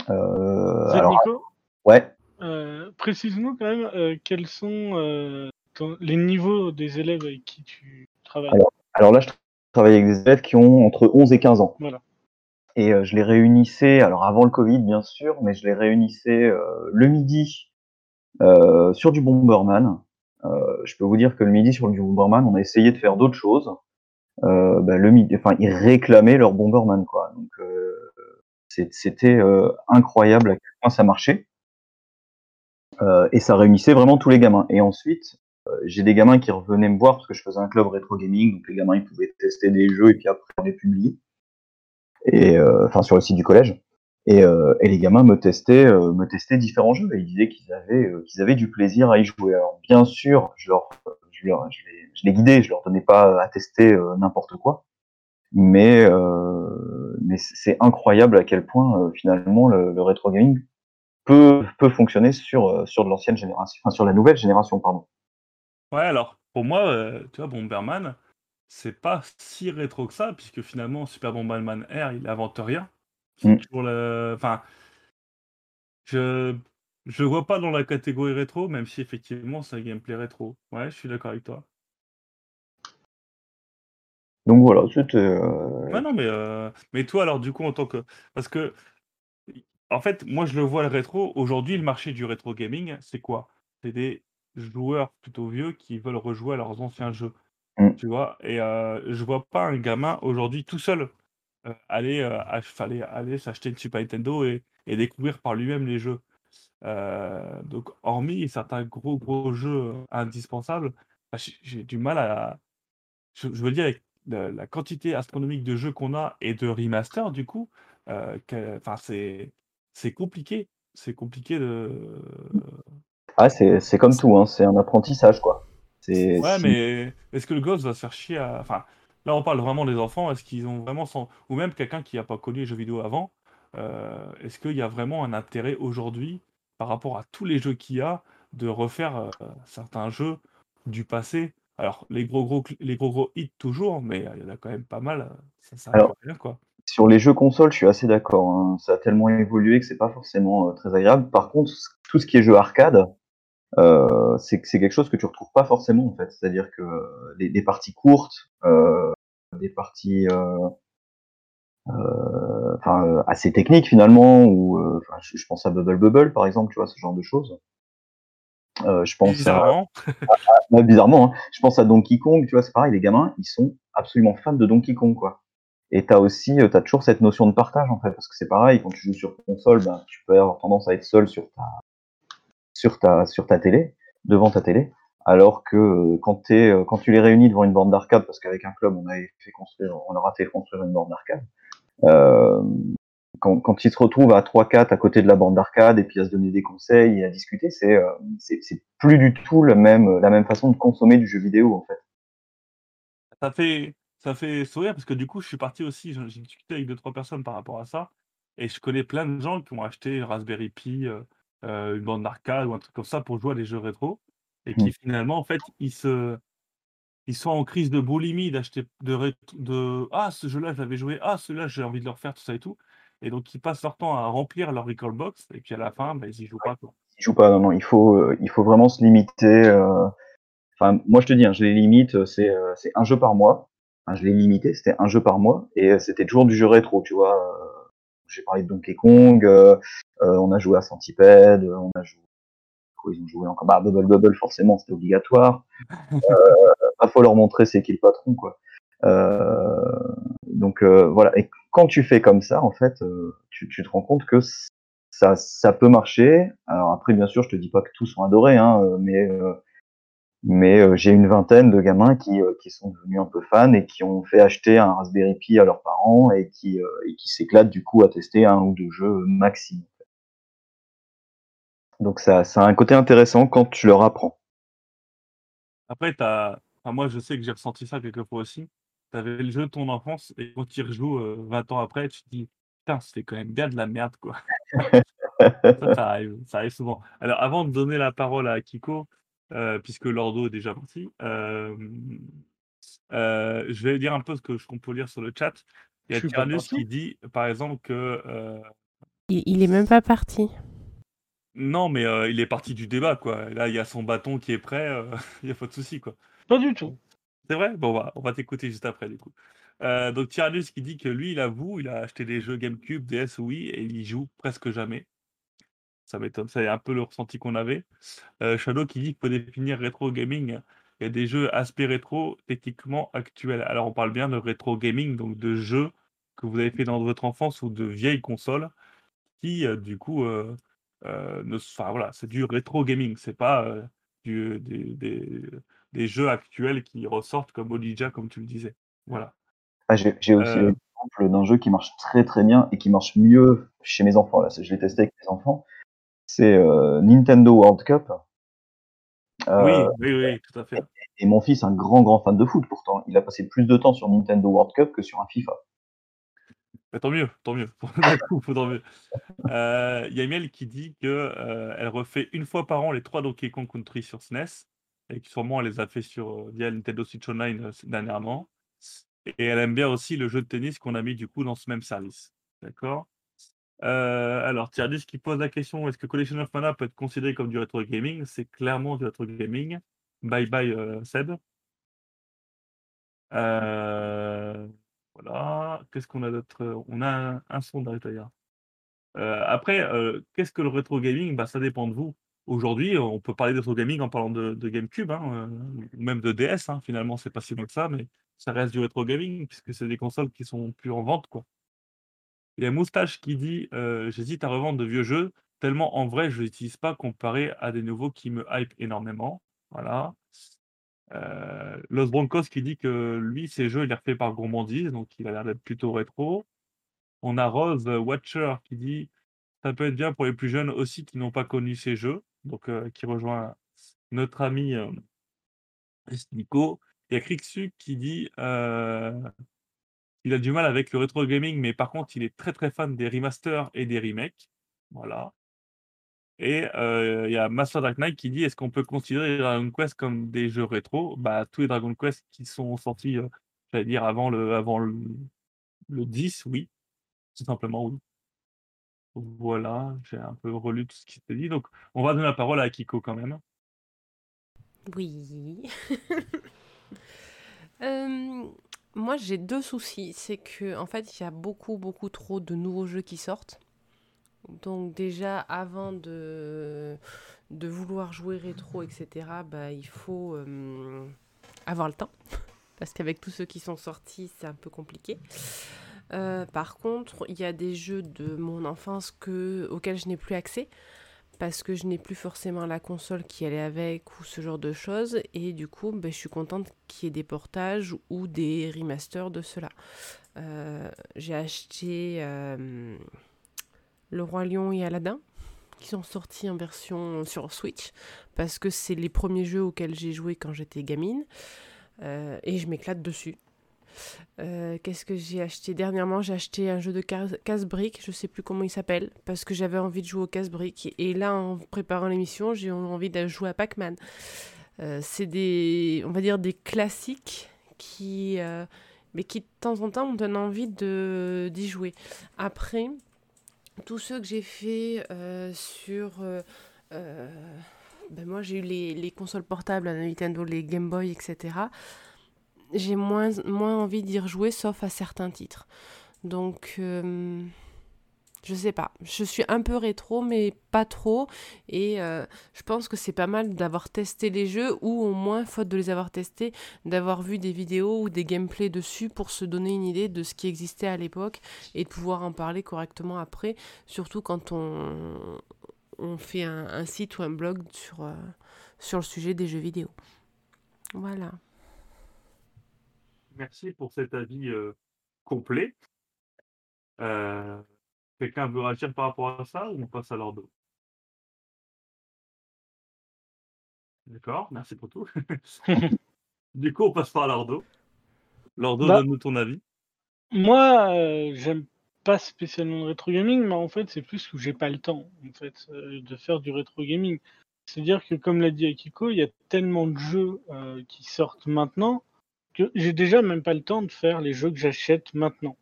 Euh, alors Nico, ouais, euh, précise-nous quand même quels sont ton- les niveaux des élèves avec qui tu travailles. Alors, Alors là, je travaille avec des élèves qui ont entre 11 et 15 ans. Voilà. Et je les réunissais, alors avant le Covid bien sûr, mais je les réunissais le midi sur du Bomberman. Euh, je peux vous dire que le midi sur du Bomberman, on a essayé de faire d'autres choses. Euh, bah, le midi, enfin, ils réclamaient leur Bomberman, quoi. Euh, c'était incroyable à quel point ça marchait. Et ça réunissait vraiment tous les gamins. Et ensuite, j'ai des gamins qui revenaient me voir parce que je faisais un club rétro gaming, donc les gamins ils pouvaient tester des jeux et puis après on les publiait. Et enfin sur le site du collège. Et, euh, et les gamins me testaient, euh, me testaient différents jeux et ils disaient qu'ils avaient, euh, qu'ils avaient du plaisir à y jouer. Alors bien sûr, je je les, guidais, je leur donnais pas à tester n'importe quoi. Mais, c'est incroyable à quel point finalement le, rétro gaming peut, peut fonctionner sur, sur de l'ancienne génération, enfin sur la nouvelle génération, pardon. Ouais, alors, pour moi, tu vois, Bomberman, c'est pas si rétro que ça, puisque finalement, Super Bomberman R, il invente rien. Mm. toujours le... Enfin, je je vois pas dans la catégorie rétro, même si effectivement, c'est un gameplay rétro. Ouais, je suis d'accord avec toi. Donc voilà, c'était. euh, non, mais, euh, mais toi, alors, du coup, en tant que... Parce que, en fait, moi, je le vois, le rétro. Aujourd'hui, le marché du rétro gaming, c'est quoi? C'est des joueurs plutôt vieux qui veulent rejouer à leurs anciens jeux. Mm. Tu vois? Et euh, je vois pas un gamin aujourd'hui tout seul euh, aller, euh, ach- fallait aller s'acheter une Super Nintendo et, et découvrir par lui-même les jeux. Euh, donc, hormis certains gros gros jeux indispensables, bah, j'ai j'ai du mal à. Je, je veux dire, avec la, la quantité astronomique de jeux qu'on a et de remaster, du coup, que- enfin, c'est c'est compliqué. C'est compliqué de. Ah, c'est c'est comme tout, hein, c'est un apprentissage, quoi. C'est Ouais, si- mais est-ce que le gosse va se faire chier à. Enfin, là, on parle vraiment des enfants. Est-ce qu'ils ont vraiment. Sans... Ou même quelqu'un qui n'a pas connu les jeux vidéo avant, euh, est-ce qu'il y a vraiment un intérêt aujourd'hui, par rapport à tous les jeux qu'il y a, de refaire euh, certains jeux du passé? Alors, les gros gros, les gros gros hits toujours, mais euh, il y en a quand même pas mal. Ça sert à Alors- rien, quoi. Sur les jeux consoles, je suis assez d'accord. hein. Ça a tellement évolué que c'est pas forcément euh, très agréable. Par contre, tout ce qui est jeu arcade, euh, c'est c'est quelque chose que tu retrouves pas forcément en fait. C'est-à-dire que des parties courtes, euh, des parties euh, euh, enfin, euh, assez techniques finalement, ou enfin, je, pense à Bubble Bubble par exemple, tu vois, ce genre de choses. Je pense à, Bizarrement. Ouais, bizarrement, hein. je pense à Donkey Kong, tu vois, c'est pareil, les gamins, ils sont absolument fans de Donkey Kong, quoi. Et t'as aussi, t'as toujours cette notion de partage, en fait, parce que c'est pareil, quand tu joues sur console, ben, tu peux avoir tendance à être seul sur ta, sur ta, sur ta télé, devant ta télé, alors que euh, euh, quand tu les réunis devant une borne d'arcade, parce qu'avec un club, on avait fait construire, on leur a fait construire une borne d'arcade, euh, quand, ils se retrouvent à 3-4 à côté de la borne d'arcade et puis à se donner des conseils et à discuter, c'est plus du tout même, la même façon de consommer du jeu vidéo en fait. Ça fait, ça fait sourire parce que du coup, je suis parti aussi, j'ai discuté avec deux, trois personnes par rapport à ça. Et je connais plein de gens qui ont acheté Raspberry Pi, une bande d'arcade ou un truc comme ça pour jouer à des jeux rétro. Et qui Mm. finalement, en fait, ils, se, ils sont en crise de boulimie d'acheter de, de Ah, ce jeu-là, je l'avais joué. Ah, celui-là, j'ai envie de le refaire, tout ça et tout. Et donc, ils passent leur temps à remplir leur recall box. Et puis à la fin, bah, ils y jouent pas. Quoi. Ils jouent pas, non, non, il faut, euh, il faut vraiment se limiter. euh, Enfin, moi je te dis, hein, je les limite, euh, c'est euh, c'est un jeu par mois. Je l'ai limité, c'était un jeu par mois et c'était toujours du jeu rétro, tu vois. J'ai parlé de Donkey Kong, on a joué à Centipede, on a joué. Ils ont joué encore. Bah, Bubble Bubble, forcément, c'était obligatoire. Bah, faut leur montrer c'est qui le patron, quoi. Euh, donc euh, voilà. Et quand tu fais comme ça, en fait, euh, tu, te rends compte que ça, ça peut marcher. Alors après, bien sûr, je te dis pas que tous sont adorés, hein, mais mais j'ai une vingtaine de gamins qui, qui sont devenus un peu fans et qui ont fait acheter un Raspberry Pi à leurs parents et qui, et qui s'éclatent du coup à tester un ou deux jeux maximum. Donc ça, ça a un côté intéressant quand tu leur apprends. Après, t'as... Enfin, moi, je sais que j'ai ressenti ça quelques fois aussi. Tu avais le jeu de ton enfance et quand tu y rejoues euh, 20 ans après, tu te dis Putain, c'était quand même bien de la merde, quoi. ça, ça arrive, ça arrive souvent. Alors, avant de donner la parole à Kiko, euh, puisque Lordo est déjà parti, euh, euh, je vais dire un peu ce que ce qu'on peut lire sur le chat. Il y Je a Tyrannus qui dit, par exemple, que. euh, Il, il est même pas parti. Non, mais euh, il est parti du débat, quoi. Là, il y a son bâton qui est prêt, euh, il n'y a pas de souci, quoi. Pas du tout. C'est vrai? Bon, bah, on va t'écouter juste après, du coup. Euh, donc, Tyrannus qui dit que lui, il avoue, il a acheté des jeux GameCube, DS, Wii, et il y joue presque jamais. Ça m'étonne, c'est un peu le ressenti qu'on avait. Euh, Shadow qui dit qu'il faut définir rétro gaming. Il y a des jeux aspect rétro techniquement actuels. Alors, on parle bien de rétro gaming, donc de jeux que vous avez fait dans votre enfance ou de vieilles consoles qui, euh, du coup, euh, euh, ne, enfin, voilà, c'est du rétro gaming. C'est pas euh, du, des, des, des jeux actuels qui ressortent comme Olija, comme tu le disais. Voilà. Ah, j'ai aussi Euh. l'exemple d'un jeu qui marche très très bien et qui marche mieux chez mes enfants. Là, je l'ai testé avec mes enfants. C'est euh, Nintendo World Cup. Euh, oui, oui, oui, tout à fait. Et mon fils, un grand grand fan de foot pourtant, il a passé plus de temps sur Nintendo World Cup que sur un FIFA. Bah, tant mieux, tant mieux. Mieux. Euh, Il y a Miel qui dit que euh, refait une fois par an les trois Donkey Kong Country sur SNES et que sûrement elle les a fait sur euh, via Nintendo Switch Online dernièrement. Et elle aime bien aussi le jeu de tennis qu'on a mis du coup dans ce même service. D'accord? Alors, Tiardis qui pose la question est-ce que Collection of Mana peut être considéré comme du rétro gaming? C'est clairement du rétro gaming. Bye bye euh, Seb. Euh, voilà. Qu'est-ce qu'on a d'autre? On a un, son d'ailleurs. Euh, après, euh, qu'est-ce que le rétro gaming? Bah, Ça dépend de vous. aujourd'hui, on peut parler de rétro gaming en parlant de, GameCube, hein, euh, ou même de DS, hein, finalement, c'est pas si loin que ça, mais ça reste du rétro gaming, puisque c'est des consoles qui sont plus en vente, quoi. Il y a Moustache qui dit euh, J'hésite à revendre de vieux jeux, tellement en vrai, je l'utilise pas comparé à des nouveaux qui me hype énormément. Voilà. Euh, Los Broncos qui dit que lui, ses jeux, il est refait par Gourmandise, donc il a l'air d'être plutôt rétro. On a Rose Watcher qui dit ça peut être bien pour les plus jeunes aussi qui n'ont pas connu ces jeux, donc euh, qui rejoint notre ami euh, Nico. Il y a Krixu qui dit il a du mal avec le rétro gaming, mais par contre, il est très très fan des remasters et des remakes. Voilà. Et il y a Master Dark Knight qui dit est-ce qu'on peut considérer Dragon Quest comme des jeux rétro? Bah tous les Dragon Quest qui sont sortis, j'allais dire avant le avant le, le 10, oui. Tout simplement oui. Voilà, j'ai un peu relu tout ce qui s'est dit. Donc on va donner la parole à Akiko quand même. Oui. Euh, moi, j'ai deux soucis. C'est que, en fait, il y a beaucoup, beaucoup trop de nouveaux jeux qui sortent. Donc, déjà, avant de, vouloir jouer rétro, etc., bah, il faut euh, avoir le temps. Parce qu'avec tous ceux qui sont sortis, c'est un peu compliqué. Euh, par contre, il y a des jeux de mon enfance que, auxquels je n'ai plus accès parce que je n'ai plus forcément la console qui allait avec ou ce genre de choses. Et du coup, ben, je suis contente qu'il y ait des portages ou des remasters de cela. Euh, j'ai acheté Le Roi Lion et Aladdin qui sont sortis en version sur Switch parce que c'est les premiers jeux auxquels j'ai joué quand j'étais gamine euh, et je m'éclate dessus. Euh, qu'est-ce que j'ai acheté? Dernièrement J'ai acheté un jeu de casse-briques, je sais plus comment il s'appelle, parce que j'avais envie de jouer au casse-briques. Et là, en préparant l'émission, j'ai envie de jouer à Pac-Man. Euh, c'est des, on va dire, des classiques qui, mais qui de temps en temps me donnent envie d'y jouer. Après, tous ceux que j'ai fait sur ben moi j'ai eu les, les, consoles portables, la Nintendo, les Game Boy, etc j'ai moins, moins envie d'y rejouer, sauf à certains titres. Donc, euh, je sais pas. Je suis un peu rétro, mais pas trop. Et euh, je pense que c'est pas mal d'avoir testé les jeux, ou au moins, faute de les avoir testés, d'avoir vu des vidéos ou des gameplays dessus pour se donner une idée de ce qui existait à l'époque et de pouvoir en parler correctement après, surtout quand on, fait un, site ou un blog euh, sur le sujet des jeux vidéo. Voilà. Merci pour cet avis complet. Quelqu'un veut réagir par rapport à ça ou on passe à l'ordo D'accord, merci pour tout. du coup, on passe par l'ordo. L'ordo, bah donne-nous ton avis. Moi, j'aime pas spécialement le rétro gaming, mais en fait, c'est plus que j'ai pas le temps en fait, de faire du rétro gaming. C'est-à-dire que, comme l'a dit Akiko, il y a tellement de jeux qui sortent maintenant j'ai déjà même pas le temps de faire les jeux que j'achète maintenant.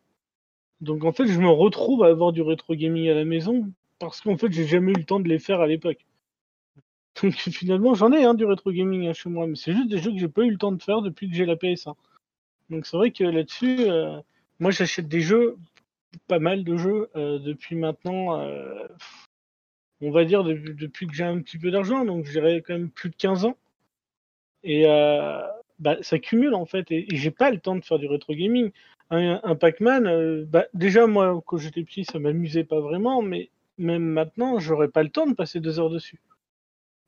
Donc en fait, je me retrouve à avoir du rétro gaming à la maison parce qu'en fait, j'ai jamais eu le temps de les faire à l'époque. Donc finalement, j'en ai hein, du rétro gaming hein, chez moi, mais c'est juste des jeux que j'ai pas eu le temps de faire depuis que j'ai la PS1. Donc c'est vrai que là-dessus, euh, moi j'achète des jeux, pas mal de jeux, euh, depuis maintenant, euh, on va dire depuis que j'ai un petit peu d'argent, donc je dirais quand même plus de 15 ans. Et, bah, ça cumule en fait, et, j'ai pas le temps de faire du rétro gaming. Un, Pac-Man, euh, bah, déjà moi quand j'étais petit ça m'amusait pas vraiment, mais même maintenant j'aurais pas le temps de passer deux heures dessus.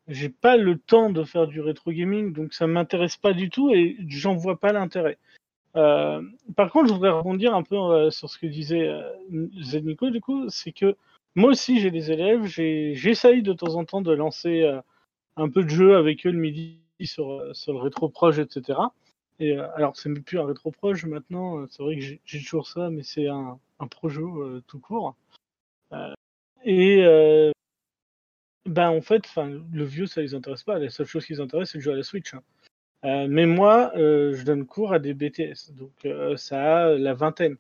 J'ai pas le temps de faire du rétro gaming, donc ça m'intéresse pas du tout et j'en vois pas l'intérêt. Euh, par contre, je voudrais rebondir un peu euh, sur ce que disait Zednico, du coup, c'est que moi aussi j'ai des élèves, j'essaye de temps en temps de lancer un peu de jeu avec eux le midi sur, sur le rétro-proche, etc. Et euh, alors, c'est même plus un rétro-proche maintenant, euh, c'est vrai que j'ai toujours ça, mais c'est un, un projo tout court. et ben en fait, le vieux, ça les intéresse pas. La seule chose qui les intéresse, c'est de jouer à la Switch. Hein. mais moi, je donne cours à des BTS, donc ça a la vingtaine.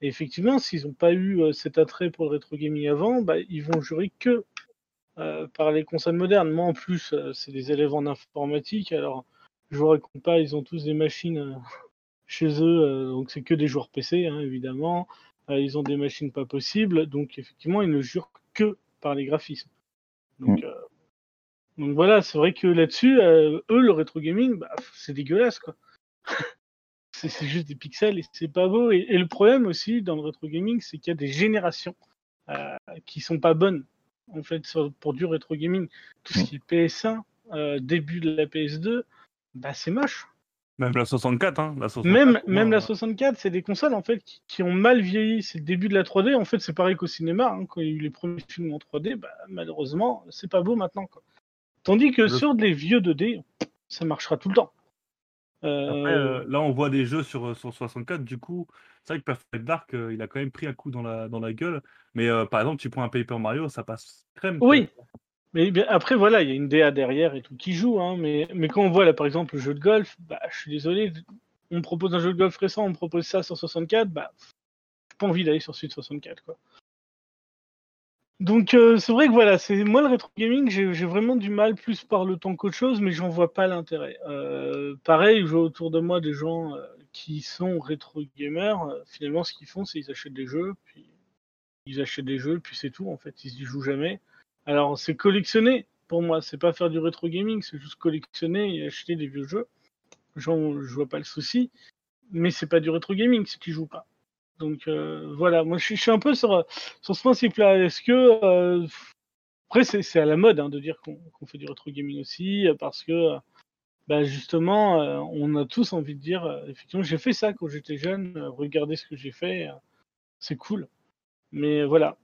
Et effectivement, s'ils n'ont pas eu cet attrait pour le rétro gaming avant, bah, ils vont jouer que euh, par les consoles modernes. Moi, en plus, euh, c'est des élèves en informatique, alors je vous raconte pas, ils ont tous des machines euh, chez eux, donc c'est que des joueurs PC, hein, évidemment. ils ont des machines pas possibles, donc effectivement, ils ne jurent que par les graphismes. Donc, mm. Donc voilà, c'est vrai que là-dessus, euh, eux, le rétro gaming, bah, c'est dégueulasse, quoi. c'est c'est juste des pixels et c'est pas beau. Et, et le problème aussi dans le rétro gaming, c'est qu'il y a des générations euh, qui sont pas bonnes, en fait, sur- pour du rétro gaming. Tout ce qui est PS1, euh, début de la PS2, bah, c'est moche. Même la 64, hein. La 64 Même, même moi, la 64, c'est des consoles en fait qui, qui ont mal vieilli. C'est le début de la 3D. En fait, c'est pareil qu'au cinéma. hein, quand il y a eu les premiers films en 3D, bah, malheureusement, c'est pas beau maintenant. Quoi. Tandis que Le- sur des vieux 2D, ça marchera tout le temps. Euh, Après, euh, là, on voit des jeux sur, sur 64. Du coup, c'est vrai que Perfect Dark, euh, il a quand même pris un coup dans la, dans la gueule. Mais euh, par exemple, tu prends un Paper Mario, ça passe crème. Oui. Mais après, voilà, il y a une DA derrière et tout qui joue. Hein, mais, mais quand on voit là, par exemple, le jeu de golf, bah, je suis désolé, on me propose un jeu de golf récent, on me propose ça sur 64, bah, j'ai pas envie d'aller sur de 64. Quoi. Donc euh, c'est vrai que voilà, c'est moi le rétro gaming, j'ai vraiment du mal plus par le temps qu'autre chose, mais j'en vois pas l'intérêt. Euh, pareil, je vois autour de moi des gens euh, qui sont rétro gamers. finalement, ce qu'ils font, c'est ils achètent des jeux, puis ils achètent des jeux, puis c'est tout en fait. Ils y jouent jamais. Alors c'est collectionner pour moi, c'est pas faire du rétro gaming, c'est juste collectionner et acheter des vieux jeux. J'en- Je vois pas le souci, mais c'est pas du rétro gaming si tu joues pas. Donc euh, voilà, moi je suis, un peu sur, sur ce principe-là. Est-ce que euh, après c'est à la mode hein, de dire qu'on fait du rétro gaming aussi euh, parce que euh, bah, justement on a tous envie de dire effectivement j'ai fait ça quand j'étais jeune, regardez ce que j'ai fait, c'est cool. Mais voilà,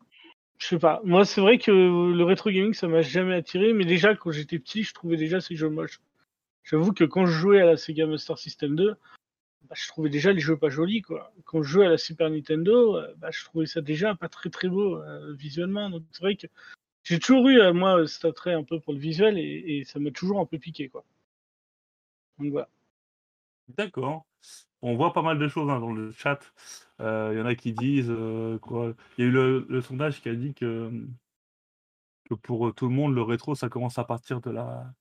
je sais pas. Moi c'est vrai que le rétro gaming ça m'a jamais attiré, mais déjà quand j'étais petit je trouvais déjà ces jeux moches. J'avoue que quand je jouais à la Sega Master System 2, bah, je trouvais déjà les jeux pas jolis quoi. Quand je jouais à la Super Nintendo, euh, bah, je trouvais ça déjà pas très très beau euh, visuellement. Donc c'est vrai que j'ai toujours eu euh, moi cet attrait un peu pour le visuel et, et ça m'a toujours un peu piqué quoi. Donc voilà. D'accord. On voit pas mal de choses hein, dans le chat. Euh, Il y en a qui disent euh, quoi. Il y a eu le, sondage qui a dit que, que pour tout le monde, le rétro, ça commence à partir de la.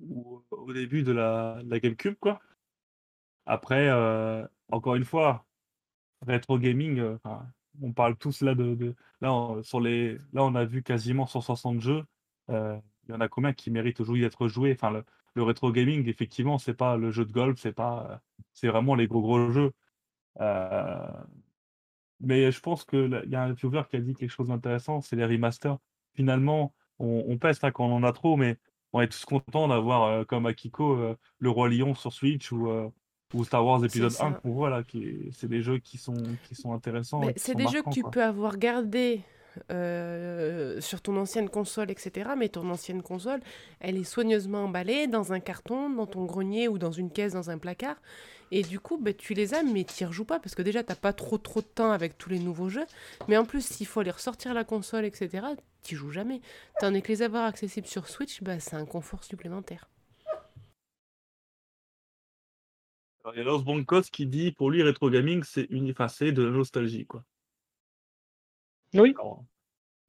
au début de la, GameCube, quoi. Après, euh, encore une fois, rétro gaming, euh, on parle tous là de. là, on, a vu quasiment 160 jeux. Euh, il y en a combien qui méritent aujourd'hui d'être joués? Le rétro gaming, effectivement, c'est pas le jeu de golf, c'est pas. C'est vraiment les gros gros jeux. Euh, mais je pense que là, il y a un viewer qui a dit quelque chose d'intéressant, c'est les remasters. Finalement, on, on peste hein, quand on en a trop, mais on est tous contents d'avoir, euh, comme Akiko, euh, le Roi Lion sur Switch ou, euh, ou Star Wars épisode ça. 1 qu'on voit là. qui- C'est des jeux qui sont, qui sont intéressants. C'est des jeux que tu quoi. peux avoir gardés euh, sur ton ancienne console, etc. Mais ton ancienne console, elle est soigneusement emballée dans un carton, dans ton grenier ou dans une caisse, dans un placard. Et du coup, ben, tu les as, mais tu rejoues pas parce que déjà, tu pas trop trop de temps avec tous les nouveaux jeux. Mais en plus, s'il faut aller ressortir la console, etc., tu joues jamais. Tandis que les avoir accessibles sur Switch, bah, c'est un confort supplémentaire. Il y a Los Broncos qui dit pour lui, rétro gaming, c'est une... enfin, de la nostalgie. Quoi. Oui,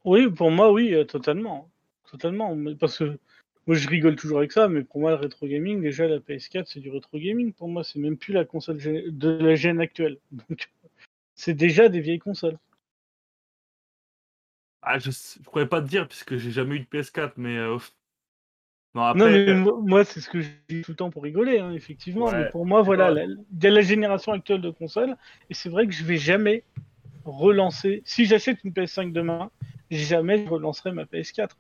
oui, pour moi oui, euh, totalement, totalement. Mais Parce que moi je rigole toujours avec ça, mais pour moi le rétro gaming, déjà la PS4 c'est du rétro gaming. Pour moi c'est même plus la console de la gêne actuelle. Donc c'est déjà des vieilles consoles. ah, je ne pourrais pas te dire puisque j'ai jamais eu de PS4, mais euh, non, Non, après, mais mo- moi, c'est ce que je dis tout le temps pour rigoler, hein, effectivement. Ouais, Mais pour moi, voilà, ouais. il y a la génération actuelle de consoles, et c'est vrai que je vais jamais relancer. Si j'achète une PS5 demain, jamais je relancerai ma PS4.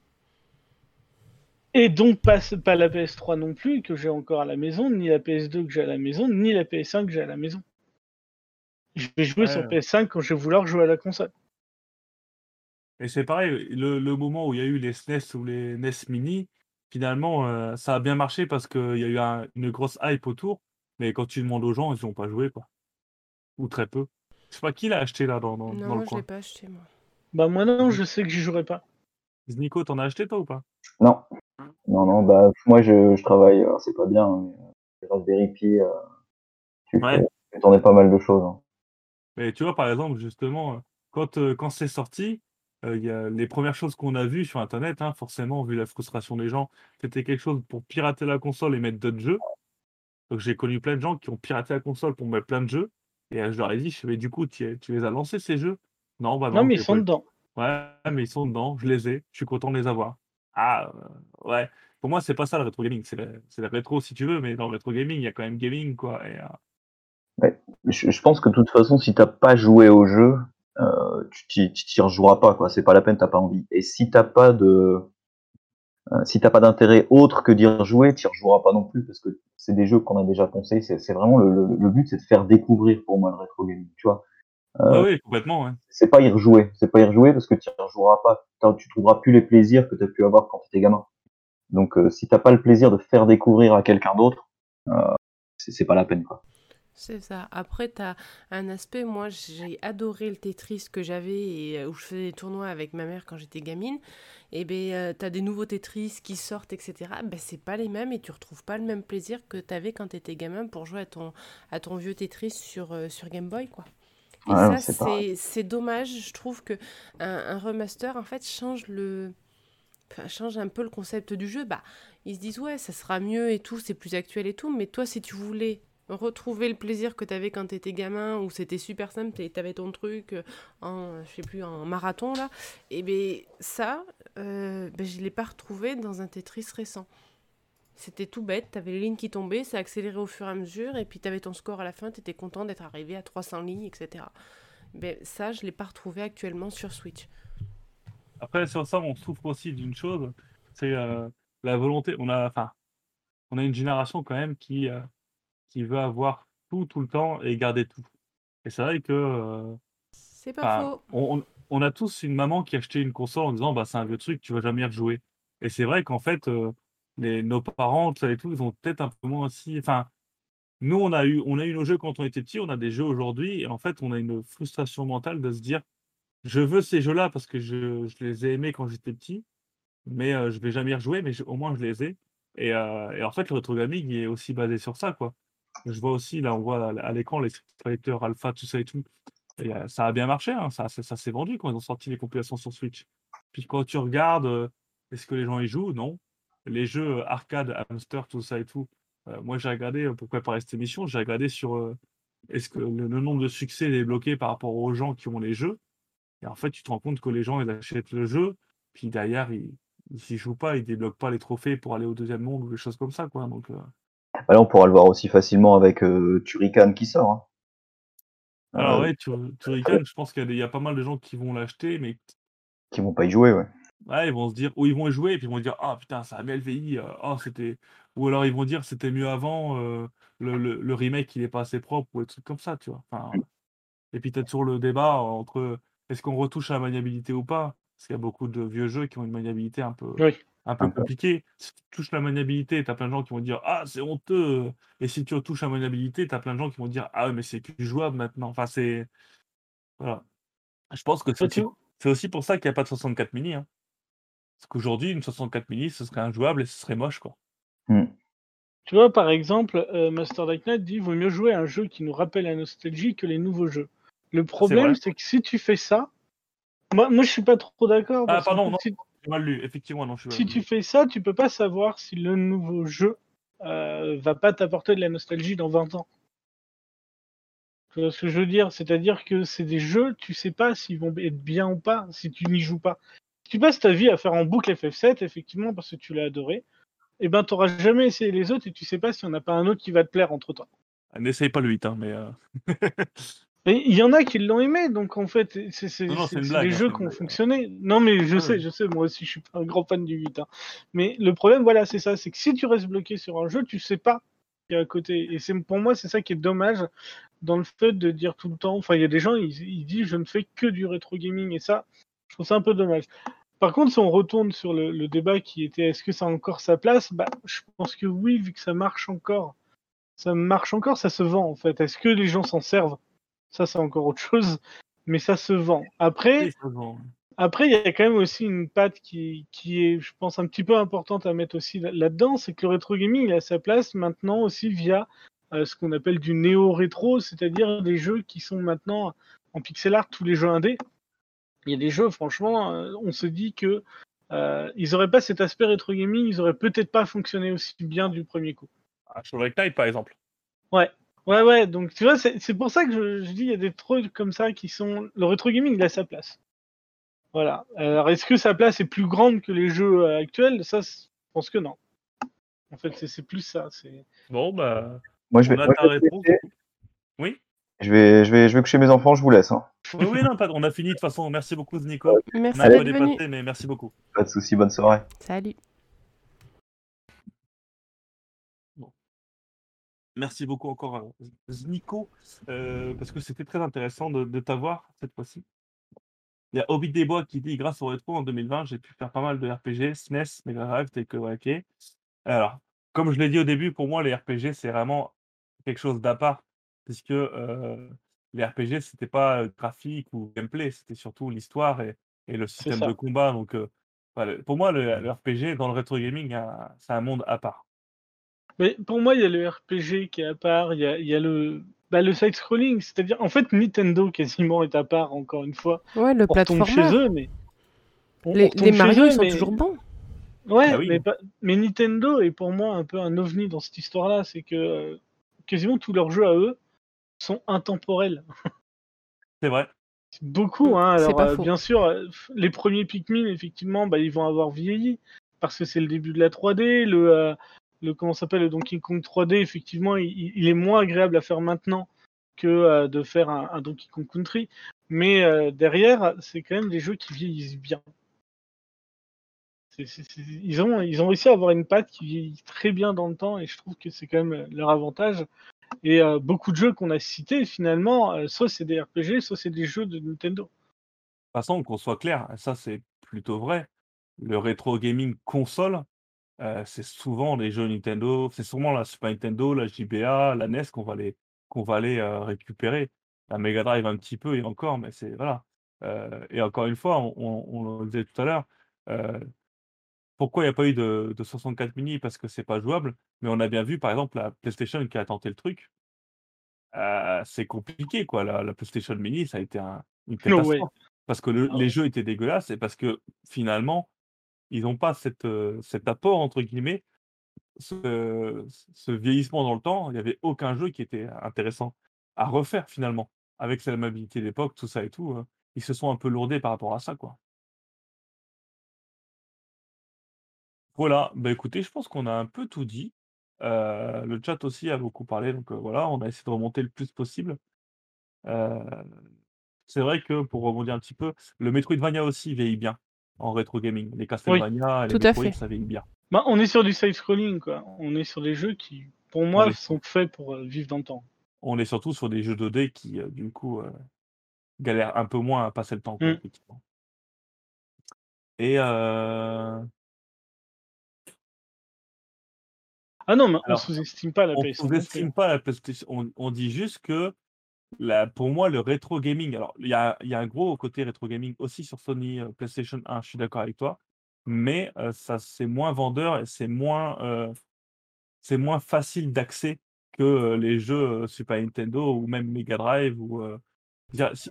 Et donc, pas, pas la PS3 non plus, que j'ai encore à la maison, ni la PS2 que j'ai à la maison, ni la PS5 que j'ai à la maison. Je vais jouer Ouais. sur PS5 quand je vais vouloir jouer à la console. Et c'est pareil, le, le moment où il y a eu les SNES ou les NES Mini, finalement, euh, ça a bien marché parce qu'il y a eu un- une grosse hype autour. Mais quand tu demandes aux gens, ils n'ont pas joué, quoi. Ou très peu. Je sais pas qui l'a acheté là dans, dans, Non, dans le je coin. l'ai pas acheté, moi. Bah, moi, non, je sais que j'y jouerai pas. Nico, t'en as acheté toi ou pas? Non. Non, non, bah, moi, je, je travaille, alors, c'est pas bien, mais euh, Raspberry Pi, euh, tu Ouais. tourner pas mal de choses. hein. Mais tu vois, par exemple, justement, euh, quand, euh, quand c'est sorti, euh, il y a les premières choses qu'on a vues sur Internet, hein, forcément, vu la frustration des gens, c'était quelque chose pour pirater la console et mettre d'autres jeux. Donc j'ai connu plein de gens qui ont piraté la console pour mettre plein de jeux. Et euh, je leur ai dit, je fais, mais du coup, tu, tu les as lancés ces jeux? Non, bah non. Non, mais ils sont pas dedans. Ouais, mais ils sont dedans, je les ai, je suis content de les avoir. Ah, euh, ouais. Pour moi, c'est pas ça le rétro gaming. C'est le, c'est le rétro si tu veux, mais dans le rétro gaming, il y a quand même gaming, quoi. Et, euh, Je, je pense que de toute façon, si t'as pas joué au jeu, euh, tu t'y- tu t'y rejoueras pas, quoi. C'est pas la peine, t'as pas envie. Et si t'as pas de, euh, si t'as pas d'intérêt autre que d'y rejouer, t'y rejoueras pas non plus, parce que c'est des jeux qu'on a déjà pensé. C'est c'est vraiment le, le, le but, c'est de faire découvrir pour moi le rétro gaming, tu vois. ouais, ouais, complètement, ouais. C'est pas y rejouer, c'est pas y rejouer parce que tu rejoueras pas. T'as- Tu trouveras plus les plaisirs que t'as pu avoir quand t'étais gamin. Donc, euh, si t'as pas le plaisir de faire découvrir à quelqu'un d'autre, euh, c'est c'est pas la peine, quoi. C'est ça. Après, tu as un aspect, moi j'ai adoré le Tetris que j'avais et euh, où je faisais des tournois avec ma mère quand j'étais gamine. Et ben tu as des nouveaux Tetris qui sortent, etc. Ben c'est pas les mêmes et tu retrouves pas le même plaisir que tu avais quand tu étais gamin pour jouer à ton, à ton vieux Tetris sur, euh, sur Game Boy, quoi. Et Ouais, ça, c'est dommage. Je trouve que un, un remaster, en fait, change le... enfin, change un peu le concept du jeu. Bah, ils se disent, ouais, ça sera mieux et tout, c'est plus actuel et tout. Mais toi, si tu voulais retrouver le plaisir que tu avais quand tu étais gamin, où c'était super simple, tu avais ton truc euh, en, je sais plus, en marathon, là, et bien ça, euh, ben, je ne l'ai pas retrouvé dans un Tetris récent. C'était tout bête, tu avais les lignes qui tombaient, ça accélérait au fur et à mesure, et puis tu avais ton score à la fin, tu étais content d'être arrivé à 300 lignes, etc. Ben, ça, je ne l'ai pas retrouvé actuellement sur Switch. Après, sur ça, on souffre aussi d'une chose, c'est euh, la volonté. On a, enfin, on a une génération quand même qui, qui veut avoir tout tout le temps et garder tout. Et c'est vrai que euh, C'est pas enfin, faux. on, on- on a tous une maman qui a acheté une console en disant bah c'est un vieux truc, tu vas jamais y rejouer. Et c'est vrai qu'en fait, euh, les, nos parents, tout ça et tout, ils ont peut-être un peu moins aussi. Enfin, nous, on a eu, on a eu nos jeux quand on était petit, on a des jeux aujourd'hui, et en fait, on a une frustration mentale de se dire je veux ces jeux-là parce que je, je les ai aimés quand j'étais petit, mais euh, je vais jamais y rejouer, mais je- au moins je les ai. Et, euh, et en fait, le rétro gaming est aussi basé sur ça, quoi. Je vois aussi, là, on voit à, l'écran les Fighter, Alpha, tout ça et tout. Et, euh, ça a bien marché, hein, ça, ça, s'est vendu quand ils ont sorti les compilations sur Switch. Puis quand tu regardes, euh, est-ce que les gens y jouent? Non. Les jeux euh, arcade, hamster, tout ça et tout. moi, j'ai regardé, pour préparer cette émission, j'ai regardé sur est-ce que le, nombre de succès est bloqué par rapport aux gens qui ont les jeux. Et en fait, tu te rends compte que les gens, ils achètent le jeu, puis derrière, ils n'y jouent pas, ils débloquent pas les trophées pour aller au deuxième monde ou des choses comme ça, quoi. Donc, Bah là, on pourra le voir aussi facilement avec euh, Turrican qui sort. hein. Alors Euh, ouais, tu Turrican, je pense qu'il y, a y pas mal de gens qui vont l'acheter, mais qui vont pas y jouer, ouais. ouais, ils vont se dire, ou ils vont y jouer, et puis ils vont dire, ah putain, ça a vieilli, euh, oh, c'était... Ou alors ils vont dire, c'était mieux avant, euh, le, le, le remake, il est pas assez propre, ou des trucs comme ça, tu vois. Enfin, et puis t'as toujours le débat entre est-ce qu'on retouche à la maniabilité ou pas, parce qu'il y a beaucoup de vieux jeux qui ont une maniabilité un peu, Oui. Un peu compliquée. Si tu touches la maniabilité, t'as plein de gens qui vont dire, ah, c'est honteux, et si tu retouches la maniabilité, t'as plein de gens qui vont dire, ah mais c'est plus jouable maintenant. Enfin, c'est... Voilà. Je pense que c'est aussi, tu- pour ça qu'il n'y a pas de 64 mini. Hein. Parce qu'aujourd'hui, une 64 mini, ce serait injouable et ce serait moche, quoi. Tu vois, par exemple, euh, Master Dark Knight dit vaut mieux jouer à un jeu qui nous rappelle la nostalgie que les nouveaux jeux. Le problème, c'est que si tu fais ça, moi, moi je suis pas trop d'accord. Ah, pardon, non. si, J'ai mal lu, effectivement, non, je suis si tu fais ça, tu peux pas savoir si le nouveau jeu euh, va pas t'apporter de la nostalgie dans 20 ans. Tu vois ce que je veux dire? C'est-à-dire que c'est des jeux, tu sais pas s'ils vont être bien ou pas, si tu n'y joues pas. Si tu passes ta vie à faire en boucle FF7, effectivement, parce que tu l'as adoré, eh ben t'auras jamais essayé les autres et tu sais pas s'il y en a pas un autre qui va te plaire entre temps. Ah, N'essaye pas le 8, hein, mais... euh, Mais il y en a qui l'ont aimé, donc en fait, c'est des hein, jeux qui ont fonctionné. Non, mais je Ouais, sais, je sais, moi aussi, je suis pas un grand fan du 8. hein. Mais le problème, voilà, c'est ça, c'est que si tu restes bloqué sur un jeu, tu sais pas qu'il y a à côté. Et c'est pour moi, c'est ça qui est dommage dans le fait de dire tout le temps. Enfin, il y a des gens, ils, ils disent, je ne fais que du rétro gaming, et ça, je trouve ça un peu dommage. Par contre, si on retourne sur le, le débat qui était est-ce que ça a encore sa place, bah, je pense que oui, vu que ça marche encore. Ça marche encore, ça se vend en fait. Est-ce que les gens s'en servent? Ça, c'est encore autre chose, mais ça se vend. Après, après, il y a quand même aussi une patte qui, qui est, je pense, un petit peu importante à mettre aussi là- là-dedans, c'est que le rétro gaming, il a sa place maintenant aussi via euh, ce qu'on appelle du néo-rétro, c'est-à-dire des jeux qui sont maintenant en pixel art, tous les jeux indés. Il y a des jeux, franchement, euh, on se dit que euh, ils auraient pas cet aspect rétro gaming, ils auraient peut-être pas fonctionné aussi bien du premier coup. Ah, Shovel Knight, par exemple. Ouais, ouais, donc tu vois, c'est pour ça que je, je dis il y a des trucs comme ça qui sont. Le rétro gaming, il a sa place. Voilà. Alors, est-ce que sa place est plus grande que les jeux euh, actuels? Ça, je pense que non. En fait, c'est plus ça. C'est Bon, bah, Moi, je vais, on a moi, ta je vais, réponse. laisser. Oui? Je vais, je vais, je vais coucher mes enfants, je vous laisse. Hein. Oui, oui, non, pas- on a fini de toute façon. Merci beaucoup, Nico. Merci On a un peu d'être venu. dépassé, mais merci beaucoup. Pas de soucis, bonne soirée. Salut. Merci beaucoup encore, euh, Nico, euh, parce que c'était très intéressant de, de t'avoir cette fois-ci. Il y a Hobbit des Bois qui dit Grâce au rétro en 2020, j'ai pu faire pas mal de RPG, SNES, Mega Drive, Wacky. Alors, comme je l'ai dit au début, pour moi, les RPG, c'est vraiment quelque chose d'à part, puisque euh, les RPG, c'était pas graphique ou gameplay, c'était surtout l'histoire et, et le système de combat. Donc, euh, pour moi, le, le RPG dans le rétro gaming, c'est un monde à part. Mais pour moi, il y a le RPG qui est à part, il y a, il y a le, bah, le side-scrolling, c'est-à-dire, en fait, Nintendo quasiment est à part, encore une fois. Ouais, le On retombe chez eux, mais. on- Les, les Mario, eux, ils sont mais- toujours bons. Ouais, Ah oui. mais, pas- mais Nintendo est pour moi un peu un ovni dans cette histoire-là, c'est que euh, quasiment tous leurs jeux à eux sont intemporels. C'est vrai. Beaucoup, hein. Alors, pas euh, faux. bien sûr, euh, les premiers Pikmin, effectivement, bah, ils vont avoir vieilli parce que c'est le début de la 3D. Le, euh, le comment s'appelle le Donkey Kong 3D, effectivement, il, est moins agréable à faire maintenant que euh, de faire un, Donkey Kong Country. Mais euh, derrière, c'est quand même des jeux qui vieillissent bien. Ils, ont, ils ont réussi à avoir une patte qui vieillit très bien dans le temps et je trouve que c'est quand même leur avantage. Et euh, beaucoup de jeux qu'on a cités, finalement, euh, soit c'est des RPG, soit c'est des jeux de Nintendo. De toute façon, qu'on soit clair, ça c'est plutôt vrai. Le rétro gaming console, euh, c'est souvent les jeux Nintendo, c'est souvent la Super Nintendo, la JBA, la NES qu'on va les, qu'on va aller euh, récupérer. La Mega Drive un petit peu et encore, mais c'est voilà. Euh, et encore une fois, on, on- on le disait tout à l'heure, pourquoi il n'y a pas eu de, de 64 mini? Parce que c'est pas jouable. Mais on a bien vu, par exemple, la PlayStation qui a tenté le truc. C'est compliqué, quoi. La, la PlayStation Mini, ça a été un- une catastrophe. Parce que le- Ah les jeux étaient dégueulasses et parce que finalement, ils n'ont pas cette, euh, cet apport, entre guillemets, ce, vieillissement dans le temps. Il n'y avait aucun jeu qui était intéressant à refaire finalement. Avec la mobilité d'époque, tout ça et tout, euh, ils se sont un peu lourdés par rapport à ça, quoi. Voilà, bah écoutez, je pense qu'on a un peu tout dit. Euh, le chat aussi a beaucoup parlé, donc euh, voilà, on a essayé de remonter le plus possible. C'est vrai que pour rebondir un petit peu, le Metroidvania aussi vieillit bien en rétro gaming. Les Castlevania, les tout Metroid, ça vieillit bien. Bah, on est sur du side-scrolling, quoi. On est sur des jeux qui, pour moi, est- sont faits pour euh, vivre dans le temps. On est surtout sur des jeux 2D qui, euh, du coup, euh, galèrent un peu moins à passer le temps, quoi, Mm. Et Ah non, mais Alors, on sous-estime pas la on PS5 non plus. sous-estime pas la PlayStation. On, on dit juste que la, pour moi, le rétro gaming, alors il y a, il y a un gros côté rétro gaming aussi sur Sony euh, PlayStation 1, je suis d'accord avec toi, mais euh, ça c'est moins vendeur et c'est moins, euh, c'est moins facile d'accès que les jeux Super Nintendo ou même Mega Drive. Ou, dire, si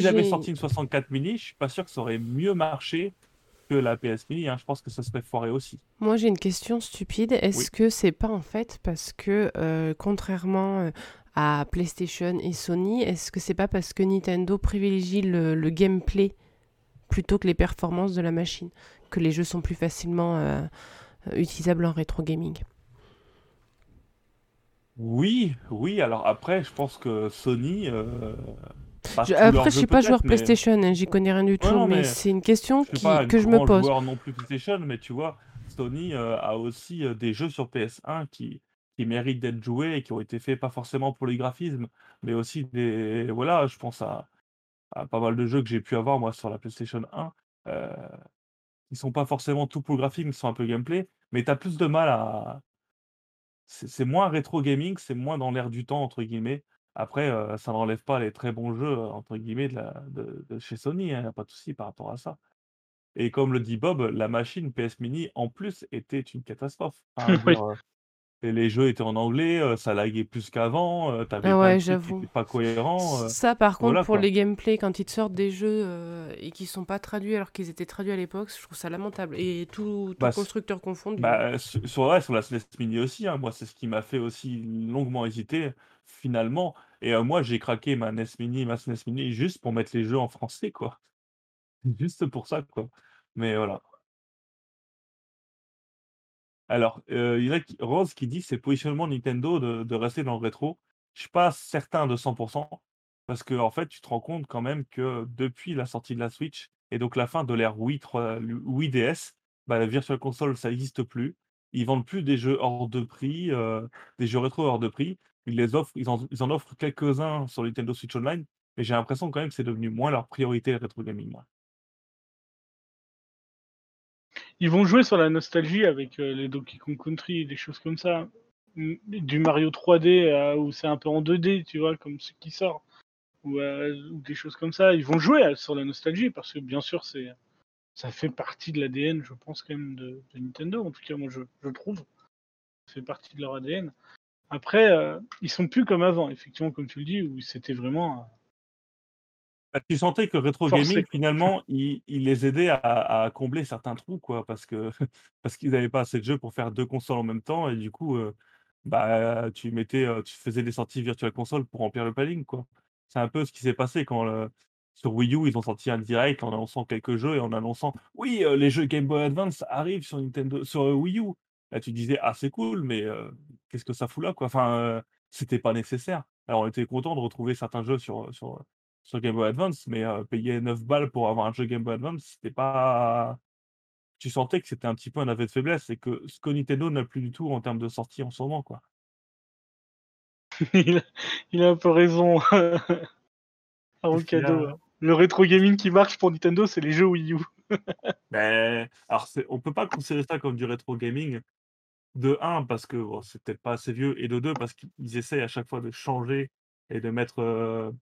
j'avais sorti une 64 mini, je suis pas sûr que ça aurait mieux marché que la PS mini. hein. Je pense que ça serait foiré aussi. Moi, j'ai une question stupide. Est-ce Oui. que c'est pas en fait parce que, euh, contrairement à PlayStation et Sony, est-ce que c'est pas parce que Nintendo privilégie le, le gameplay plutôt que les performances de la machine que les jeux sont plus facilement euh, utilisables en rétro gaming? Oui, oui. Alors après, je pense que Sony. euh, Je- Après, je suis pas joueur mais- PlayStation, hein, j'y connais rien du tout, non, mais, mais c'est une question Je suis qui- pas un que je me pose. joueur non plus PlayStation, mais tu vois, Sony euh, a aussi des jeux sur PS1 qui, qui méritent d'être joués et qui ont été faits pas forcément pour les graphismes, mais aussi des. Voilà, je pense à, à pas mal de jeux que j'ai pu avoir moi sur la PlayStation 1. Euh, ils sont pas forcément tout pour le graphisme, ils sont un peu gameplay, mais tu as plus de mal à. C'est moins rétro gaming, c'est moins dans l'air du temps, entre guillemets. Après, euh, ça n'enlève pas les très bons jeux, entre guillemets, de, la- de- de chez Sony, a pas de souci par rapport à ça. Et comme le dit Bob, la machine PS Mini, en plus, était une catastrophe. Oui. dire, et les jeux étaient en anglais, euh, ça laguait plus qu'avant, euh, t'avais Ah ouais, j'avoue. pas cohérents. euh. Ça, par contre, voilà, pour quoi. les gameplays, quand ils te sortent des jeux euh, et qui sont pas traduits alors qu'ils étaient traduits à l'époque, je trouve ça lamentable. Et tout, tout Bah, constructeur confondu. Bah, sur, ouais, sur la SNES Mini aussi, hein, moi, c'est ce qui m'a fait aussi longuement hésiter, finalement. Et moi, j'ai craqué ma NES Mini, ma SNES Mini, juste pour mettre les jeux en français, quoi. Juste pour ça, quoi. Mais voilà. Alors, euh, il y en a Rose qui dit: «C'est positionnement Nintendo de rester dans le rétro». Je suis pas certain de 100% parce qu'en fait, tu te rends compte quand même que depuis la sortie de la Switch et donc la fin de l'ère Wii 3 Wii DS, bah, la Virtual Console, ça n'existe plus. Ils vendent plus des jeux hors de prix, heu, des jeux rétro hors de prix. Ils les offrent ils en ils en offrent quelques-uns sur Nintendo Switch Online, mais j'ai l'impression quand même que c'est devenu moins leur priorité, le rétro gaming, Ils vont jouer sur la nostalgie avec euh, les Donkey Kong Country des choses comme ça. Mm, Du Mario 3D euh, où c'est un peu en 2D, tu vois, comme ce qui sort. Ou, euh, ou des choses comme ça. Ils vont jouer sur la nostalgie parce que bien sûr, c'est ça fait partie de l'ADN, je pense, quand même, de, Nintendo. En tout cas, moi, je, je trouve. Ça fait partie de leur ADN. Après, euh, ils sont plus comme avant, effectivement, comme tu le dis, où c'était vraiment. Euh, Bah, tu sentais que Forcé. gaming finalement, il il les aidait à à combler certains trous quoi, parce que parce qu'ils avaient pas assez de jeux pour faire 2 consoles en même temps et du coup, heu, bah, tu mettais, heu, tu faisais des sorties Virtual Console pour remplir le planning quoi. C'est un peu ce qui s'est passé quand le sur Wii U, ils ont sorti un direct en annonçant quelques jeux et en annonçant: «Oui, les jeux Game Boy Advance arrivent sur Nintendo sur, Wii U». Là, tu disais: «Ah c'est cool, mais qu'est-ce que ça fout là quoi?» enfin, c'était pas nécessaire. Alors on était content de retrouver certains jeux sur, sur, sur Game Boy Advance, mais heu, payer 9 balles pour avoir un jeu Game Boy Advance, c'était pas tu sentais que c'était un petit peu un aveu de faiblesse et que ce que Nintendo n'a plus du tout en termes de sortie en ce moment, quoi. il, a, il a un peu raison. Y cadeau. a? hein. Le rétro gaming qui marche pour Nintendo, c'est les jeux Wii U. Beh, alors on peut pas considérer ça comme du rétro gaming. De un parce que bon, c'est peut-être pas assez vieux et de 2 parce qu'ils essayent à chaque fois de changer et de mettre, heu,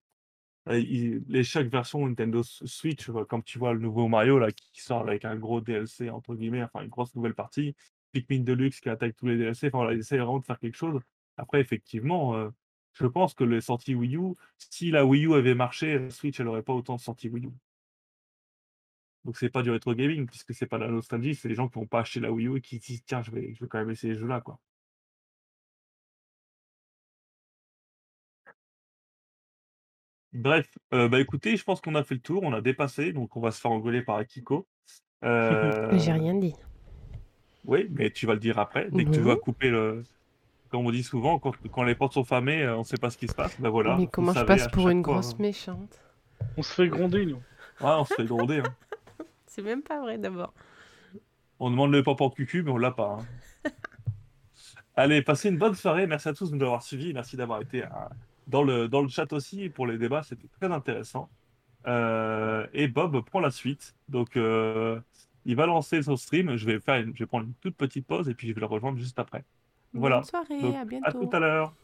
les chaque version Nintendo Switch, heu, comme tu vois le nouveau Mario là qui sort avec un gros DLC entre guillemets, enfin une grosse nouvelle partie. Pikmin Deluxe qui attaque tous les DLC, enfin ils essayent vraiment de faire quelque chose. Après effectivement, heu, je pense que les sorties Wii U, si la Wii U avait marché, la Switch elle aurait pas autant de sorties Wii U. Donc c'est pas du rétro gaming puisque c'est pas de la nostalgie, c'est les gens qui ont pas acheté la Wii U et qui se disent: «Tiens, je vais je vais quand même essayer ce jeu-là, quoi». Bref, heu, bah, écoutez, je pense qu'on a fait le tour, on a dépassé, donc on va se faire engueuler par Akiko. J'ai Heu, rien dit. oui, mais tu vas le dire après, dès que tu vas couper le comme on dit souvent, quand quand les portes sont fermées, heu, on sait pas ce qui se passe. Bah, voilà, Mais comment je passe à pour une fois, grosse hein. méchante? On se fait gronder, nous. Ouais, on se fait gronder, hein. C'est même pas vrai d'abord. On demande le papa en cucu, mais on l'a pas, hein. Allez, passez une bonne soirée. Merci à tous de nous avoir suivis. Merci d'avoir été, heu, dans le dans le chat aussi pour les débats, c'était très intéressant. Heu et Bob prend la suite. Donc heu, il va lancer son stream. Je vais faire une je vais prendre une toute petite pause et puis je vais le rejoindre juste après. Voilà, Bonne soirée, donc à à tout bientôt. à l'heure.